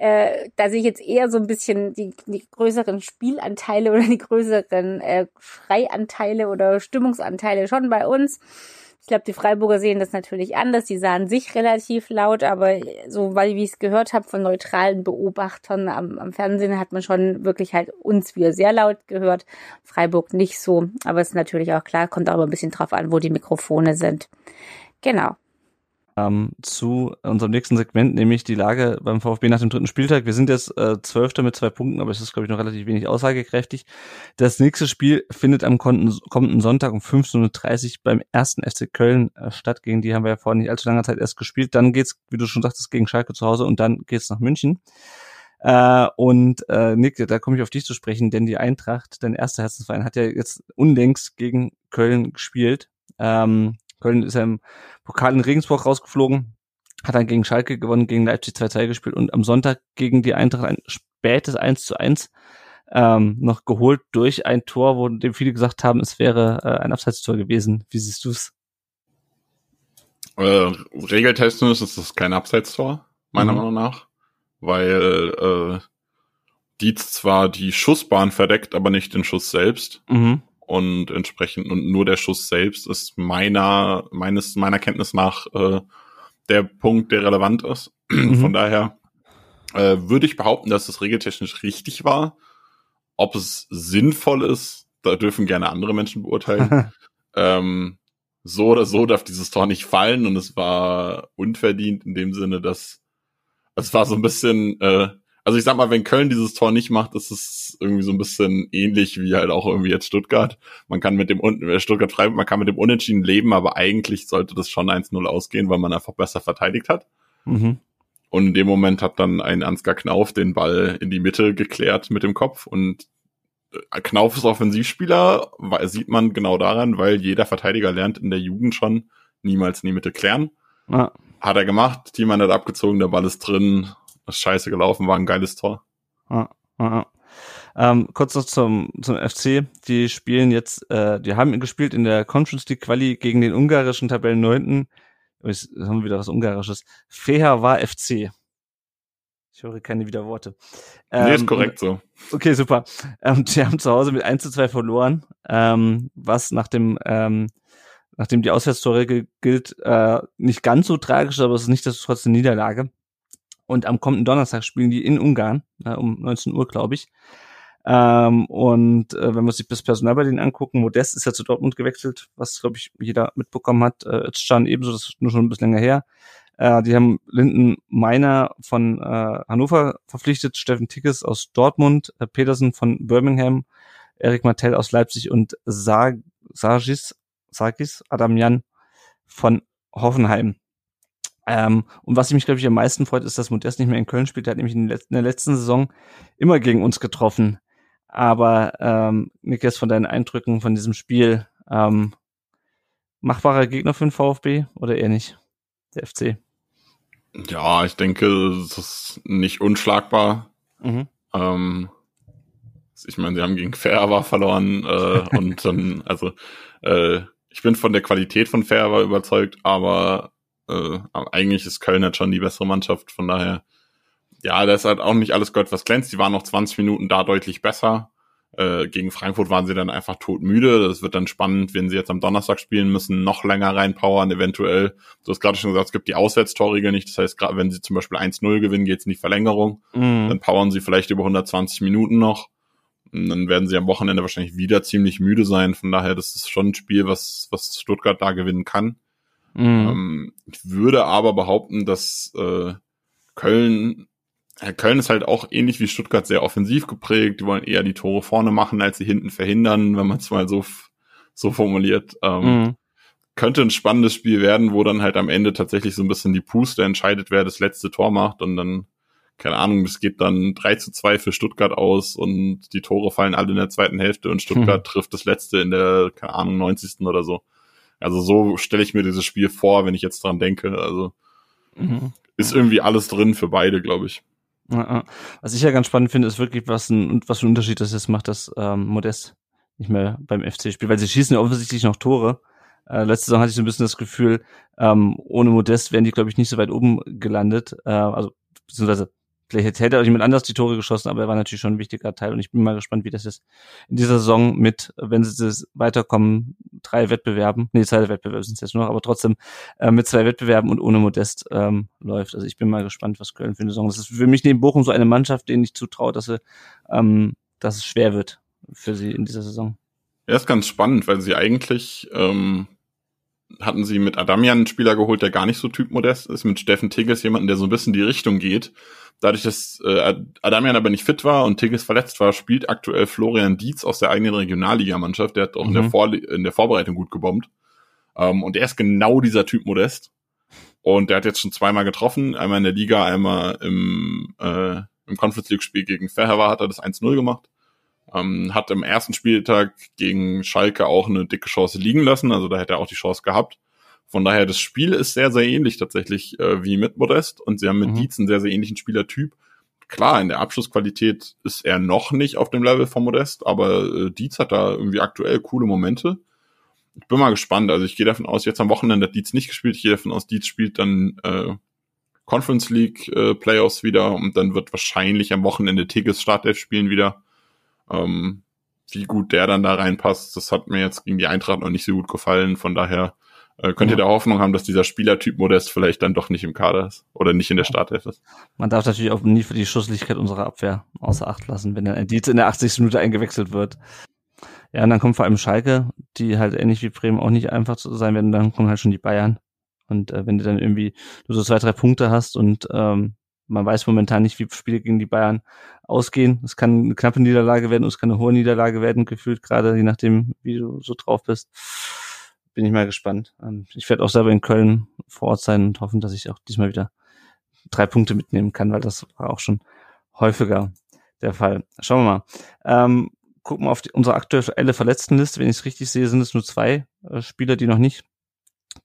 äh, da sehe ich jetzt eher so ein bisschen die, die größeren Spielanteile oder die größeren äh, Freianteile oder Stimmungsanteile schon bei uns. Ich glaube, die Freiburger sehen das natürlich anders. Die sahen sich relativ laut, aber so, weil wie ich es gehört habe von neutralen Beobachtern am, am Fernsehen, hat man schon wirklich halt uns wieder sehr laut gehört. Freiburg nicht so. Aber es ist natürlich auch klar, kommt auch immer ein bisschen drauf an, wo die Mikrofone sind. Genau ähm, zu unserem nächsten Segment, nämlich die Lage beim VfB nach dem dritten Spieltag. Wir sind jetzt äh, Zwölfter mit zwei Punkten, aber es ist, glaube ich, noch relativ wenig aussagekräftig. Das nächste Spiel findet am kommenden Sonntag um 15.30 Uhr beim ersten FC Köln äh, statt. Gegen die haben wir ja vor nicht allzu langer Zeit erst gespielt. Dann geht's, wie du schon sagtest, gegen Schalke zu Hause und dann geht's nach München. Äh, und äh, Nick, da komme ich auf dich zu sprechen, denn die Eintracht, dein erster Herzensverein, hat ja jetzt unlängst gegen Köln gespielt. Ähm, Köln ist ja im Pokal in Regensburg rausgeflogen, hat dann gegen Schalke gewonnen, gegen Leipzig 2-2 gespielt und am Sonntag gegen die Eintracht ein spätes 1 zu 1 ähm, noch geholt durch ein Tor, wo dem viele gesagt haben, es wäre äh, ein Abseitstor gewesen. Wie siehst du es? Äh, regeltechnisch ist das kein Abseitstor, meiner mhm. Meinung nach, weil äh, Dietz zwar die Schussbahn verdeckt, aber nicht den Schuss selbst. Mhm. Und entsprechend und nur der Schuss selbst ist meiner meines meiner Kenntnis nach äh, der Punkt, der relevant ist. (clears throat) Mhm. Von daher äh, würde ich behaupten, dass es regeltechnisch richtig war. Ob es sinnvoll ist, da dürfen gerne andere Menschen beurteilen. (laughs) ähm, so oder so darf dieses Tor nicht fallen und es war unverdient in dem Sinne, dass es war so ein bisschen, äh, also ich sag mal, wenn Köln dieses Tor nicht macht, ist es irgendwie so ein bisschen ähnlich wie halt auch irgendwie jetzt Stuttgart. Man kann mit dem äh, Stuttgart Freiburg, man kann mit dem Unentschieden leben, aber eigentlich sollte das schon 1-0 ausgehen, weil man einfach besser verteidigt hat. Mhm. Und in dem Moment hat dann ein Ansgar Knauf den Ball in die Mitte geklärt mit dem Kopf und äh, Knauf ist Offensivspieler, sieht man genau daran, weil jeder Verteidiger lernt in der Jugend schon niemals in die Mitte klären. Ja. Hat er gemacht, Teammann hat abgezogen, der Ball ist drin, scheiße gelaufen, war ein geiles Tor. Ja, ja. Ähm, kurz noch zum, zum FC. Die spielen jetzt, äh, die haben gespielt in der Conference League Quali gegen den ungarischen Tabellen 9. Jetzt haben wir wieder was Ungarisches. Feher war FC. Ich höre keine Widerworte. Ähm, nee, ist ähm, korrekt so. Okay, super. Ähm, die haben zu Hause mit 1 zu 2 verloren, ähm, was nach dem, ähm, nachdem die Auswärtstore gilt, äh, nicht ganz so tragisch, aber es ist nicht das trotz eine Niederlage. Und am kommenden Donnerstag spielen die in Ungarn, äh, um 19 Uhr, glaube ich. Ähm, und äh, wenn wir uns das Personal bei denen angucken, Modest ist ja zu Dortmund gewechselt, was, glaube ich, jeder mitbekommen hat. Äh, Özcan ebenso, das ist nur schon ein bisschen länger her. Äh, die haben Linden Meiner von äh, Hannover verpflichtet, Steffen Tickes aus Dortmund, äh, Petersen von Birmingham, Erik Martell aus Leipzig und Sargis, Sargis Adamian von Hoffenheim. Ähm, und was mich, glaube ich, am meisten freut, ist, dass Modest nicht mehr in Köln spielt. Er hat nämlich in, der letzten Saison immer gegen uns getroffen. Aber ähm, Niklas, von deinen Eindrücken von diesem Spiel, ähm, machbarer Gegner für den VfB oder eher nicht? Der FC. Ja, ich denke, es ist nicht unschlagbar. Mhm. Ähm, ich meine, sie haben gegen Ferber verloren äh, (laughs) und dann, also äh, ich bin von der Qualität von Ferber überzeugt, aber äh, eigentlich ist Köln halt schon die bessere Mannschaft, von daher, ja, da ist halt auch nicht alles Gott, was glänzt. Die waren noch 20 Minuten da deutlich besser. Äh, gegen Frankfurt waren sie dann einfach todmüde. Das wird dann spannend, wenn sie jetzt am Donnerstag spielen müssen, noch länger reinpowern, eventuell. Du hast gerade schon gesagt, es gibt die Auswärtstorregel nicht. Das heißt, gerade wenn sie zum Beispiel 1-0 gewinnen, geht's in die Verlängerung. Mhm. Dann powern sie vielleicht über 120 Minuten noch. Und dann werden sie am Wochenende wahrscheinlich wieder ziemlich müde sein. Von daher, das ist schon ein Spiel, was, was Stuttgart da gewinnen kann. Mhm. Ähm, ich würde aber behaupten, dass äh, Köln, äh, Köln ist halt auch ähnlich wie Stuttgart sehr offensiv geprägt. Die wollen eher die Tore vorne machen, als sie hinten verhindern, wenn man es mal so, so formuliert. Ähm, mhm. Könnte ein spannendes Spiel werden, wo dann halt am Ende tatsächlich so ein bisschen die Puste entscheidet, wer das letzte Tor macht und dann keine Ahnung, es geht dann 3 zu 2 für Stuttgart aus und die Tore fallen alle in der zweiten Hälfte und Stuttgart mhm. (laughs) trifft das letzte in der, keine Ahnung, 90. oder so. Also so stelle ich mir dieses Spiel vor, wenn ich jetzt dran denke. Also mhm. ist irgendwie alles drin für beide, glaube ich. Was ich ja ganz spannend finde, ist wirklich, was ein, was für ein Unterschied das jetzt macht, dass ähm, Modest nicht mehr beim FC spielt, weil sie schießen ja offensichtlich noch Tore. Äh, letzte Saison hatte ich so ein bisschen das Gefühl, ähm, ohne Modest wären die, glaube ich, nicht so weit oben gelandet. Äh, also beziehungsweise Vielleicht hätte er jemand anders die Tore geschossen, aber er war natürlich schon ein wichtiger Teil und ich bin mal gespannt, wie das ist in dieser Saison mit, wenn sie weiterkommen, drei Wettbewerben, nee, zwei Wettbewerbe sind es jetzt noch, aber trotzdem äh, mit zwei Wettbewerben und ohne Modest ähm, läuft. Also ich bin mal gespannt, was Köln für eine Saison. Das ist für mich neben Bochum so eine Mannschaft, denen ich zutraue, dass, sie, ähm, dass es schwer wird für sie in dieser Saison. Ja, ist ganz spannend, weil sie eigentlich ähm, hatten sie mit Adamian einen Spieler geholt, der gar nicht so typmodest ist, mit Steffen Tigges jemanden, der so ein bisschen die Richtung geht Dadurch, dass äh, Adamian aber nicht fit war und Tigges verletzt war, spielt aktuell Florian Dietz aus der eigenen Regionalligamannschaft. Der hat auch mhm. in, der mhm. Vor in der Vorbereitung gut gebombt. Ähm, und er ist genau dieser Typ Modest. Und der hat jetzt schon zweimal getroffen, einmal in der Liga, einmal im, äh, im Conference League-Spiel gegen Ferhava hat er das 1-0 gemacht. Ähm, hat im ersten Spieltag gegen Schalke auch eine dicke Chance liegen lassen, also da hätte er auch die Chance gehabt. Von daher, das Spiel ist sehr, sehr ähnlich tatsächlich äh, wie mit Modest und sie haben mit mhm. Dietz einen sehr, sehr ähnlichen Spielertyp. Klar, in der Abschlussqualität ist er noch nicht auf dem Level von Modest, aber äh, Dietz hat da irgendwie aktuell coole Momente. Ich bin mal gespannt. Also ich gehe davon aus, jetzt am Wochenende hat Dietz nicht gespielt. Ich gehe davon aus, Dietz spielt dann äh, Conference League äh, Playoffs wieder und dann wird wahrscheinlich am Wochenende Tigges Startelf spielen wieder. Ähm, wie gut der dann da reinpasst, das hat mir jetzt gegen die Eintracht noch nicht so gut gefallen. Von daher äh, könnt ihr da Hoffnung haben, dass dieser Spielertyp Modest vielleicht dann doch nicht im Kader ist oder nicht in der Startelf ist. Man darf natürlich auch nie für die Schusslichkeit unserer Abwehr außer Acht lassen, wenn dann ein Dietz in der 80. Minute eingewechselt wird. Ja, und dann kommt vor allem Schalke, die halt ähnlich wie Bremen auch nicht einfach zu sein werden. Dann kommen halt schon die Bayern. Und äh, wenn du dann irgendwie nur so zwei, drei Punkte hast und ähm, man weiß momentan nicht, wie Spiele gegen die Bayern ausgehen. Es kann eine knappe Niederlage werden, es kann eine hohe Niederlage werden, gefühlt gerade, je nachdem, wie du so drauf bist. Bin ich mal gespannt. Ähm, ich werde auch selber in Köln vor Ort sein und hoffen, dass ich auch diesmal wieder drei Punkte mitnehmen kann, weil das war auch schon häufiger der Fall. Schauen wir mal. Ähm, gucken wir auf die, unsere aktuelle Verletztenliste. Wenn ich es richtig sehe, sind es nur zwei äh, Spieler, die noch nicht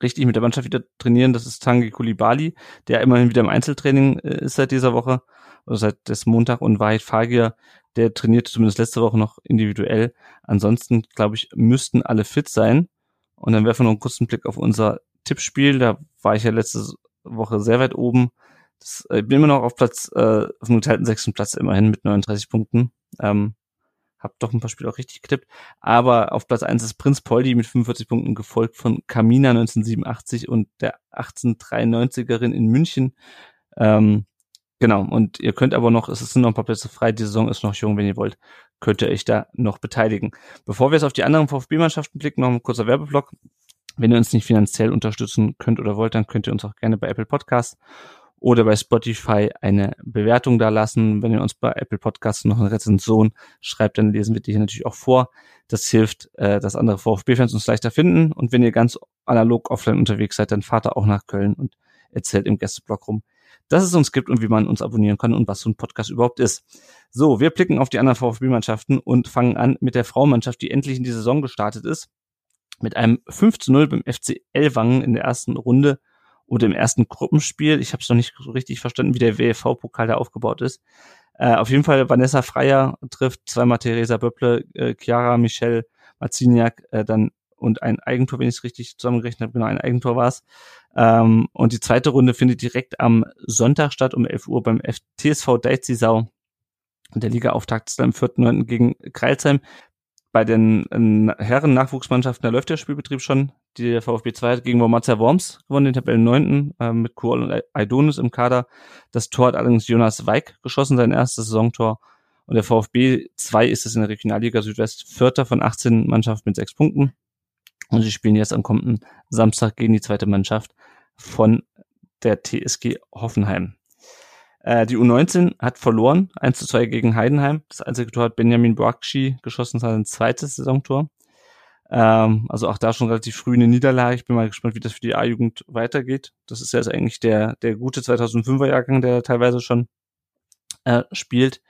richtig mit der Mannschaft wieder trainieren. Das ist Tangi Kulibali, der immerhin wieder im Einzeltraining äh, ist seit dieser Woche oder seit des Montag und Wahid Fagir, der trainiert zumindest letzte Woche noch individuell. Ansonsten, glaube ich, müssten alle fit sein. Und dann werfen wir noch einen kurzen Blick auf unser Tippspiel. Da war ich ja letzte Woche sehr weit oben. Das, äh, bin immer noch auf Platz, äh, auf dem geteilten sechsten Platz immerhin mit 39 Punkten. Ähm, hab doch ein paar Spiele auch richtig getippt. Aber auf Platz eins ist Prinz Poldi mit 45 Punkten, gefolgt von Kamina 1987 und der 1893erin in München. Ähm, genau, und ihr könnt aber noch, es sind noch ein paar Plätze frei, die Saison ist noch jung, wenn ihr wollt, könnt ihr euch da noch beteiligen. Bevor wir jetzt auf die anderen VfB-Mannschaften blicken, noch ein kurzer Werbeblock. Wenn ihr uns nicht finanziell unterstützen könnt oder wollt, dann könnt ihr uns auch gerne bei Apple Podcasts oder bei Spotify eine Bewertung da lassen. Wenn ihr uns bei Apple Podcasts noch eine Rezension schreibt, dann lesen wir die hier natürlich auch vor. Das hilft, äh, dass andere VfB-Fans uns leichter finden. Und wenn ihr ganz analog offline unterwegs seid, dann fahrt auch nach Köln und erzählt im Gästeblock rum, dass es uns gibt und wie man uns abonnieren kann und was so ein Podcast überhaupt ist. So, wir blicken auf die anderen VfB-Mannschaften und fangen an mit der Frauenmannschaft, die endlich in die Saison gestartet ist. Mit einem 5 zu 0 beim FC Ellwangen in der ersten Runde oder im ersten Gruppenspiel. Ich habe es noch nicht so richtig verstanden, wie der WFV-Pokal da aufgebaut ist. Äh, auf jeden Fall Vanessa Freier trifft zweimal Theresa Böpple, äh, Chiara, Michelle, Marziniak, äh, dann und ein Eigentor, wenn ich es richtig zusammengerechnet habe, genau, ein Eigentor war es. Ähm, und die zweite Runde findet direkt am Sonntag statt um 11 Uhr beim TSV Deizisau. Und der Liga-Auftakt ist am 4.9. gegen Kreilsheim. Bei den äh, Herren-Nachwuchsmannschaften, da läuft der Spielbetrieb schon. Die VfB 2 hat gegen Wormatia Worms gewonnen, den Tabellen 9. Äh, mit Kuol und Aidonis im Kader. Das Tor hat allerdings Jonas Weig geschossen, sein erstes Saisontor. Und der VfB 2 ist es in der Regionalliga Südwest Vierter von 18 Mannschaften mit sechs Punkten. Und sie spielen jetzt am kommenden Samstag gegen die zweite Mannschaft von der TSG Hoffenheim. Äh, die U19 hat verloren, 1 zu 2 gegen Heidenheim. Das einzige Tor hat Benjamin Boakci geschossen, sein zweites Saisontor. Ähm, also auch da schon relativ früh eine Niederlage. Ich bin mal gespannt, wie das für die A-Jugend weitergeht. Das ist ja jetzt eigentlich der, der gute 2005er Jahrgang, der teilweise schon äh, spielt.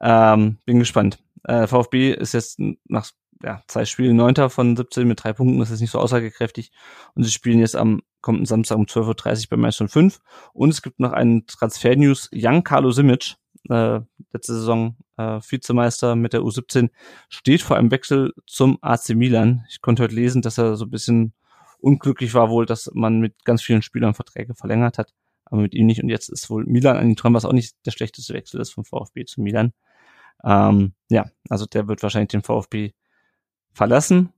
Ähm, bin gespannt. Äh, VfB ist jetzt nach ja, zwei Spielen Neunter von 17 mit drei Punkten, das ist nicht so aussagekräftig. Und sie spielen jetzt am kommenden Samstag um 12.30 Uhr bei Meister 5. Und es gibt noch einen Transfer-News. Young Carlo Simic, äh, letzte Saison äh, Vizemeister mit der U17, steht vor einem Wechsel zum AC Milan. Ich konnte heute lesen, dass er so ein bisschen unglücklich war wohl, dass man mit ganz vielen Spielern Verträge verlängert hat, aber mit ihm nicht. Und jetzt ist wohl Milan an ihn dran, was auch nicht der schlechteste Wechsel ist vom VfB zu Milan. Ähm, ja, also der wird wahrscheinlich den VfB verlassen.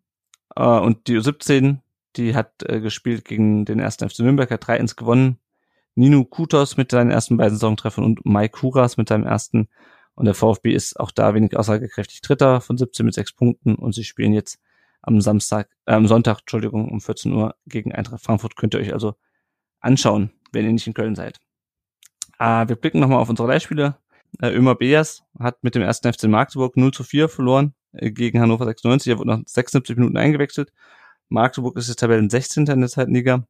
Äh, und die U17, die hat äh, gespielt gegen den ersten FC Nürnberg, hat 3-1 gewonnen. Nino Kutos mit seinen ersten beiden Saisontreffern und Mike Kuras mit seinem ersten. Und der VfB ist auch da wenig aussagekräftig Dritter von 17 mit 6 Punkten und sie spielen jetzt am Samstag, äh, am Sonntag, Entschuldigung, um 14 Uhr gegen Eintracht Frankfurt. Könnt ihr euch also anschauen, wenn ihr nicht in Köln seid. Äh, wir blicken nochmal auf unsere Leihspiele. Äh, Ömer Beas hat mit dem ersten FC Magdeburg 0 zu 4 verloren äh, gegen Hannover 96. Er wurde nach 76 Minuten eingewechselt. Magdeburg ist jetzt Tabellen 16. in der zweiten Liga.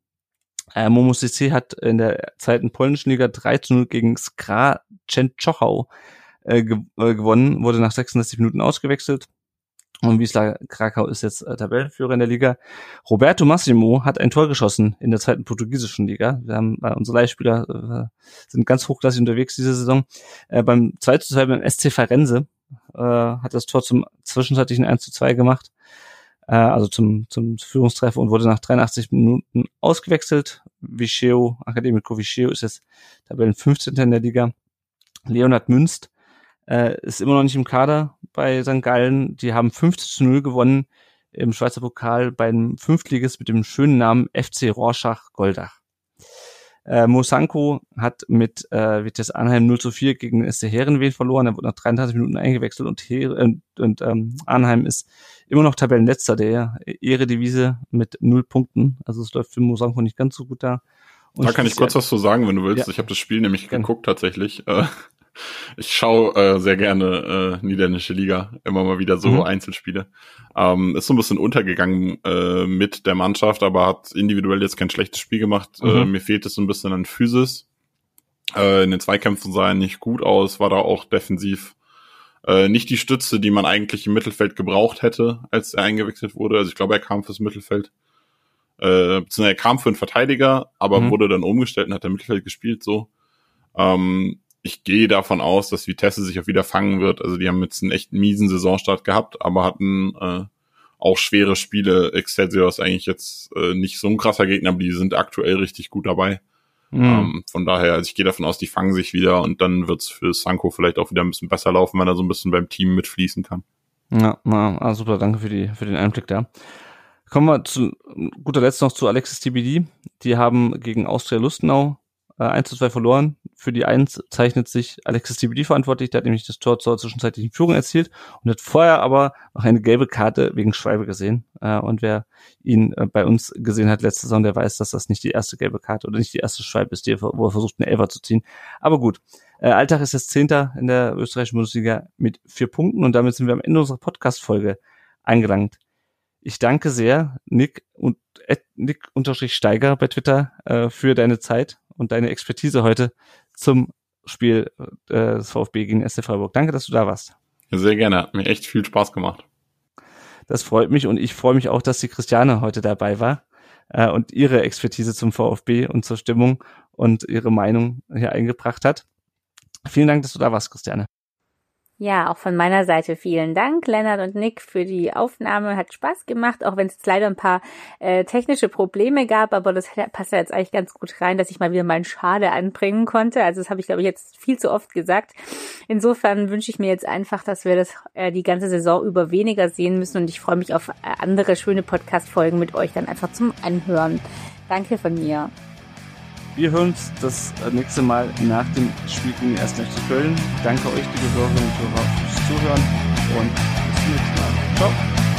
Äh, Momo CC hat in der zweiten polnischen Liga 3 zu 0 gegen Skra Częstochow äh, äh, gewonnen, wurde nach 66 Minuten ausgewechselt. Und Wiesla Krakau ist jetzt äh, Tabellenführer in der Liga. Roberto Massimo hat ein Tor geschossen in der zweiten portugiesischen Liga. Wir haben äh, unsere Leihspieler äh, sind ganz hochklassig unterwegs diese Saison. Äh, beim 2 zu 2 beim SC Farense äh, hat das Tor zum zwischenzeitlichen 1 zu 2 gemacht. Äh, also zum, zum Führungstreffer und wurde nach 83 Minuten ausgewechselt. Vicheo, Academico Vicheo ist jetzt Tabellen 15. in der Liga. Leonhard Münst äh, ist immer noch nicht im Kader bei St. Gallen. Die haben 50 zu 0 gewonnen im Schweizer Pokal beim Fünftliges mit dem schönen Namen FC Rorschach Goldach. Äh, Mosanko hat mit äh, Vitesse Arnheim 0 zu 4 gegen SC Herrenwehen verloren. Er wurde nach 33 Minuten eingewechselt und, Her äh, und ähm, Arnheim ist immer noch Tabellenletzter der Ehredivise mit null Punkten. Also es läuft für Mosanko nicht ganz so gut da. Und da kann ich kurz was zu sagen, wenn du willst. Ja. Ich habe das Spiel nämlich Gerne. geguckt tatsächlich. Äh, ich schaue äh, sehr gerne äh, niederländische Liga, immer mal wieder so mhm. Einzelspiele. Ähm, ist so ein bisschen untergegangen äh, mit der Mannschaft, aber hat individuell jetzt kein schlechtes Spiel gemacht. Äh, mhm. Äh, mir fehlt es so ein bisschen an Physis. Äh, in den Zweikämpfen sah er nicht gut aus, war da auch defensiv äh, nicht die Stütze, die man eigentlich im Mittelfeld gebraucht hätte, als er eingewechselt wurde. Also ich glaube, er kam fürs Mittelfeld. Äh, er kam für einen Verteidiger, aber mhm. wurde dann umgestellt und hat im Mittelfeld gespielt so. Ähm, ich gehe davon aus, dass Vitesse sich auch wieder fangen wird. Also die haben jetzt einen echt miesen Saisonstart gehabt, aber hatten äh, auch schwere Spiele. Excelsior ist eigentlich jetzt äh, nicht so ein krasser Gegner, aber die sind aktuell richtig gut dabei. Mhm. Ähm, von daher, also ich gehe davon aus, die fangen sich wieder und dann wird's für Sanko vielleicht auch wieder ein bisschen besser laufen, wenn er so ein bisschen beim Team mitfließen kann. Ja, na, ah, super, danke für die für den Einblick da. Kommen wir zu guter Letzt noch zu Alexis TBD. Die haben gegen Austria Lustenau äh, 1 zu 2 verloren. Für die 1 zeichnet sich Alexis TBD verantwortlich, der hat nämlich das Tor zur zwischenzeitlichen Führung erzielt und hat vorher aber noch eine gelbe Karte wegen Schweibe gesehen. Äh, und wer ihn äh, bei uns gesehen hat letzte Saison, der weiß, dass das nicht die erste gelbe Karte oder nicht die erste Schweibe ist, die, wo er versucht, eine Elfer zu ziehen. Aber gut. Äh, Alltag ist jetzt Zehnter in der österreichischen Bundesliga mit vier Punkten und damit sind wir am Ende unserer Podcast-Folge eingelangt. Ich danke sehr, Nick und Nick unterstrich Steiger bei Twitter äh, für deine Zeit und deine Expertise heute zum Spiel äh, des VfB gegen SC Freiburg. Danke, dass du da warst. Sehr gerne, hat mir echt viel Spaß gemacht. Das freut mich und ich freue mich auch, dass die Christiane heute dabei war äh, und ihre Expertise zum VfB und zur Stimmung und ihre Meinung hier eingebracht hat. Vielen Dank, dass du da warst, Christiane. Ja, auch von meiner Seite vielen Dank, Lennart und Nick, für die Aufnahme. Hat Spaß gemacht, auch wenn es leider ein paar äh, technische Probleme gab, aber das passt ja jetzt eigentlich ganz gut rein, dass ich mal wieder meinen Schade anbringen konnte. Also das habe ich, glaube ich, jetzt viel zu oft gesagt. Insofern wünsche ich mir jetzt einfach, dass wir das äh, die ganze Saison über weniger sehen müssen und ich freue mich auf äh, andere schöne Podcast-Folgen mit euch dann einfach zum Anhören. Danke von mir. Wir hören uns das nächste Mal nach dem Spiel gegen 1. FC Köln. Danke euch, liebe Hörerinnen und Hörer, fürs Zuhören und bis zum nächsten Mal. Ciao.